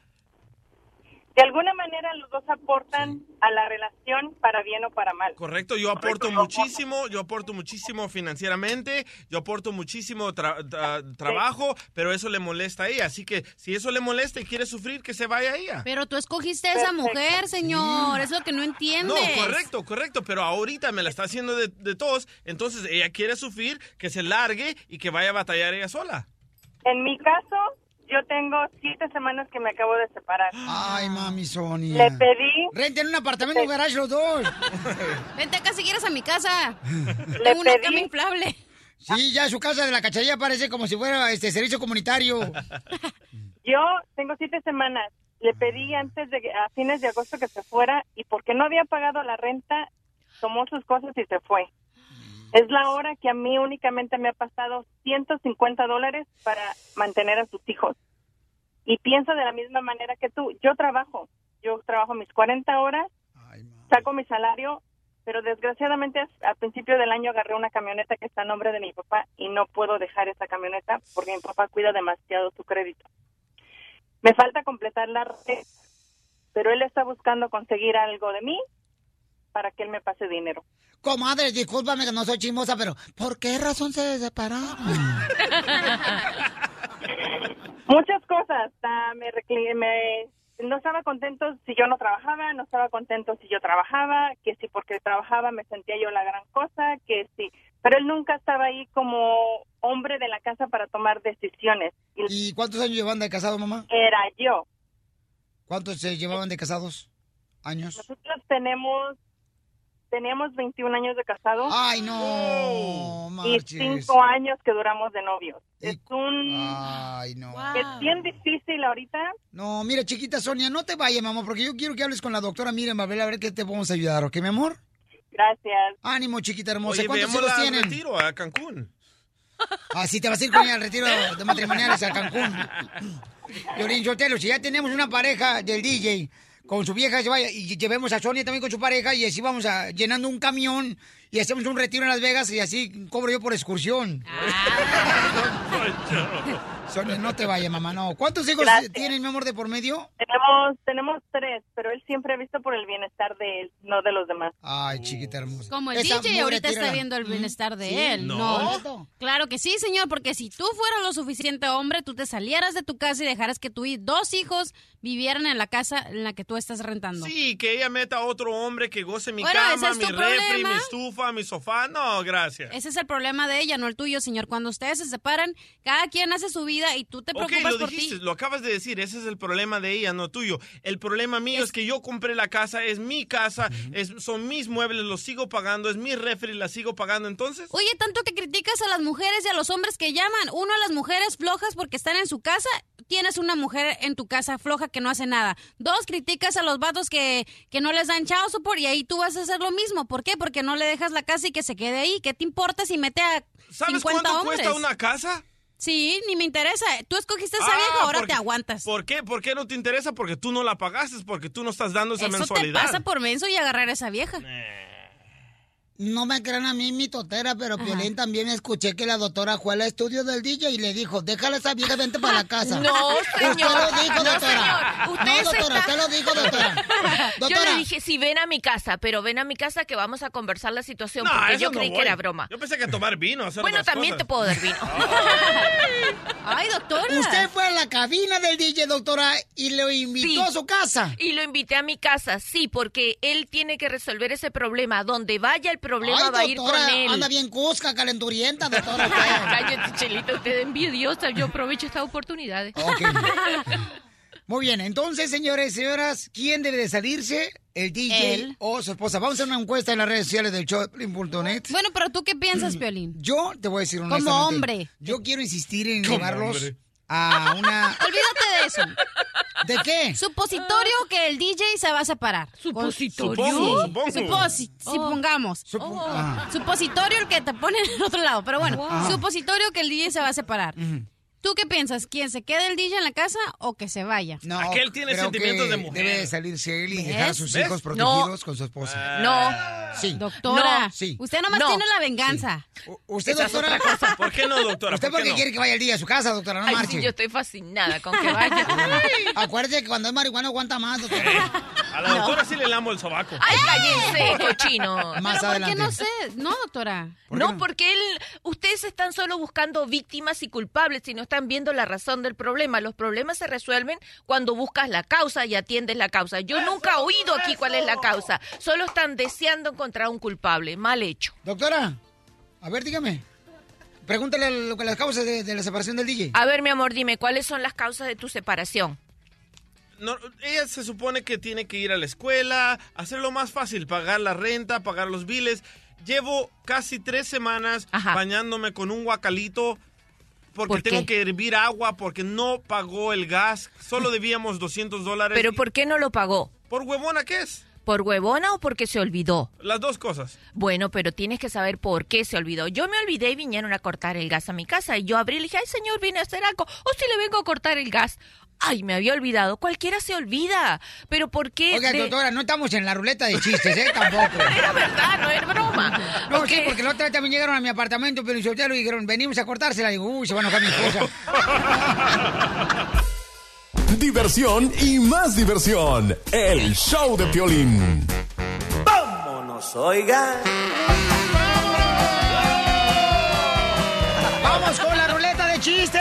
Speaker 29: De alguna manera los dos aportan a la relación para bien o para mal.
Speaker 4: Correcto, yo aporto muchísimo, yo aporto muchísimo financieramente, yo aporto muchísimo tra- tra- trabajo, pero eso le molesta a ella. Así que si eso le molesta y quiere sufrir, que se vaya ella.
Speaker 5: Pero tú escogiste a esa mujer, señor. Es lo que no
Speaker 4: No,
Speaker 5: entiendes.
Speaker 4: correcto, correcto, pero ahorita me la está haciendo de, de tos, entonces ella quiere sufrir, que se largue y que vaya a batallar ella sola.
Speaker 29: En mi caso, yo tengo siete semanas que me acabo de separar.
Speaker 3: Ay, mami Sonia.
Speaker 29: Le pedí...
Speaker 3: Renten un apartamento, un garage los dos. [laughs]
Speaker 5: Vente acá si quieres a mi casa.
Speaker 29: Le
Speaker 5: Tengo una
Speaker 29: pedí-
Speaker 5: cama inflable.
Speaker 3: Sí, ya su casa de la cacharilla parece como si fuera este servicio comunitario. [laughs]
Speaker 29: Yo tengo siete semanas. Le pedí antes de a fines de agosto que se fuera y porque no había pagado la renta, tomó sus cosas y se fue. Es la hora que a mí únicamente me ha pasado 150 dólares para mantener a sus hijos. Y pienso de la misma manera que tú. Yo trabajo. Yo trabajo mis 40 horas, saco mi salario, pero desgraciadamente al principio del año agarré una camioneta que está a nombre de mi papá y no puedo dejar esa camioneta porque mi papá cuida demasiado su crédito. Me falta completar la red, pero él está buscando conseguir algo de mí para que él me pase dinero.
Speaker 3: Comadre, discúlpame que no soy chismosa, pero ¿por qué razón se separaron? [laughs]
Speaker 29: Muchas cosas. ah, me, me- no estaba contento si yo no trabajaba, no estaba contento si yo trabajaba, que si porque trabajaba me sentía yo la gran cosa, que sí. Pero él nunca estaba ahí como hombre de la casa para tomar decisiones.
Speaker 3: ¿Y cuántos años llevan de casado, mamá?
Speaker 29: Era yo.
Speaker 3: ¿Cuántos se llevaban de casados? ¿Años?
Speaker 29: Nosotros tenemos, teníamos 21 años de casado.
Speaker 3: Ay, no,
Speaker 29: Y
Speaker 3: marches.
Speaker 29: cinco años que duramos de novios. Es un...
Speaker 3: Ay, no.
Speaker 29: Es bien difícil ahorita.
Speaker 3: No, mira, chiquita Sonia, no te vayas, mamá, porque yo quiero que hables con la doctora Miriam Babel a ver qué te podemos ayudar, ¿ok, mi amor?
Speaker 29: Gracias.
Speaker 3: Ánimo, chiquita hermosa.
Speaker 4: Oye,
Speaker 3: ¿Cuántos hijos
Speaker 4: al
Speaker 3: tienen?
Speaker 4: retiro a Cancún.
Speaker 3: Así te vas a ir con ella al retiro de matrimoniales a Cancún. [laughs] Llorín Sotelo, si ya tenemos una pareja del DJ con su vieja, y llevemos a Sonia también con su pareja, y así vamos a, llenando un camión y hacemos un retiro en Las Vegas y así cobro yo por excursión. [laughs] [laughs] Sonia, no te vayas, mamá, no. ¿Cuántos hijos
Speaker 29: Gracias.
Speaker 3: tienen, mi amor, de por medio?
Speaker 29: Tenemos, tenemos tres, pero él siempre ha visto por el bienestar de él, no de los demás.
Speaker 3: Ay, chiquita hermosa.
Speaker 5: Como el
Speaker 3: Esa
Speaker 5: DJ ahorita está viendo el bienestar de
Speaker 3: Sí,
Speaker 5: él.
Speaker 3: no.
Speaker 5: No. Claro que sí, señor, porque si tú fueras lo suficiente hombre, tú te salieras de tu casa y dejaras que tus dos hijos vivieran en la casa en la que tú estás rentando.
Speaker 4: Sí, que ella meta a otro hombre que goce mi
Speaker 5: Bueno,
Speaker 4: cama,
Speaker 5: es
Speaker 4: mi refri, mi estufa, mi sofá. No, gracias.
Speaker 5: Ese es el problema de ella, no el tuyo, señor. Cuando ustedes se separan, cada quien hace su vida y tú te
Speaker 4: Ok,
Speaker 5: preocupas
Speaker 4: lo
Speaker 5: por
Speaker 4: dijiste,
Speaker 5: ti.
Speaker 4: lo acabas de decir, ese es el problema de ella, no tuyo. El problema mío es, que yo compré la casa, es mi casa, es, son mis muebles, los sigo pagando, es mi refri, la sigo pagando, entonces...
Speaker 5: Oye, tanto que criticas a las mujeres y a los hombres que llaman. Uno a las mujeres flojas porque están en su casa. Tienes una mujer en tu casa floja que no hace nada. Dos, criticas a los vatos que, que no les dan chao support y ahí tú vas a hacer lo mismo. ¿Por qué? Porque no le dejas la casa y que se quede ahí. ¿Qué te importa si mete a
Speaker 4: ¿Sabes
Speaker 5: 50
Speaker 4: cuánto
Speaker 5: hombres?
Speaker 4: cuesta una casa?
Speaker 5: Sí, ni me interesa. Tú escogiste esa
Speaker 4: Ah,
Speaker 5: vieja, ahora
Speaker 4: porque-
Speaker 5: te aguantas.
Speaker 4: ¿Por qué? ¿Por qué no te interesa? Porque tú no la pagaste, porque tú no estás dando esa
Speaker 5: Eso te
Speaker 4: mensualidad.
Speaker 5: pasa por menso y agarrar a esa vieja.
Speaker 3: No me crean a mí mi totera, pero Piolín también escuché que la doctora fue al estudio del DJ y le dijo, déjala esa vieja, vente para la casa. [laughs]
Speaker 28: No, señor.
Speaker 3: Usted lo dijo,
Speaker 28: No,
Speaker 3: doctora.
Speaker 28: señor. Usted
Speaker 3: no, doctora,
Speaker 28: está-
Speaker 3: usted lo dijo, doctora. [laughs]
Speaker 28: Yo
Speaker 3: Doctora.
Speaker 28: le dije, sí, ven a mi casa, pero ven a mi casa que vamos a conversar la situación,
Speaker 4: No,
Speaker 28: porque yo
Speaker 4: no
Speaker 28: creí
Speaker 4: voy.
Speaker 28: que era broma.
Speaker 4: Yo pensé que tomar vino, hacer
Speaker 28: Bueno, también
Speaker 4: cosas.
Speaker 28: te puedo dar vino. [laughs]
Speaker 5: Ay, doctora.
Speaker 3: Usted fue a la cabina del DJ, doctora, y lo invitó
Speaker 28: Sí.
Speaker 3: a su casa.
Speaker 28: Y lo invité a mi casa, sí, porque él tiene que resolver ese problema. Donde vaya el problema
Speaker 3: Ay,
Speaker 28: va a ir
Speaker 3: doctora,
Speaker 28: con él.
Speaker 3: anda bien cusca, calenturienta, [laughs] doctora.
Speaker 28: Cállate, Chelita, usted es envidiosa. Yo aprovecho estas oportunidades.
Speaker 3: Ok. [laughs] Muy bien, entonces, señores y señoras, ¿quién debe de salirse? ¿El DJ
Speaker 5: Él.
Speaker 3: o su esposa? Vamos a hacer una encuesta en las redes sociales del Choplin.net.
Speaker 5: Bueno, pero tú qué piensas, Piolín?
Speaker 3: Yo te voy a decir
Speaker 5: Como
Speaker 3: honestamente.
Speaker 5: hombre.
Speaker 3: Yo quiero insistir en
Speaker 5: Como
Speaker 3: llevarlos
Speaker 5: hombre.
Speaker 3: A una... [laughs]
Speaker 5: Olvídate de eso.
Speaker 3: ¿De qué?
Speaker 5: Supositorio que el DJ se va a separar.
Speaker 28: ¿Supositorio?
Speaker 5: Supongo. Suposi- supongamos.
Speaker 3: Supo- ah.
Speaker 5: Supositorio el que te pone en el otro lado. Pero bueno,
Speaker 3: Ajá.
Speaker 5: supositorio que el DJ se va a separar. ¿Tú qué piensas? ¿Quién se quede el DJ en la casa o que se vaya?
Speaker 3: No,
Speaker 4: Aquel tiene
Speaker 3: creo
Speaker 4: sentimientos
Speaker 3: que
Speaker 4: de mujer.
Speaker 3: Debe de salirse él y dejar a sus
Speaker 4: ¿Ves?
Speaker 3: hijos
Speaker 28: No.
Speaker 3: protegidos con su esposa.
Speaker 28: No.
Speaker 3: Sí.
Speaker 5: Doctora,
Speaker 3: No. Sí.
Speaker 5: usted nomás
Speaker 28: No.
Speaker 5: tiene la venganza.
Speaker 3: ¿Usted,
Speaker 28: Esa es
Speaker 3: doctora?
Speaker 28: otra cosa.
Speaker 4: ¿Por qué no, doctora?
Speaker 3: ¿Usted
Speaker 4: ¿Por
Speaker 3: por
Speaker 4: qué no?
Speaker 3: quiere que vaya el día a su casa, doctora? No
Speaker 28: Ay,
Speaker 3: marche.
Speaker 28: sí, yo estoy fascinada con que [laughs] vaya.
Speaker 3: Acuérdese que cuando es marihuana aguanta más, doctora.
Speaker 4: A la doctora sí le lamo el sobaco.
Speaker 28: Ay, cállense, cochino.
Speaker 3: Más
Speaker 5: ¿Pero
Speaker 3: adelante.
Speaker 5: por qué no sé? No, doctora.
Speaker 3: ¿Por qué
Speaker 28: No,
Speaker 3: no?
Speaker 28: porque él, ustedes están solo buscando víctimas y culpables y no están viendo la razón del problema. Los problemas se resuelven cuando buscas la causa y atiendes la causa. Yo nunca he oído aquí cuál es la causa. Solo están deseando encontrar un culpable. Mal hecho.
Speaker 3: Doctora, a ver, dígame. Pregúntale lo que las causas de, de la separación del DJ.
Speaker 28: A ver, mi amor, dime, ¿cuáles son las causas de tu separación?
Speaker 4: No, ella se supone que tiene que ir a la escuela, hacerlo más fácil, pagar la renta, pagar los biles. Llevo casi tres semanas
Speaker 28: Ajá.
Speaker 4: bañándome con un guacalito porque
Speaker 28: ¿Por
Speaker 4: tengo que hervir agua, porque no pagó el gas. Solo [laughs] debíamos 200 dólares.
Speaker 28: ¿Pero por qué no lo pagó?
Speaker 4: ¿Por huevona qué es?
Speaker 28: ¿Por huevona o porque se olvidó?
Speaker 4: Las dos cosas.
Speaker 28: Bueno, pero tienes que saber por qué se olvidó. Yo me olvidé y vinieron a cortar el gas a mi casa. Y yo abrí y le dije, ay, señor, vine a hacer algo. O si le vengo a cortar el gas. Ay, me había olvidado. Cualquiera se olvida. Pero ¿por qué?
Speaker 3: Oiga,
Speaker 28: de-
Speaker 3: doctora, no estamos en la ruleta de chistes, ¿eh? Tampoco. [laughs]
Speaker 28: Era verdad, no es broma.
Speaker 3: No,
Speaker 28: Ok.
Speaker 3: sí, porque la otra vez también llegaron a mi apartamento, pero y dijeron, venimos a cortársela. Digo, uy, se va a enojar mi esposa. [laughs]
Speaker 7: Diversión y más diversión. El show de Piolín.
Speaker 16: Vámonos, oiga.
Speaker 3: ¡Vamos con la ruleta de chistes!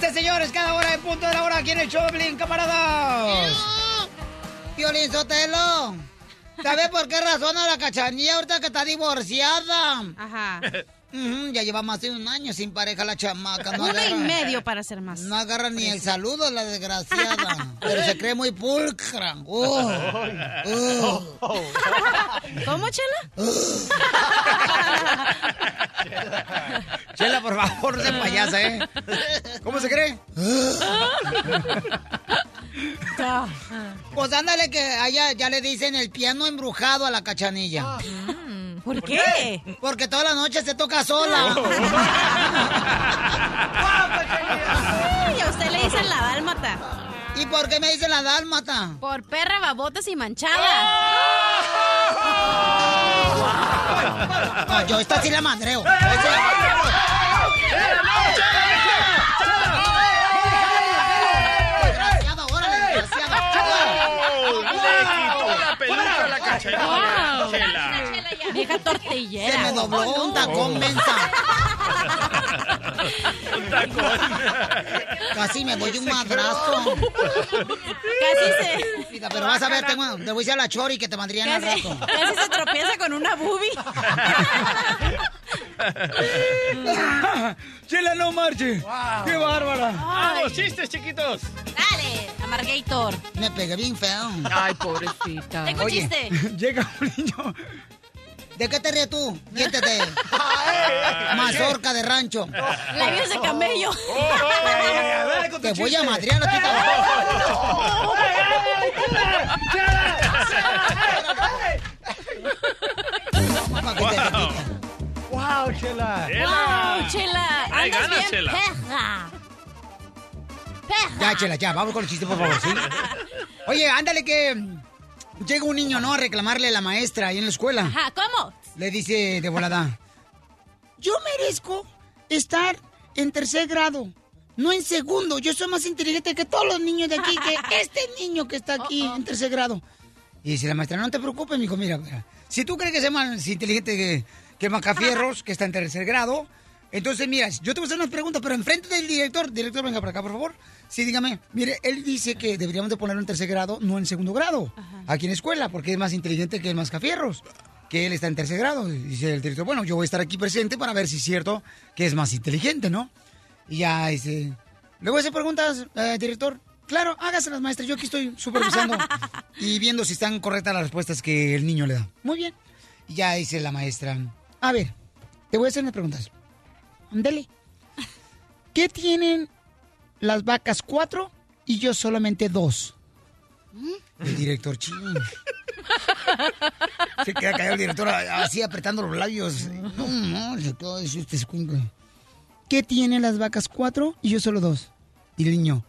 Speaker 3: ¡Chistes, señores! Cada hora en punto de la hora aquí en el Choplin, camaradas. Violín Sotelo. ¿Sabes por qué razón a la cachanilla ahorita que está divorciada?
Speaker 5: Ajá. [laughs]
Speaker 3: Ya lleva más de un año sin pareja la chamaca. No
Speaker 5: Uno y medio para ser más.
Speaker 3: No agarra ni el saludo la desgraciada. [laughs] pero se cree muy pulcra. Uh, uh.
Speaker 5: ¿Cómo, Chela? [laughs]
Speaker 3: Chela, por favor, no seas payasa, ¿eh? ¿Cómo se cree? [laughs] Pues ándale que allá ya le dicen el piano embrujado a la cachanilla.
Speaker 5: ¿Por qué?
Speaker 3: Porque toda la noche se toca sola.
Speaker 5: Ay, a usted le dicen la dálmata.
Speaker 3: ¿Y por qué me dicen la dálmata?
Speaker 5: Por perra, babotas y manchada.
Speaker 3: Yo esta sí la madreo.
Speaker 4: ¡Oh! Le quitó la peluca a la cachanilla.
Speaker 5: Vieja tortillera.
Speaker 3: Se me dobló un tacón, mensa.
Speaker 4: Un tacón.
Speaker 3: Casi me voy de un madrazo.
Speaker 5: Casi se...
Speaker 3: Mira, pero vas a ver, tengo, te voy a decir a la chori que te mandrían al
Speaker 5: Casi,
Speaker 3: rato.
Speaker 5: casi se tropieza con una boobie.
Speaker 3: Chela, no marche. ¡Qué bárbara!
Speaker 4: ¡Vamos, chistes, chiquitos!
Speaker 5: Dale, Amargator.
Speaker 3: Me pegué bien feo.
Speaker 28: Ay, pobrecita.
Speaker 5: Tengo un
Speaker 3: Oye,
Speaker 5: chiste. [laughs]
Speaker 3: llega un niño. ¿De qué te ríes tú? Siéntate. [laughs] Mazorca de rancho.
Speaker 5: Labios de camello. [laughs]
Speaker 3: Te voy a madrear a ti [laughs]
Speaker 11: ¡Wow, Chela!
Speaker 5: ¡Wow, Chela!
Speaker 3: Ay,
Speaker 5: Andas
Speaker 3: gana,
Speaker 5: bien
Speaker 3: Chela.
Speaker 5: perra. Perra.
Speaker 3: Ya, Chela, ya, vamos con el chiste, por favor, ¿sí? Oye, ándale que llega un niño, ¿no? A reclamarle a la maestra ahí en la escuela.
Speaker 5: Ajá, ¿cómo?
Speaker 3: Le dice de volada, yo merezco estar en tercer grado, no en segundo. Yo soy más inteligente que todos los niños de aquí, que [laughs] este niño que está aquí en tercer grado. Y dice la maestra, no te preocupes, mijo, mira, mira, si tú crees que soy más inteligente que, que Macafierros, que está en tercer grado, entonces, mira, yo te voy a hacer unas preguntas, pero enfrente del director, director, venga para acá, por favor. Sí, dígame, mire, él dice que deberíamos de ponerlo en tercer grado, no en segundo grado, aquí en escuela, porque es más inteligente que el Mascafierros, que él está en tercer grado. Dice el director, bueno, yo voy a estar aquí presente para ver si es cierto que es más inteligente, ¿no? Y ya dice, le voy a hacer preguntas, eh, director. Claro, hágaselas, maestra, yo aquí estoy supervisando [laughs] y viendo si están correctas las respuestas que el niño le da. Muy bien. Y ya dice la maestra, a ver, te voy a hacer unas preguntas. Ándale. ¿Qué tienen las vacas cuatro y yo solamente dos? El director, ching. Se queda callado el director así apretando los labios. No, no, se quedó este escuincle. ¿Qué tienen las vacas cuatro y yo solo dos? Y el niño,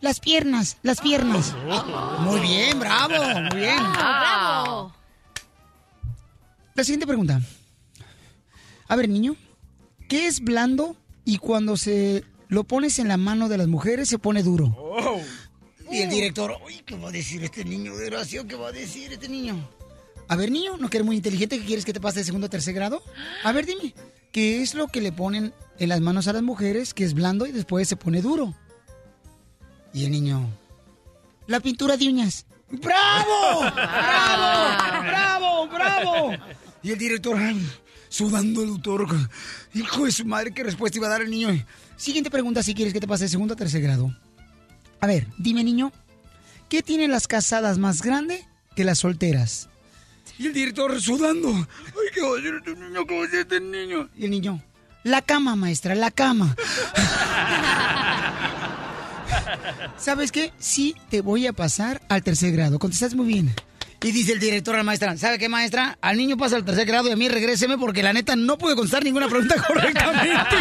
Speaker 3: las piernas, las piernas. Muy bien, bravo, muy bien.
Speaker 5: ¡Bravo!
Speaker 3: La siguiente pregunta. A ver, niño, ¿qué es blando y cuando se lo pones en la mano de las mujeres se pone duro? Y el director, uy, ¿qué va a decir este niño? Desgraciado, ¿qué va a decir este niño? A ver, niño, ¿no que eres muy inteligente? ¿Que quieres que te pase de segundo a tercer grado? A ver, dime, ¿qué es lo que le ponen en las manos a las mujeres que es blando y después se pone duro? Y el niño, la pintura de uñas. ¡Bravo! [laughs] ¡Bravo! ¡Bravo! ¡Bravo! Y el director, ay, sudando el autor. Hijo de su madre, ¿qué respuesta iba a dar el niño? Siguiente pregunta, si quieres que te pase de segundo a tercer grado. A ver, dime, niño, ¿qué tienen las casadas más grande que las solteras? Y el director sudando. Ay, ¿qué va a decir este niño? ¿Qué va a decir este niño? Y el niño, la cama, maestra, la cama. [laughs] ¿Sabes qué? Sí, te voy a pasar al tercer grado. Contestas muy bien. Y dice el director a la maestra, ¿sabe qué, maestra? Al niño pasa al tercer grado y a mí regréseme porque la neta no pude contestar ninguna pregunta [laughs] correctamente.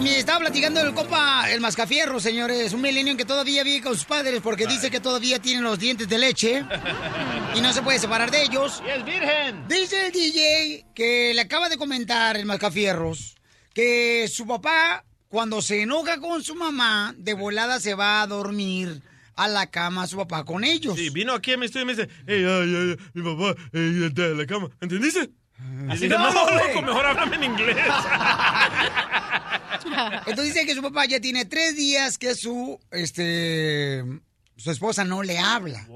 Speaker 3: Este, me estaba platicando el compa, el mascafierro, señores, un milenio que todavía vive con sus padres porque dice que todavía tienen los dientes de leche [laughs] y no se puede separar de ellos.
Speaker 4: ¡Y es virgen!
Speaker 3: Dice el DJ que le acaba de comentar el mascafierros que su papá, cuando se enoja con su mamá, de volada se va a dormir a la cama su papá con ellos.
Speaker 4: Sí, vino aquí a mi estudio y me dice, hey, ay, ay, mi papá, a la cama. ¿Entendiste? Y
Speaker 3: Así
Speaker 4: dije,
Speaker 3: no,
Speaker 4: no, loco, mejor háblame en inglés. [laughs]
Speaker 3: Entonces dice que su papá ya tiene tres días que su, este, su esposa no le habla.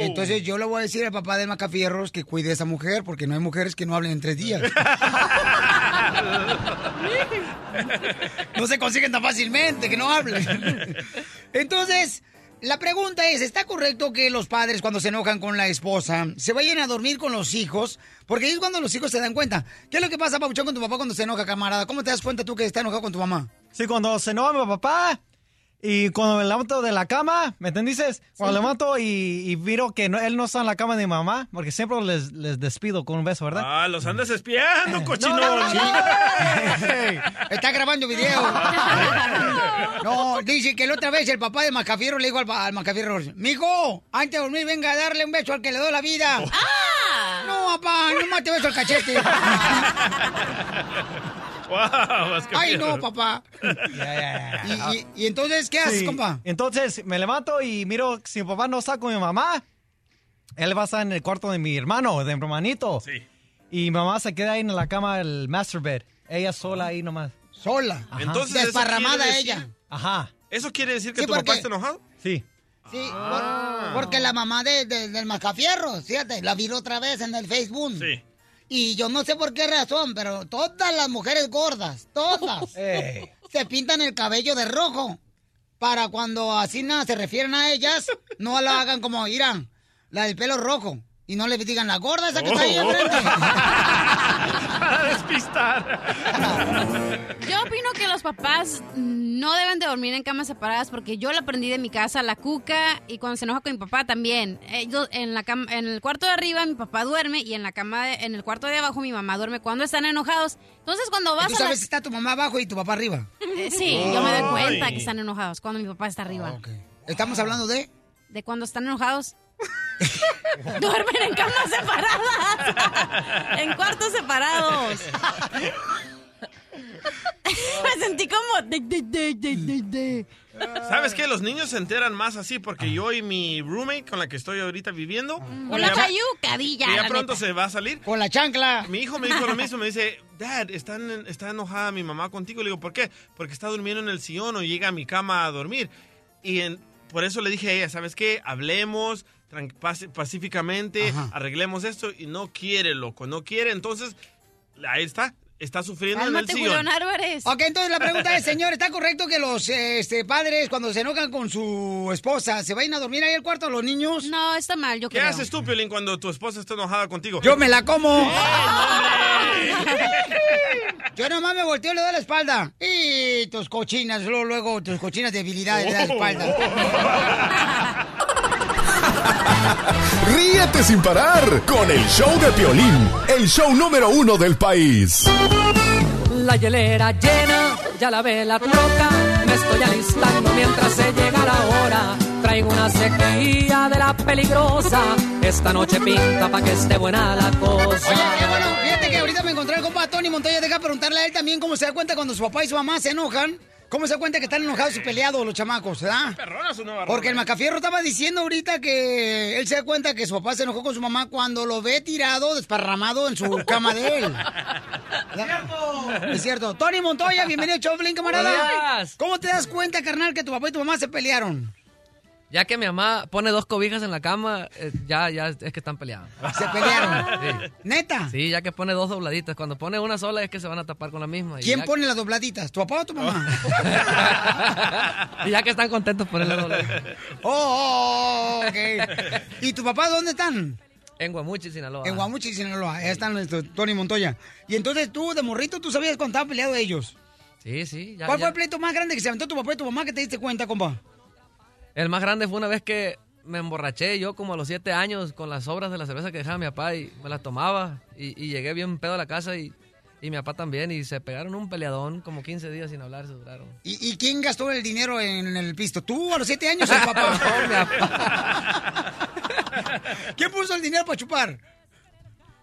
Speaker 3: Entonces yo le voy a decir al papá del Macafierros que cuide a esa mujer porque no hay mujeres que no hablen en tres días. [laughs] [laughs] no se consiguen tan fácilmente que no hablen. Entonces, la pregunta es, ¿está correcto que los padres cuando se enojan con la esposa se vayan a dormir con los hijos? Porque ahí es cuando los hijos se dan cuenta. ¿Qué es lo que pasa, Pabuchón, con tu papá cuando se enoja, camarada? ¿Cómo te das cuenta tú que está enojado con tu mamá?
Speaker 11: Sí, cuando se enoja mi papá y cuando me levanto de la cama, ¿me entendés? Cuando
Speaker 3: Sí.
Speaker 11: levanto y, y miro que no- él no está en la cama de mi mamá, porque siempre les, les despido con un beso, ¿verdad?
Speaker 4: Ah, los andas espiando, cochinón.
Speaker 11: no, no.
Speaker 3: Sí. Está grabando video. No, dice que la otra vez el papá de Macafierro le dijo al, al Macafierro, mijo, antes de dormir venga a darle un beso al que le doy la vida. No, papá, no más te beso el cachete. [laughs]
Speaker 4: Wow,
Speaker 3: Ay, no, papá. Y, y- y entonces, ¿qué haces,
Speaker 11: Sí.
Speaker 3: compa?
Speaker 11: Entonces me levanto y miro si mi papá no está con mi mamá. Él va a estar en el cuarto de mi hermano, de mi hermanito. Y mi mamá se queda ahí en la cama, el master bed. Ella sola ahí nomás.
Speaker 3: Sola.
Speaker 4: Entonces, ¿eso
Speaker 3: Desparramada
Speaker 4: quiere decir-
Speaker 3: ella.
Speaker 11: Ajá.
Speaker 4: ¿Eso quiere decir que
Speaker 3: Sí,
Speaker 4: tu papá está enojado?
Speaker 11: Sí.
Speaker 3: Sí,
Speaker 4: Ah.
Speaker 3: por- porque la mamá de, de- del Mascafierro, fíjate, la vi otra vez en el Facebook.
Speaker 4: Sí.
Speaker 3: Y yo no sé por qué razón, pero todas las mujeres gordas, todas, [laughs] se pintan el cabello de rojo. Para cuando así nada se refieren a ellas, no la hagan como irán, la del pelo rojo. Y no le digan la gorda esa que está ahí
Speaker 4: Oh.
Speaker 3: enfrente. [laughs]
Speaker 4: Para despistar.
Speaker 5: Yo opino que los papás no deben de dormir en camas separadas porque yo lo aprendí de mi casa, la cuca, y cuando se enoja con mi papá también. Ellos, en, la cama- en el cuarto de arriba mi papá duerme y en la cama, de- en el cuarto de abajo mi mamá duerme cuando están enojados. Entonces cuando vas
Speaker 3: Tú
Speaker 5: a la-
Speaker 3: sabes si está tu mamá abajo y tu papá arriba.
Speaker 5: Eh, Sí, yo me doy cuenta que están enojados cuando mi papá está arriba.
Speaker 3: Estamos hablando de...
Speaker 5: De cuando están enojados. [laughs] Duermen en camas separadas. [laughs] en cuartos separados. [laughs] me sentí como... de, de, de, de, de, de.
Speaker 4: ¿Sabes qué? Los niños se enteran más así porque yo y mi roommate con la que estoy ahorita viviendo.
Speaker 5: Con la
Speaker 4: ya-
Speaker 5: chayucadilla.
Speaker 4: que ya
Speaker 5: la
Speaker 4: pronto
Speaker 5: neta.
Speaker 4: se va a salir.
Speaker 3: Con la chancla.
Speaker 4: Mi hijo me dijo lo mismo, me dice, Dad, está, en- está enojada mi mamá contigo. Le digo, ¿por qué? Porque está durmiendo en el sillón o llega a mi cama a dormir. Y en- por eso le dije a ella, ¿sabes qué? Hablemos pacíficamente, arreglemos esto. Y no quiere, loco, no quiere. Entonces, ahí está, está sufriendo en el
Speaker 5: Cálmate,
Speaker 4: sillón.
Speaker 5: Julián Álvarez.
Speaker 3: Ok, entonces la pregunta es, [laughs] señor, ¿está correcto que los este, padres cuando se enojan con su esposa se vayan a dormir ahí al cuarto de los niños?
Speaker 5: No, está mal, yo
Speaker 4: ¿Qué haces tú, Piolín, cuando tu esposa está enojada contigo?
Speaker 3: Yo me la como. [laughs] Yo nomás me volteo y le doy la espalda. Y tus cochinas, luego, luego tus cochinas debilidades le da la espalda. [laughs] [laughs]
Speaker 7: Ríete sin parar con el show de Piolín, el show número uno del país.
Speaker 30: La hielera llena, ya la vela toca. Me estoy alistando mientras se llega la hora. Traigo una sequía de la peligrosa. Esta noche pinta pa' que esté buena la cosa.
Speaker 3: Oye, qué bueno, fíjate que ahorita me encontré el compa Tony Montoya. Deja preguntarle a él también cómo se da cuenta cuando su papá y su mamá se enojan. ¿Cómo se da cuenta que están enojados y peleados los chamacos, verdad?
Speaker 4: Perrona su nueva
Speaker 3: Porque el. Macafierro estaba diciendo ahorita que él se da cuenta que su papá se enojó con su mamá cuando lo ve tirado, desparramado en su [laughs] cama de él. Es cierto. Tony Montoya, bienvenido Choplin, camarada. ¿Cómo te das cuenta, carnal, que tu papá y tu mamá se pelearon?
Speaker 31: Ya que mi mamá pone dos cobijas en la cama, eh, ya, ya es que están peleando.
Speaker 3: Se pelearon.
Speaker 31: Sí.
Speaker 3: ¿Neta?
Speaker 31: Sí, ya que pone dos dobladitas. Cuando pone una sola es que se van a tapar con la misma.
Speaker 3: ¿Quién pone las dobladitas? ¿Tu papá o tu mamá? [laughs]
Speaker 31: Y ya que están contentos ponerle dobladitas.
Speaker 3: Oh, oh, oh, ok. ¿Y tu papá dónde están?
Speaker 31: En Guamuchi, Sinaloa.
Speaker 3: En Guamuchi, Sinaloa. Ahí están nuestro Tony Montoya. Y entonces tú, de morrito, tú sabías cuando estaban peleados ellos.
Speaker 31: Sí, sí. ya-
Speaker 3: ¿Cuál
Speaker 31: ya.
Speaker 3: fue el pleito más grande que se aventó tu papá y tu mamá que te diste cuenta, compa?
Speaker 31: El más grande fue una vez que me emborraché yo como a los siete años con las sobras de la cerveza que dejaba mi papá y me las tomaba y, y llegué bien pedo a la casa y, y mi papá también y se pegaron un peleadón como 15 días sin hablar, se duraron.
Speaker 3: ¿Y, y quién gastó el dinero en el pisto? ¿Tú a los siete años o el [laughs] papá? ¿Quién puso el dinero para chupar?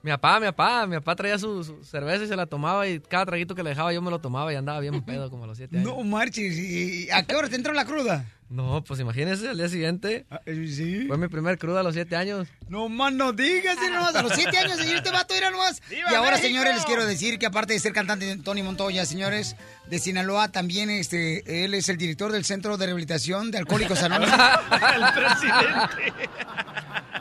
Speaker 31: Mi papá, mi papá, mi papá traía su, su cerveza y se la tomaba y cada traguito que le dejaba yo me lo tomaba y andaba bien pedo como a los siete años.
Speaker 3: No marches. ¿Y a qué hora te entró la cruda?
Speaker 31: No, pues imagínese, al día siguiente fue mi primer cruda a los siete años.
Speaker 3: No más no digas, mira nomás, a los siete años, señor, este vato era nomás. Y
Speaker 31: ¡Viva
Speaker 3: ahora,
Speaker 31: México!
Speaker 3: señores, les quiero decir que aparte de ser cantante de Tony Montoya, señores, de Sinaloa, también este, él es el director del Centro de Rehabilitación de Alcohólicos Anónimos. [laughs]
Speaker 4: el presidente.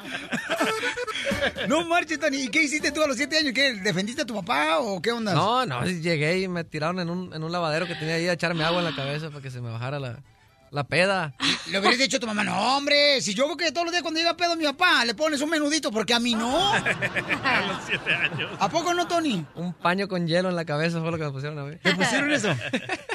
Speaker 4: [laughs]
Speaker 3: No marches, Tony. ¿Y qué hiciste tú a los siete años? ¿Qué, defendiste a tu papá o qué onda?
Speaker 31: No, no, llegué y me tiraron en un, en un lavadero que tenía ahí a echarme agua en la cabeza para que se me bajara la, la peda.
Speaker 3: Le hubieras dicho a tu mamá, no, hombre, si yo veo que todos los días cuando llega pedo mi papá, le pones un menudito, porque a mí no. [laughs]
Speaker 4: a los siete años.
Speaker 3: ¿A poco no, Tony?
Speaker 31: Un paño con hielo en la cabeza fue lo que me pusieron a mí.
Speaker 3: ¿Te pusieron eso?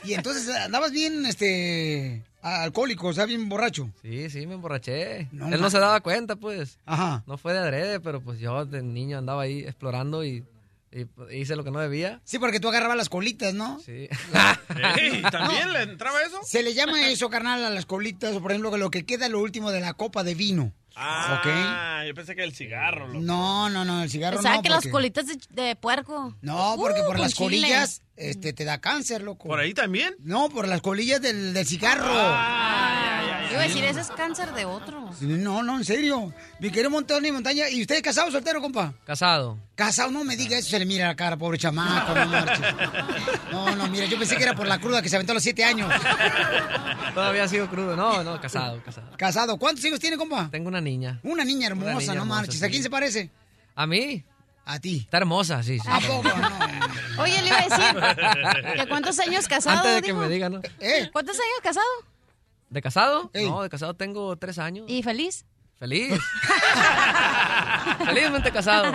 Speaker 3: Y entonces andabas bien, este, alcohólico, o sea, bien borracho.
Speaker 31: Sí, sí, me emborraché.
Speaker 3: No
Speaker 31: Él no se daba cuenta, pues.
Speaker 3: Ajá.
Speaker 31: No fue de adrede, pero pues yo de niño andaba ahí explorando y, y, hice lo que no debía.
Speaker 3: Sí, porque tú agarrabas las colitas, ¿no?
Speaker 31: Sí. [laughs]
Speaker 4: Ey, ¿También le entraba eso?
Speaker 3: Se le llama eso, carnal, a las colitas, o por ejemplo, lo que queda lo último de la copa de vino.
Speaker 4: Ah, yo pensé que el cigarro. loco.
Speaker 3: No, no, no, el cigarro
Speaker 5: Pensaba
Speaker 3: no.
Speaker 5: que las colitas de, de puerco.
Speaker 3: No, porque
Speaker 5: Uh,
Speaker 3: por
Speaker 5: con
Speaker 3: las
Speaker 5: chile.
Speaker 3: colillas este, te da cáncer, loco.
Speaker 4: ¿Por ahí también?
Speaker 3: No, por las colillas del, del cigarro.
Speaker 4: Ah,
Speaker 5: Yo iba a decir, ese es cáncer de otro.
Speaker 3: No, no, en serio. Mi querido Montón y Montaña. ¿Y usted es casado o soltero, compa?
Speaker 31: Casado.
Speaker 3: Casado, no me diga eso, se le mira la cara, pobre chamaco, no marches. No, no, mira, yo pensé que era por la cruda que se aventó a los siete años.
Speaker 31: Todavía ha sido crudo. No, no, casado, casado.
Speaker 3: Casado. ¿Cuántos hijos tiene, compa?
Speaker 31: Tengo una niña.
Speaker 3: Una niña hermosa,
Speaker 31: Una niña
Speaker 3: no
Speaker 31: hermosa,
Speaker 3: marches. ¿A quién se parece?
Speaker 31: ¿A mí?
Speaker 3: A ti.
Speaker 31: Está hermosa, sí. sí.
Speaker 3: ¿A poco?
Speaker 5: Oye, le iba a decir, ¿que cuántos años casado?
Speaker 31: Antes de que
Speaker 5: dijo?
Speaker 31: me digan, ¿no?
Speaker 5: ¿Cuántos años casado?
Speaker 31: ¿De casado? No, de casado tengo tres años.
Speaker 5: ¿Y feliz?
Speaker 31: Feliz. [laughs] Felizmente casado.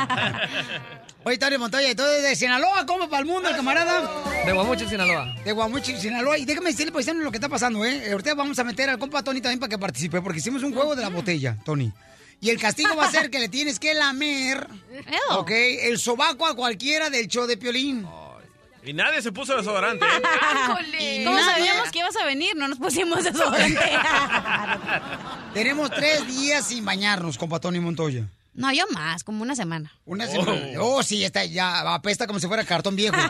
Speaker 3: Oye, Tony Montoya, entonces de Sinaloa, ¿cómo para el mundo, el camarada?
Speaker 31: De Guamuchil, Sinaloa.
Speaker 3: De Guamuchil, Sinaloa. Y déjame decirle, paisano, lo que está pasando, ¿eh? Ahorita vamos a meter al compa Tony también para que participe, porque hicimos un juego de la botella, Tony. Y el castigo va a ser que le tienes que lamer, ¿ok? El sobaco a cualquiera del show de Piolín.
Speaker 4: Y nadie se puso desodorante. ¿eh?
Speaker 5: ¿Cómo sabíamos que ibas a venir? No nos pusimos desodorante. [laughs]
Speaker 3: Tenemos tres días sin bañarnos, compa Tony Montoya.
Speaker 5: No, yo más, como una semana.
Speaker 3: Una semana. Oh, sí, está ya apesta como si fuera cartón viejo. [laughs]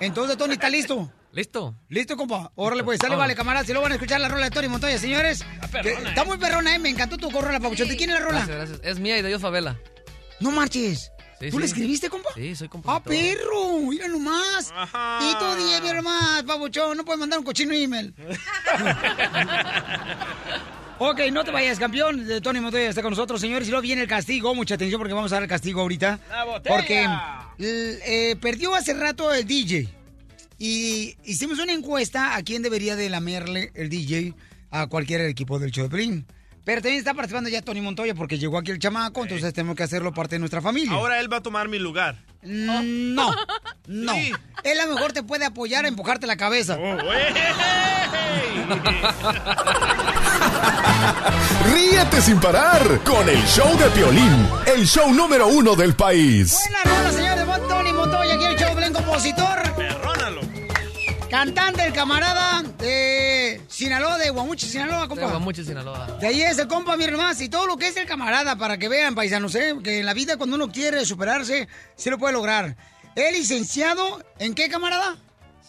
Speaker 3: Entonces, Tony, ¿está listo?
Speaker 31: ¿Listo?
Speaker 3: ¿Listo, compa? Órale, pues, sale,
Speaker 31: Vamos.
Speaker 3: vale, camarada. Si lo van a escuchar la rola de Tony Montoya, señores. que- Está muy perrona, ¿eh? Me encantó tu rola, Pabuchón. ¿De quién es la rola?
Speaker 31: Gracias, gracias. Es mía y de Dios Favela.
Speaker 3: No marches.
Speaker 31: Sí,
Speaker 3: ¿Tú
Speaker 31: sí.
Speaker 3: la escribiste, compa?
Speaker 31: Sí, soy
Speaker 3: ¡Ah,
Speaker 31: compositor.
Speaker 3: perro! Mira nomás. Y tú, dije, mira nomás, Pabuchón. No puedes mandar un cochino email. [laughs] ok, no te vayas, campeón. De Tony Montoya está con nosotros, señores. Y luego viene el castigo. Mucha atención porque vamos a dar el castigo ahorita.
Speaker 4: ¡La botella!
Speaker 3: Porque eh, perdió hace rato el DJ. Y hicimos una encuesta a quién debería de lamerle el DJ a cualquier equipo del show de Pelín. Pero también está participando ya Tony Montoya porque llegó aquí el chamaco, entonces tenemos que hacerlo parte de nuestra familia.
Speaker 4: Ahora él va a tomar mi lugar.
Speaker 3: Mm, No, no. Él a lo mejor te puede apoyar a empujarte la cabeza.
Speaker 4: Oh,
Speaker 7: Ríete sin parar con el show de Piolín, el show número uno del país.
Speaker 3: Buena rola, señor de Tony Montoya, aquí el show de Pelín, compositor.
Speaker 4: Perrónalo.
Speaker 3: Cantante, el camarada de Sinaloa, de Guamuchi, Sinaloa,
Speaker 31: De
Speaker 3: compa.
Speaker 31: Guamuchil, Sinaloa.
Speaker 3: De ahí es el compa, miren más, y todo lo que es el camarada, para que vean, paisanos, ¿eh? que en la vida cuando uno quiere superarse, se lo puede lograr. ¿Es licenciado en qué, camarada?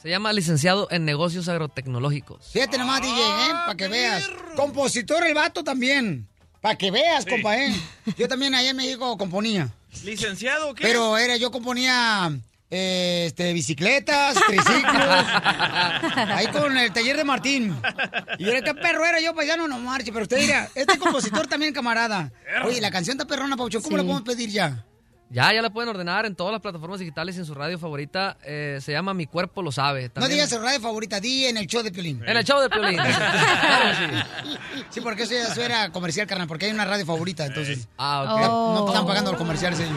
Speaker 31: Se llama licenciado en negocios agrotecnológicos.
Speaker 3: Fíjate nomás, DJ, ¿eh? Para que veas. Compositor el vato también. Para que veas, compa, ¿eh? Yo también allá en México componía.
Speaker 4: ¿Licenciado o qué?
Speaker 3: Pero era, yo componía eh, este, bicicletas, triciclos. [laughs] ahí con el taller de Martín. Y era qué perro era yo, paisano, no marche. Pero usted dirá, este compositor también, camarada. Oye, la canción está perrona, Paucho. ¿Cómo la podemos pedir ya?
Speaker 31: Ya, ya la pueden ordenar en todas las plataformas digitales y en su radio favorita. Eh, se llama Mi Cuerpo Lo Sabe.
Speaker 3: No digas su radio favorita, di en el show de Piolín.
Speaker 31: En el show de Piolín. [laughs] [laughs] Claro
Speaker 3: Sí, porque eso, eso era comercial, carnal, porque hay una radio favorita, entonces.
Speaker 31: Ah,
Speaker 5: ok.
Speaker 3: No están pagando los comerciales ellos.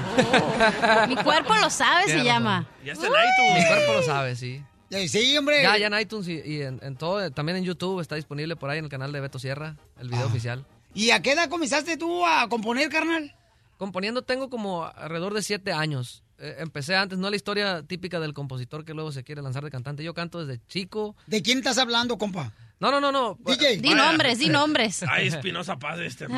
Speaker 5: Mi cuerpo lo sabe, se llama.
Speaker 4: Ya está en iTunes.
Speaker 31: Mi cuerpo lo sabe, sí.
Speaker 3: Sí, hombre.
Speaker 31: Ya, ya en iTunes y, y en, en todo, también en YouTube está disponible por ahí en el canal de Beto Sierra, el video oficial.
Speaker 3: ¿Y a qué edad comenzaste tú a componer, carnal?
Speaker 31: Componiendo tengo como alrededor de siete años. Eh, empecé antes, no la historia típica del compositor que luego se quiere lanzar de cantante. Yo canto desde chico.
Speaker 3: ¿De quién estás hablando, compa?
Speaker 31: No, no, no, no.
Speaker 3: DJ.
Speaker 5: Di nombres, di nombres. [laughs]
Speaker 4: Ay, Espinosa Paz este. [laughs]
Speaker 5: no,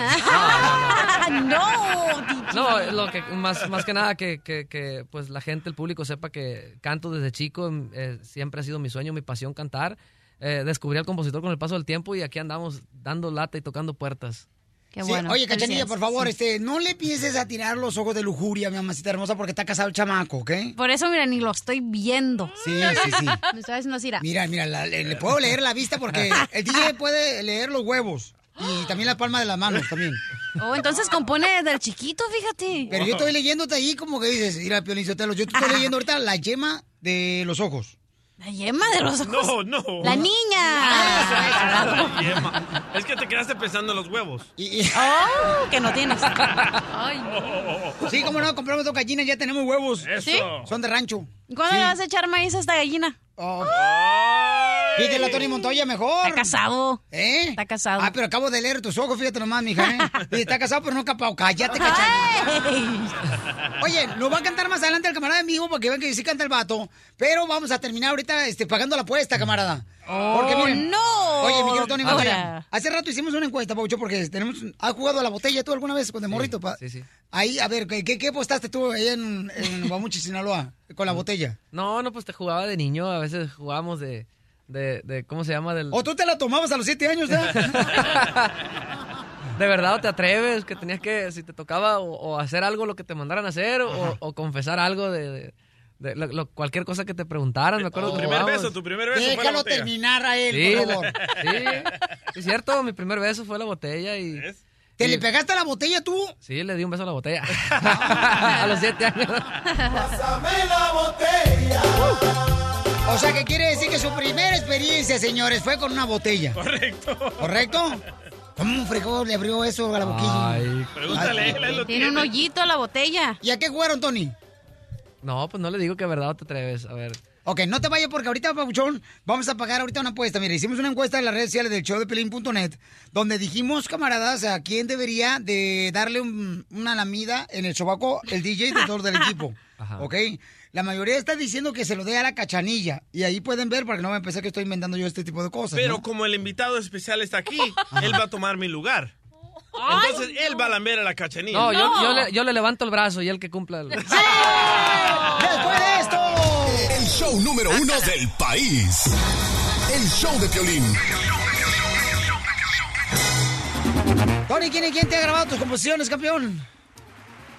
Speaker 31: No, lo que más, más que nada que, que, que, pues la gente, el público sepa que canto desde chico, em, eh, siempre ha sido mi sueño, mi pasión cantar. Eh, descubrí al compositor con el paso del tiempo y aquí andamos dando lata y tocando puertas.
Speaker 5: Qué
Speaker 3: Sí,
Speaker 5: bueno.
Speaker 3: Oye, Cachanilla, por favor,
Speaker 5: Sí.
Speaker 3: este, no le empieces a tirar los ojos de lujuria, mi mamacita hermosa, porque está casado el chamaco, ¿ok?
Speaker 5: Por eso, mira, ni lo estoy viendo.
Speaker 3: Sí, sí, sí. [laughs]
Speaker 5: Me estoy haciendo así, mira.
Speaker 3: Mira, la- le, le puedo leer la vista porque el DJ [laughs] puede leer los huevos y también la palma de las manos también.
Speaker 5: Oh, entonces compone desde el chiquito, fíjate.
Speaker 3: Pero yo estoy leyéndote ahí como que dices, mira, Piolín Sotelo, yo te estoy leyendo ahorita la yema de los ojos.
Speaker 5: La yema de los ojos.
Speaker 4: No, no.
Speaker 5: La niña.
Speaker 4: Yema. Es que te quedaste pensando en los huevos. [laughs]
Speaker 5: Oh, que no tienes.
Speaker 4: Ay,
Speaker 3: Sí, como no, compramos dos gallinas, ya tenemos huevos.
Speaker 4: Eso.
Speaker 5: ¿Sí?
Speaker 3: Son de rancho.
Speaker 5: ¿Cuándo
Speaker 3: Sí.
Speaker 5: le vas a echar maíz a esta gallina?
Speaker 3: Pídele a Tony Montoya mejor.
Speaker 5: Está casado.
Speaker 3: ¿Eh?
Speaker 5: Está casado.
Speaker 3: Ah, pero acabo de leer tus ojos, fíjate nomás, mija, ¿eh? [laughs] Está casado, pero no capao. Cállate, cachando. Oye, nos va a cantar más adelante el camarada en vivo para que vean que sí canta el vato. Pero vamos a terminar ahorita este, pagando la apuesta, camarada. Porque miren.
Speaker 5: no,
Speaker 3: Oye, mi querido Tony. Hace rato hicimos una encuesta, Paucho, porque tenemos. ¿Has jugado a la botella tú alguna vez con de morrito? pa?
Speaker 31: Sí, sí.
Speaker 3: Ahí, a ver, ¿qué, qué, apostaste tú ahí en, en [laughs] Guamuchi, Sinaloa, con la botella?
Speaker 31: No, no, pues te jugaba de niño, a veces jugábamos de, de, de- ¿cómo se llama? Del,
Speaker 3: ¿O tú te la tomabas a los siete años? ¿eh? [laughs]
Speaker 31: ¿De verdad o te atreves? Que tenías que, si te tocaba, o, o hacer algo lo que te mandaran a hacer, o, o confesar algo de, de- de lo- lo- cualquier cosa que te preguntaran. Me acuerdo
Speaker 4: Tu primer beso, tu primer beso fue la
Speaker 3: Déjalo
Speaker 4: botella.
Speaker 3: terminar a él,
Speaker 31: Sí,
Speaker 3: por
Speaker 31: la-
Speaker 3: favor.
Speaker 31: sí, es cierto, mi primer beso fue la botella y...
Speaker 3: ¿Te le pegaste a la botella tú?
Speaker 31: Sí, le di un beso a la botella. [laughs] a los siete años.
Speaker 16: la botella.
Speaker 3: O sea, que quiere decir que su primera experiencia, señores, fue con una botella.
Speaker 4: Correcto.
Speaker 3: ¿Correcto? ¿Cómo un fregón le abrió eso a la boquilla?
Speaker 31: Ay.
Speaker 4: Pregúntale, él, él lo
Speaker 5: Tiene un hoyito a la botella.
Speaker 3: ¿Y a qué jugaron, Tony?
Speaker 31: No, pues no le digo que verdad o te atreves. A ver.
Speaker 3: Ok, no te vayas porque ahorita, Pabuchón, vamos a pagar ahorita una apuesta. Mira, hicimos una encuesta en las redes sociales del show de Pelín.net donde dijimos, camaradas, a quién debería de darle un- una lamida en el sobaco el DJ de todos del equipo. [laughs] ¿Ok? La mayoría está diciendo que se lo dé a la cachanilla. Y ahí pueden ver, para que no me a pensar que estoy inventando yo este tipo de cosas.
Speaker 4: Pero
Speaker 3: ¿no?
Speaker 4: como el invitado especial está aquí, [laughs] él va a tomar mi lugar. Entonces él va a lamber a la cachanilla.
Speaker 31: No, Yo, yo, le, yo le levanto el brazo y él que cumpla el... [laughs]
Speaker 3: ¡Después de esto!
Speaker 7: El show número uno del país. El show de Piolín.
Speaker 3: Tony, ¿quién, ¿quién te ha grabado tus composiciones, campeón?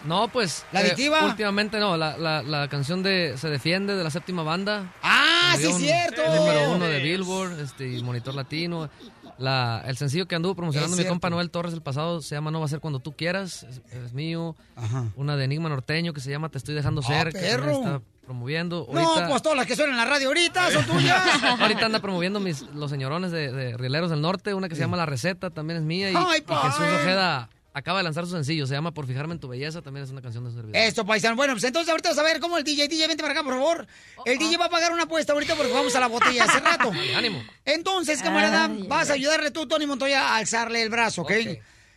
Speaker 31: No, pues...
Speaker 3: ¿La adictiva?
Speaker 31: últimamente no, la, la, la canción de Se Defiende de la séptima banda.
Speaker 3: ¡Ah, sí,
Speaker 31: un-
Speaker 3: cierto!
Speaker 31: el número uno de Billboard, este, y Monitor Latino. La, el sencillo que anduvo promocionando mi compa Noel Torres el pasado se llama No va a ser cuando tú quieras, es, es mío.
Speaker 3: Ajá.
Speaker 31: Una de Enigma Norteño que se llama Te estoy dejando
Speaker 3: Ah,
Speaker 31: ser, que también
Speaker 3: perro.
Speaker 31: está promoviendo.
Speaker 3: No, pues todas las que suenan en la radio ahorita son [laughs] tuyas.
Speaker 31: Ahorita anda promoviendo mis, los señorones de, de Rieleros del Norte, una que se llama La Receta, también es mía. Y,
Speaker 3: Ay,
Speaker 31: y Jesús
Speaker 3: padre.
Speaker 31: Ojeda acaba de lanzar su sencillo, se llama Por Fijarme en Tu Belleza, también es una canción de su servidor.
Speaker 3: Esto, paisano. Bueno, pues entonces ahorita vas a ver cómo el DJ, DJ, vente para acá, por favor. El DJ va a pagar una apuesta ahorita porque vamos a la botella hace rato. [laughs]
Speaker 31: Ánimo.
Speaker 3: Entonces, camarada,
Speaker 31: Ay,
Speaker 3: vas a
Speaker 31: ay.
Speaker 3: ayudarle tú, Tony Montoya, a alzarle el brazo, ¿ok?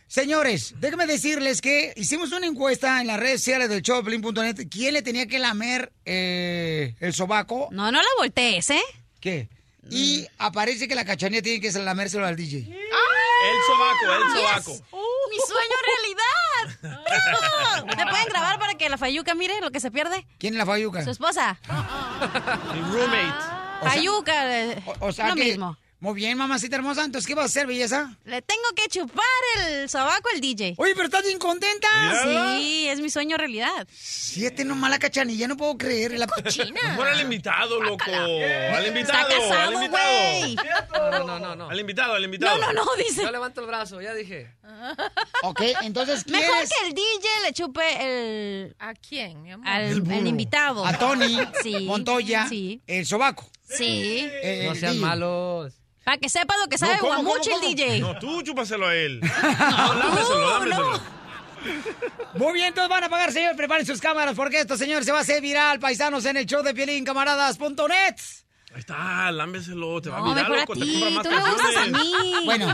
Speaker 3: Señores, déjenme decirles que hicimos una encuesta en las redes sociales del show de Pelín.net. ¿Quién le tenía que lamer eh, el sobaco?
Speaker 5: No, no la voltees, ¿eh?
Speaker 3: ¿Qué? Y aparece que la cachanilla tiene que lamérselo al DJ.
Speaker 4: El sobaco, el sobaco.
Speaker 5: ¡Mi sueño realidad! [laughs] ¿Te pueden grabar para que la Fayuca mire lo que se pierde?
Speaker 3: ¿Quién es la Fayuca?
Speaker 5: Su esposa.
Speaker 4: Mi roommate.
Speaker 5: Fayuca,
Speaker 3: O sea
Speaker 5: lo
Speaker 3: que-
Speaker 5: mismo.
Speaker 3: Muy bien, mamacita hermosa. Entonces, ¿qué vas a hacer, belleza?
Speaker 5: Le tengo que chupar el sobaco al DJ.
Speaker 3: Oye, pero estás bien contenta.
Speaker 5: Sí, es mi sueño realidad.
Speaker 3: Siete nomás la cachanilla, no puedo creer. La
Speaker 4: Mejor al invitado, loco. Al invitado,
Speaker 5: Está casado,
Speaker 4: al invitado.
Speaker 31: No, no, no, no.
Speaker 4: Al invitado, al invitado.
Speaker 31: Yo levanto el brazo, ya dije. [laughs]
Speaker 3: Ok, entonces, ¿quién
Speaker 5: Mejor
Speaker 3: es?
Speaker 5: que el DJ le chupe el...
Speaker 28: ¿A quién, mi amor?
Speaker 5: Al
Speaker 3: El
Speaker 5: invitado.
Speaker 3: A Tony
Speaker 5: Sí.
Speaker 3: Montoya,
Speaker 5: Sí.
Speaker 3: el sobaco.
Speaker 5: Sí.
Speaker 3: Eh,
Speaker 31: No sean
Speaker 3: DJ.
Speaker 31: malos.
Speaker 5: Para que sepa lo que sabe
Speaker 4: ¿cómo, cómo,
Speaker 5: guamucho
Speaker 4: cómo?
Speaker 5: el DJ.
Speaker 4: No, tú chúpaselo a él. [laughs] No, lámeselo, lámeselo.
Speaker 3: Muy bien, entonces van a pagar, señor. Preparen sus cámaras porque esto, señor, se va a hacer viral, paisanos, en el show de Pielín, camaradas.net.
Speaker 4: Ahí está, lámbeselo, te va a
Speaker 5: No,
Speaker 4: mirar,
Speaker 5: mejor a
Speaker 4: loco, te
Speaker 5: ti,
Speaker 4: compra más
Speaker 5: tú me a mí.
Speaker 3: Bueno,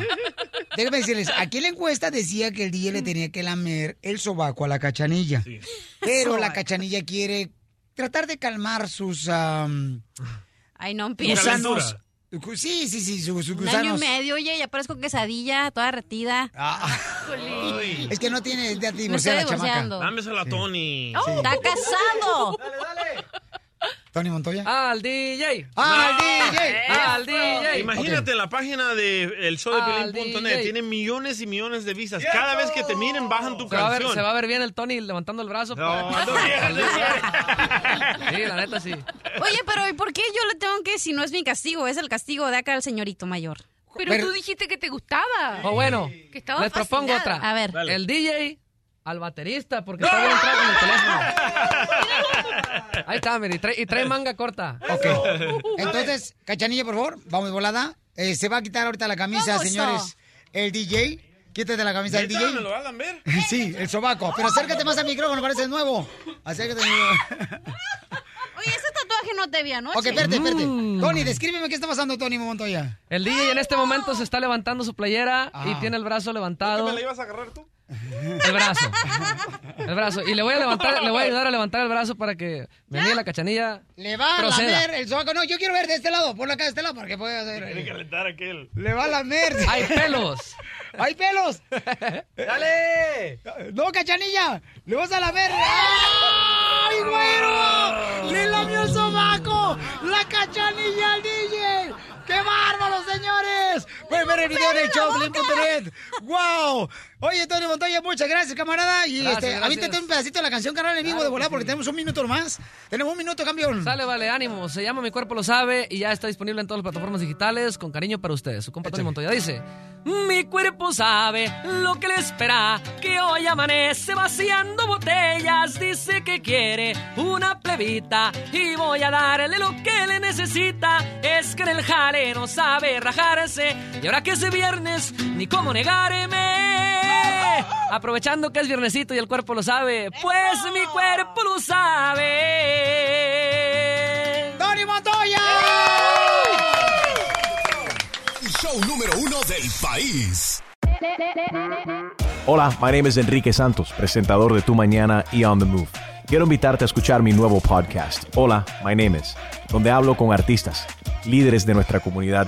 Speaker 3: déjenme decirles, aquí en la encuesta decía que el DJ le tenía que lamer el sobaco a la cachanilla. Pero la cachanilla quiere tratar de calmar sus
Speaker 5: Ay, no empieces.
Speaker 3: gusanos. Sí, sí, sí, sus, sus
Speaker 5: Un año y medio, oye, ya parezco quesadilla, toda retida. [laughs]
Speaker 4: Ay.
Speaker 3: Es que no tiene de
Speaker 5: Me
Speaker 3: divorciar
Speaker 5: estoy
Speaker 3: la chamaca.
Speaker 4: Dámeselo a Tony.
Speaker 5: ¡Está casado!
Speaker 3: Tony Montoya.
Speaker 31: Al DJ.
Speaker 3: ¡Al DJ!
Speaker 31: Al DJ.
Speaker 4: Imagínate la página de el show de tiene millones y millones de vistas. Cada vez que te miren, bajan tu
Speaker 31: Se va, a ver,
Speaker 4: canción.
Speaker 31: se va a ver bien el Tony levantando el brazo.
Speaker 4: No,
Speaker 31: para-
Speaker 4: bien, ando
Speaker 31: Sí, la neta sí.
Speaker 5: Oye, pero ¿y por qué yo le tengo que, si no es mi castigo, es el castigo de acá al señorito mayor?
Speaker 28: Pero,
Speaker 3: Pero-
Speaker 28: tú dijiste que te gustaba.
Speaker 31: O bueno,
Speaker 28: Que estaba
Speaker 31: les propongo otra.
Speaker 5: A ver.
Speaker 4: Dale.
Speaker 31: El DJ al baterista, porque está bien entrado con el teléfono. [laughs] Ahí está, mire, y trae, y trae manga corta.
Speaker 3: Ok. Entonces, cachanilla, por favor, vamos de volada. Eh, se va a quitar ahorita la camisa, señores. El DJ. Quítate la camisa del. DJ.
Speaker 4: ¿Me lo hagan ver? [laughs]
Speaker 3: Sí, el sobaco. Pero acércate más al micrófono, parece nuevo. Acércate. [laughs]
Speaker 5: Oye, ese tatuaje no te vi anoche.
Speaker 3: Ok, espérate, espérate.
Speaker 31: Mm.
Speaker 3: Tony, descríbeme qué está pasando, Tony Montoya.
Speaker 31: El DJ en este momento se está levantando su playera y
Speaker 3: Ah.
Speaker 31: tiene el brazo
Speaker 4: ¿Qué
Speaker 31: levantado.
Speaker 4: me la ibas a agarrar tú?
Speaker 31: El brazo. El brazo. Y le voy a levantar, le voy a ayudar a levantar el brazo para que me mire la cachanilla.
Speaker 3: Le va a
Speaker 31: Proceda.
Speaker 3: lamer el sobaco. No, yo quiero ver de este lado. Ponlo acá de este lado para que pueda
Speaker 4: Tiene que
Speaker 3: hacer.
Speaker 4: calentar aquel.
Speaker 3: Le va a lamer.
Speaker 31: ¡Hay pelos! [laughs]
Speaker 3: ¡Hay pelos!
Speaker 31: ¡Dale!
Speaker 3: ¡No, cachanilla! ¡Le vas a lamer! ¡Ay, güero! ¡Le lamió el sobaco! ¡La cachanilla al DJ! ¡Qué ¡Qué bárbaro, señores! Pueden ver el video el showblin.net. ¡Wow! Oye, Tony Montoya, muchas gracias, camarada. Y
Speaker 31: Gracias,
Speaker 3: este,
Speaker 31: gracias.
Speaker 3: avíntete un pedacito de la canción, carnal, en vivo de volar, porque [laughs] tenemos un minuto más. Tenemos un minuto, campeón.
Speaker 31: Sale, vale, ánimo. Se llama Mi Cuerpo Lo Sabe y ya está disponible en todas las plataformas digitales con cariño para ustedes. Su compa Tony Montoya dice... Mi cuerpo sabe lo que le espera, que hoy amanece vaciando botellas. Dice que quiere una plebita y voy a darle lo que le necesita. Es que en el jale no sabe rajarse y ahora que es viernes, ni cómo negarme. Aprovechando que es viernesito y el cuerpo lo sabe, pues mi cuerpo lo sabe.
Speaker 3: ¡Tony Montoya!
Speaker 7: El show número uno del país.
Speaker 32: Hola, my name is Enrique Santos, presentador de Tu Mañana y On the Move. Quiero invitarte a escuchar mi nuevo podcast, Hola, my name is, donde hablo con artistas, líderes de nuestra comunidad